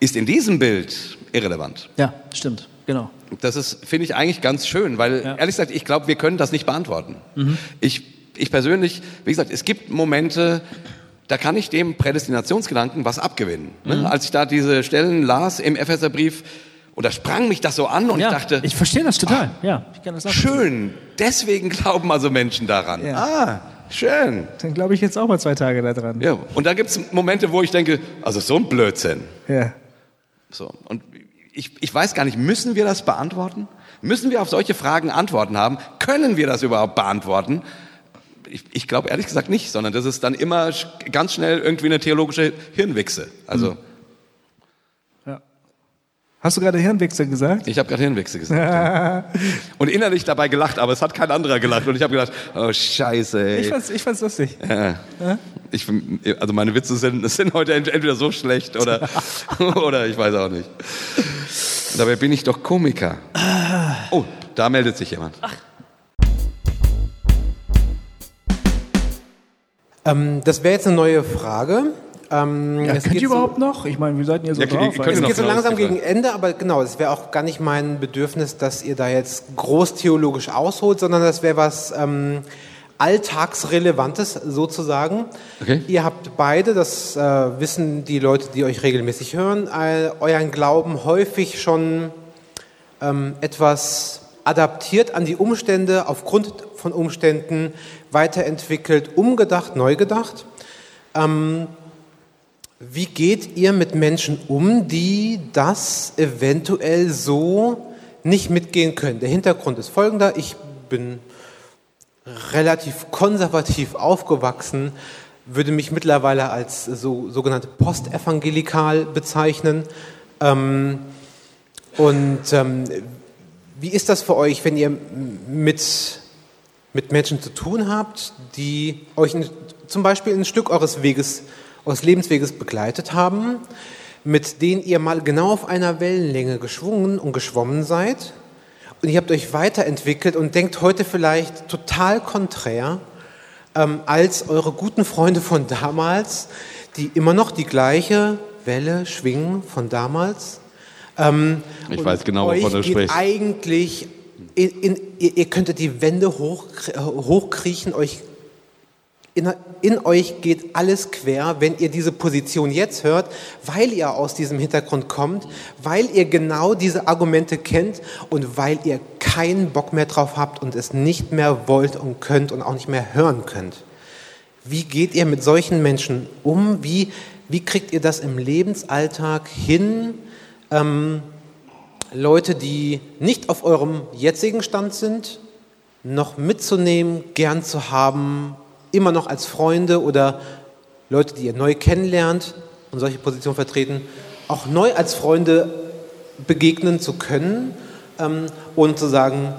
ist in diesem Bild irrelevant. Ja, stimmt, genau. Das ist, finde ich, eigentlich ganz schön, weil Ja. Mhm. ehrlich gesagt, ich glaube, wir können das nicht beantworten. Ich, ich persönlich, wie gesagt, es gibt Momente, da kann ich dem Prädestinationsgedanken was abgewinnen. Ne? Mhm. Als ich da diese Stellen las im Epheserbrief Und da sprang mich das so an und ja, ich dachte, ich verstehe das total. ja, ich kann das schön, deswegen glauben also Menschen daran. Ja. Ah, schön. Dann glaube ich jetzt auch mal zwei Tage da dran. Ja, und dann gibt es Momente, wo ich denke, also so ein Blödsinn. Ja. So, und ich, ich weiß gar nicht, müssen wir das beantworten? Müssen wir auf solche Fragen Antworten haben? Können wir das überhaupt beantworten? Ich, ich glaube ehrlich gesagt nicht, sondern das ist dann immer ganz schnell irgendwie eine theologische Hirnwichse. Also, ja. Hast du gerade Hirnwechsel gesagt? ich habe gerade Hirnwichse gesagt. ja. Und innerlich dabei gelacht, aber es hat kein anderer gelacht. Und ich habe gedacht, oh Scheiße, ey. Ich fand's, ich fand's lustig. Ich, also meine Witze sind, sind heute ent- entweder so schlecht oder, oder ich weiß auch nicht. Dabei bin ich doch Komiker. Oh, da meldet sich jemand. Ähm, das wäre jetzt eine neue Frage. Ähm, Ja, es könnt geht ihr so- überhaupt noch? Ich meine, wir seid ja so Ja, ihr- ihr drauf. könnt also- Es geht so langsam das gegen Ende, aber genau, es wäre auch gar nicht mein Bedürfnis, dass ihr da jetzt groß theologisch ausholt, sondern das wäre was ähm, Alltagsrelevantes sozusagen. Okay. Ihr habt beide, das äh, wissen die Leute, die euch regelmäßig hören, äh, euren Glauben häufig schon ähm, etwas adaptiert an die Umstände, aufgrund von Umständen weiterentwickelt, umgedacht, neu gedacht. Ähm, wie geht ihr mit Menschen um, die das eventuell so nicht mitgehen können? Der Hintergrund ist folgender. Ich bin relativ konservativ aufgewachsen, würde mich mittlerweile als so, sogenannte postevangelikal bezeichnen. Ähm, und ähm, wie ist das für euch, wenn ihr mit, mit Menschen zu tun habt, die euch in, zum Beispiel ein Stück eures Weges, eures Lebensweges begleitet haben, mit denen ihr mal genau auf einer Wellenlänge geschwungen und geschwommen seid und ihr habt euch weiterentwickelt und denkt heute vielleicht total konträr ähm, als eure guten Freunde von damals, die immer noch die gleiche Welle schwingen von damals. Ähm, Ich weiß genau, wovon du sprichst. Eigentlich, in, in, ihr, ihr könntet die Wände hoch, hochkriechen, euch in, in euch geht alles quer, wenn ihr diese Position jetzt hört, weil ihr aus diesem Hintergrund kommt, weil ihr genau diese Argumente kennt und weil ihr keinen Bock mehr drauf habt und es nicht mehr wollt und könnt und auch nicht mehr hören könnt. Wie geht ihr mit solchen Menschen um? Wie, wie kriegt ihr das im Lebensalltag hin? Ähm, Leute, die nicht auf eurem jetzigen Stand sind, noch mitzunehmen, gern zu haben, immer noch als Freunde oder Leute, die ihr neu kennenlernt und solche Positionen vertreten, auch neu als Freunde begegnen zu können ähm, und zu sagen,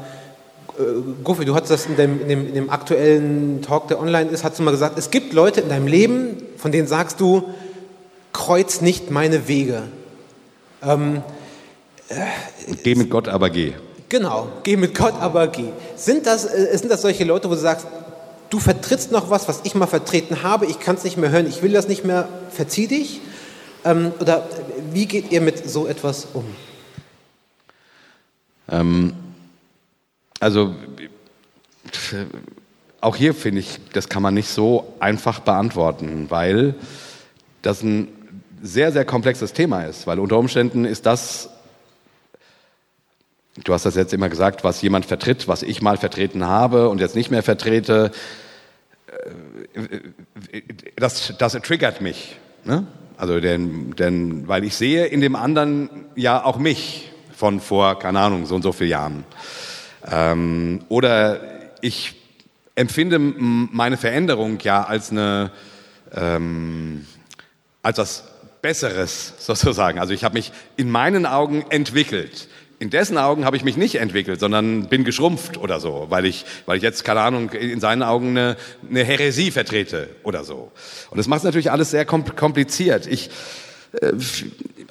äh, Guffi, du hattest das in dem, in, dem, in dem aktuellen Talk, der online ist, hast du mal gesagt, es gibt Leute in deinem Leben, von denen sagst du, kreuz nicht meine Wege. Ähm, Geh mit Gott, aber geh. Genau, geh mit Gott, aber geh. Sind das, äh, sind das solche Leute, wo du sagst, du vertrittst noch was, was ich mal vertreten habe, ich kann es nicht mehr hören, ich will das nicht mehr, verzieh dich? Ähm, oder wie geht ihr mit so etwas um? Ähm, also auch hier finde ich, das kann man nicht so einfach beantworten, weil das ein sehr, sehr komplexes Thema ist, weil unter Umständen ist das, du hast das jetzt immer gesagt, was jemand vertritt, was ich mal vertreten habe und jetzt nicht mehr vertrete, das, das triggert mich. Ne? Also denn, denn, weil ich sehe in dem anderen ja auch mich von vor, keine Ahnung, so und so vielen Jahren. Ähm, oder ich empfinde meine Veränderung ja als eine, ähm, als was Besseres sozusagen. Also ich habe mich in meinen Augen entwickelt. In dessen Augen habe ich mich nicht entwickelt, sondern bin geschrumpft oder so, weil ich, weil ich jetzt, keine Ahnung, in seinen Augen eine, eine Häresie vertrete oder so. Und das macht es natürlich alles sehr kom- kompliziert. Ich, äh,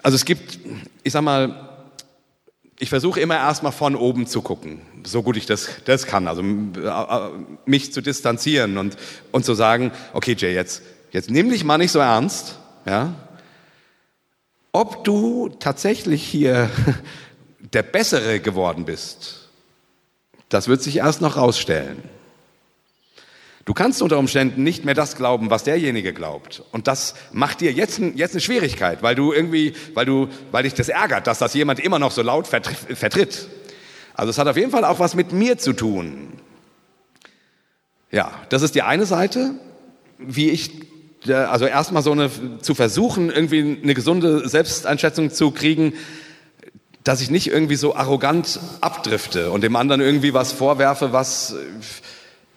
also es gibt, ich sag mal, ich versuche immer erstmal von oben zu gucken, so gut ich das, das kann. Also äh, mich zu distanzieren und, und zu sagen, okay Jay, jetzt, jetzt nimm dich mal nicht so ernst, ja. Ob du tatsächlich hier der Bessere geworden bist, das wird sich erst noch rausstellen. Du kannst unter Umständen nicht mehr das glauben, was derjenige glaubt. Und das macht dir jetzt, jetzt eine Schwierigkeit, weil du irgendwie, weil du, weil dich das ärgert, dass das jemand immer noch so laut vertritt. Also es hat auf jeden Fall auch was mit mir zu tun. Ja, das ist die eine Seite, wie ich, also erstmal so eine, zu versuchen, irgendwie eine gesunde Selbsteinschätzung zu kriegen, dass ich nicht irgendwie so arrogant abdrifte und dem anderen irgendwie was vorwerfe, was,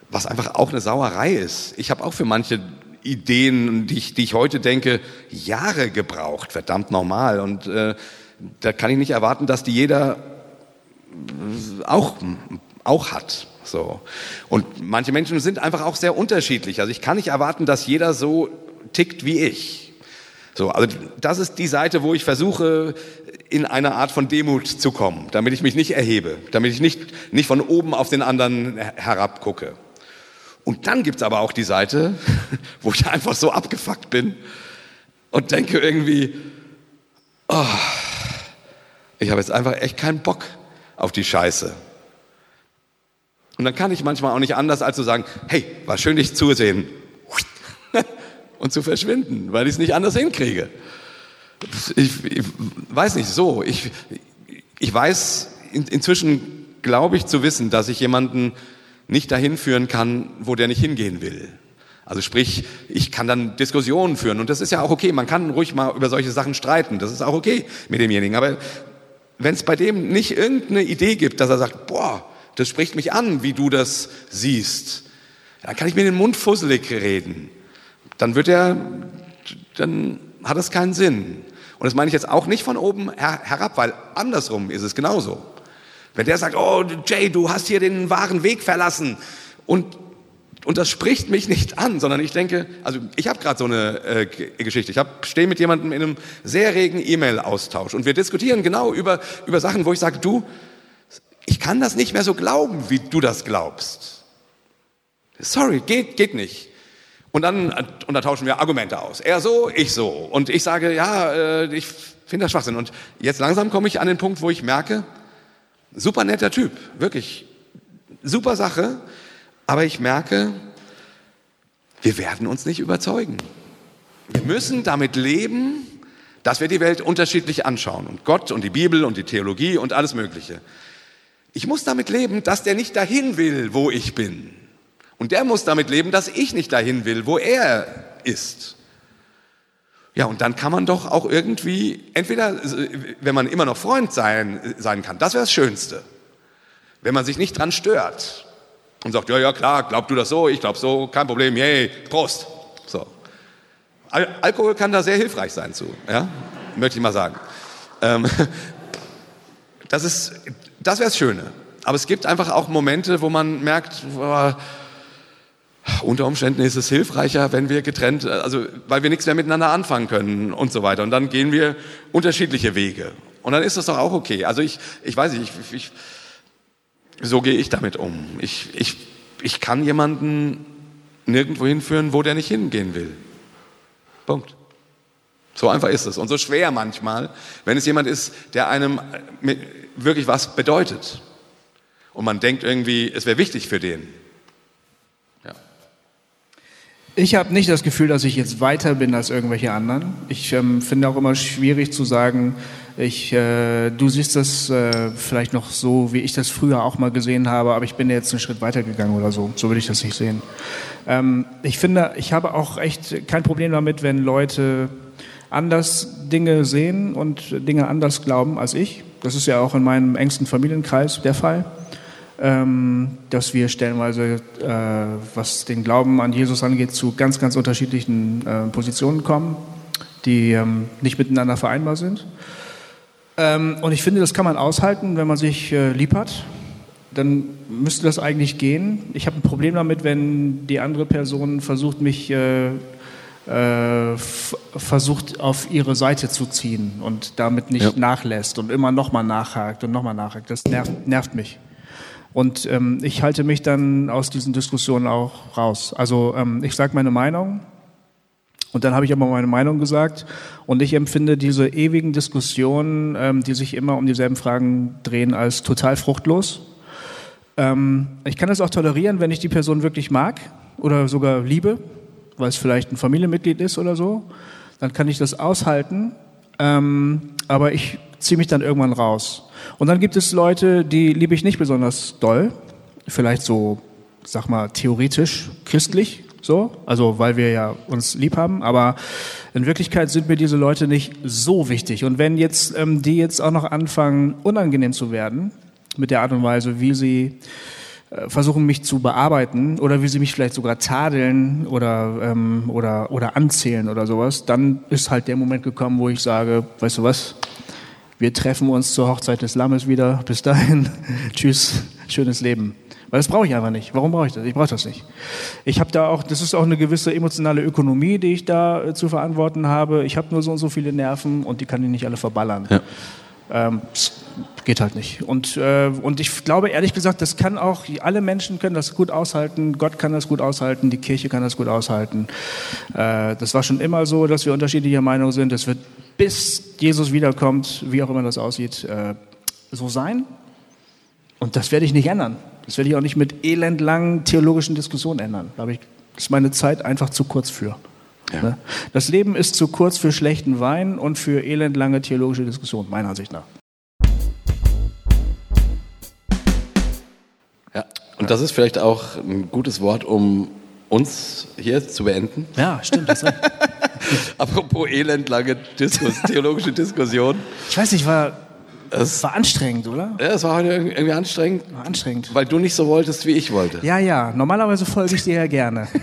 was einfach auch eine Sauerei ist. Ich habe auch für manche Ideen, die ich, die ich heute denke, Jahre gebraucht, verdammt normal. Und äh, da kann ich nicht erwarten, dass die jeder auch, auch hat. So. Und manche Menschen sind einfach auch sehr unterschiedlich. Also ich kann nicht erwarten, dass jeder so tickt wie ich. So, also das ist die Seite, wo ich versuche, in eine Art von Demut zu kommen, damit ich mich nicht erhebe, damit ich nicht, nicht von oben auf den anderen herabgucke. Und dann gibt's aber auch die Seite, wo ich einfach so abgefuckt bin und denke irgendwie, oh, ich habe jetzt einfach echt keinen Bock auf die Scheiße. Und dann kann ich manchmal auch nicht anders, als zu sagen, hey, war schön, dich zu sehen. Und zu verschwinden, weil ich es nicht anders hinkriege. Ich, ich, weiß nicht, so. Ich, ich weiß in, inzwischen, glaube ich, zu wissen, dass ich jemanden nicht dahin führen kann, wo der nicht hingehen will. Also sprich, ich kann dann Diskussionen führen und das ist ja auch okay. Man kann ruhig mal über solche Sachen streiten. Das ist auch okay mit demjenigen. Aber wenn es bei dem nicht irgendeine Idee gibt, dass er sagt, boah, das spricht mich an, wie du das siehst, dann kann ich mir den Mund fusselig reden. Dann wird er, dann hat es keinen Sinn. Und das meine ich jetzt auch nicht von oben her herab, weil andersrum ist es genauso. Wenn der sagt, oh Jay, du hast hier den wahren Weg verlassen und und das spricht mich nicht an, sondern ich denke, also ich habe gerade so eine äh, Geschichte. Ich stehe mit jemandem in einem sehr regen E-Mail-Austausch und wir diskutieren genau über, über Sachen, wo ich sage, du, ich kann das nicht mehr so glauben, wie du das glaubst. Sorry, geht, geht nicht. Und dann, und dann tauschen wir Argumente aus. Er so, ich so. Und ich sage, ja, äh, ich finde das Schwachsinn. Und jetzt langsam komme ich an den Punkt, wo ich merke, super netter Typ, wirklich super Sache. Aber ich merke, wir werden uns nicht überzeugen. Wir müssen damit leben, dass wir die Welt unterschiedlich anschauen. Und Gott und die Bibel und die Theologie und alles Mögliche. Ich muss damit leben, dass der nicht dahin will, wo ich bin. Und der muss damit leben, dass ich nicht dahin will, wo er ist. Ja, und dann kann man doch auch irgendwie, entweder, wenn man immer noch Freund sein, sein kann, das wäre das Schönste. Wenn man sich nicht dran stört und sagt, ja, ja, klar, glaub du das so, ich glaub so, kein Problem, yay, Prost. So. Al Alkohol kann da sehr hilfreich sein zu, ja, möchte ich mal sagen. Ähm, das ist, das wäre das Schöne. Aber es gibt einfach auch Momente, wo man merkt, boah, unter Umständen ist es hilfreicher, wenn wir getrennt, also weil wir nichts mehr miteinander anfangen können und so weiter. Und dann gehen wir unterschiedliche Wege. Und dann ist das doch auch okay. Also ich, ich weiß nicht, ich, ich, so gehe ich damit um. Ich, ich, ich kann jemanden nirgendwo hinführen, wo der nicht hingehen will. Punkt. So einfach ist es. Und so schwer manchmal, wenn es jemand ist, der einem wirklich was bedeutet. Und man denkt irgendwie, es wäre wichtig für den. Ich habe nicht das Gefühl, dass ich jetzt weiter bin als irgendwelche anderen. Ich ähm, finde auch immer schwierig zu sagen, ich, äh, du siehst das äh, vielleicht noch so, wie ich das früher auch mal gesehen habe, aber ich bin jetzt einen Schritt weiter gegangen oder so. So würde ich das nicht sehen. Ähm, ich finde, ich habe auch echt kein Problem damit, wenn Leute anders Dinge sehen und Dinge anders glauben als ich. Das ist ja auch in meinem engsten Familienkreis der Fall, dass wir stellenweise, äh, was den Glauben an Jesus angeht, zu ganz, ganz unterschiedlichen äh, Positionen kommen, die ähm, nicht miteinander vereinbar sind. Ähm, und ich finde, das kann man aushalten, wenn man sich äh, lieb hat. Dann müsste das eigentlich gehen. Ich habe ein Problem damit, wenn die andere Person versucht, mich versucht, auf ihre Seite zu ziehen und damit nicht ja. nachlässt und immer nochmal nachhakt und nochmal nachhakt. Das nervt, nervt mich. Und ähm, ich halte mich dann aus diesen Diskussionen auch raus. Also ähm, ich sage meine Meinung, und dann habe ich aber meine Meinung gesagt. Und ich empfinde diese ewigen Diskussionen, ähm, die sich immer um dieselben Fragen drehen, als total fruchtlos. Ähm, ich kann es auch tolerieren, wenn ich die Person wirklich mag. oder sogar liebe, weil es vielleicht ein Familienmitglied ist oder so, dann kann ich das aushalten, ähm, aber ich ziehe mich dann irgendwann raus. Und dann gibt es Leute, die liebe ich nicht besonders doll, vielleicht so, sag mal, theoretisch christlich, so, also weil wir ja uns lieb haben, aber in Wirklichkeit sind mir diese Leute nicht so wichtig. Und wenn jetzt ähm, die jetzt auch noch anfangen, unangenehm zu werden, mit der Art und Weise, wie sie versuchen mich zu bearbeiten oder wie sie mich vielleicht sogar tadeln oder, ähm, oder, oder anzählen oder sowas, dann ist halt der Moment gekommen, wo ich sage, weißt du was, wir treffen uns zur Hochzeit des Lammes wieder. Bis dahin, tschüss, schönes Leben. Weil das brauche ich einfach nicht. Warum brauche ich das? Ich brauche das nicht. Ich habe da auch, das ist auch eine gewisse emotionale Ökonomie, die ich da äh, zu verantworten habe. Ich habe nur so und so viele Nerven und die kann ich nicht alle verballern. Ja. Ähm, geht halt nicht. Und, äh, und ich glaube ehrlich gesagt, das kann auch, alle Menschen können das gut aushalten, Gott kann das gut aushalten, die Kirche kann das gut aushalten. Äh, das war schon immer so, dass wir unterschiedlicher Meinung sind. Das wird bis Jesus wiederkommt, wie auch immer das aussieht, äh, so sein. Und das werde ich nicht ändern. Das werde ich auch nicht mit elendlangen theologischen Diskussionen ändern. Da ich, ist meine Zeit einfach zu kurz für. Ja. Ne? Das Leben ist zu kurz für schlechten Wein und für elendlange theologische Diskussionen, meiner Ansicht nach. Ja, und das ist vielleicht auch ein gutes Wort, um uns hier zu beenden. Ja, stimmt. Das Apropos elendlange Diskus, theologische Diskussion. Ich weiß nicht, war es war anstrengend, oder? Ja, es war heute irgendwie anstrengend. War anstrengend. Weil du nicht so wolltest, wie ich wollte. Ja, ja. Normalerweise folge ich dir ja gerne.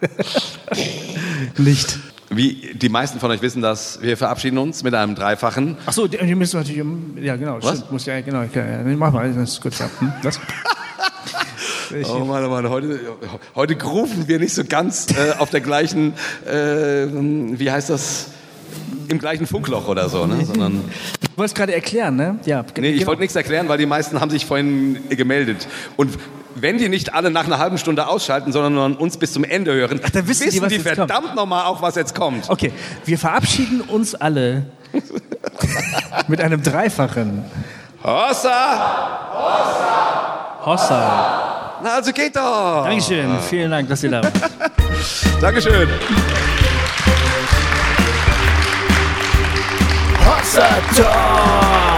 nicht. Wie die meisten von euch wissen, dass wir verabschieden uns mit einem dreifachen. Ach so, die, die müssen natürlich. Ja, genau. Was? Stimmt, muss ja, genau. Ja, mach mal, das ist gut. Ja. Hm? Was? Oh Mann, oh Mann, heute, heute grufen wir nicht so ganz äh, auf der gleichen, äh, wie heißt das, im gleichen Funkloch oder so, ne? Sondern du wolltest gerade erklären, ne? Ja. Nee, ich genau. wollte nichts erklären, weil die meisten haben sich vorhin gemeldet. Und wenn die nicht alle nach einer halben Stunde ausschalten, sondern uns bis zum Ende hören, Ach, dann wissen, wissen die, die verdammt nochmal auch, was jetzt kommt. Okay, wir verabschieden uns alle mit einem Dreifachen. Hossa! Hossa! Hossa! Na, also geht doch! Dankeschön, vielen Dank, dass ihr da wart. Dankeschön. Hossa Talk!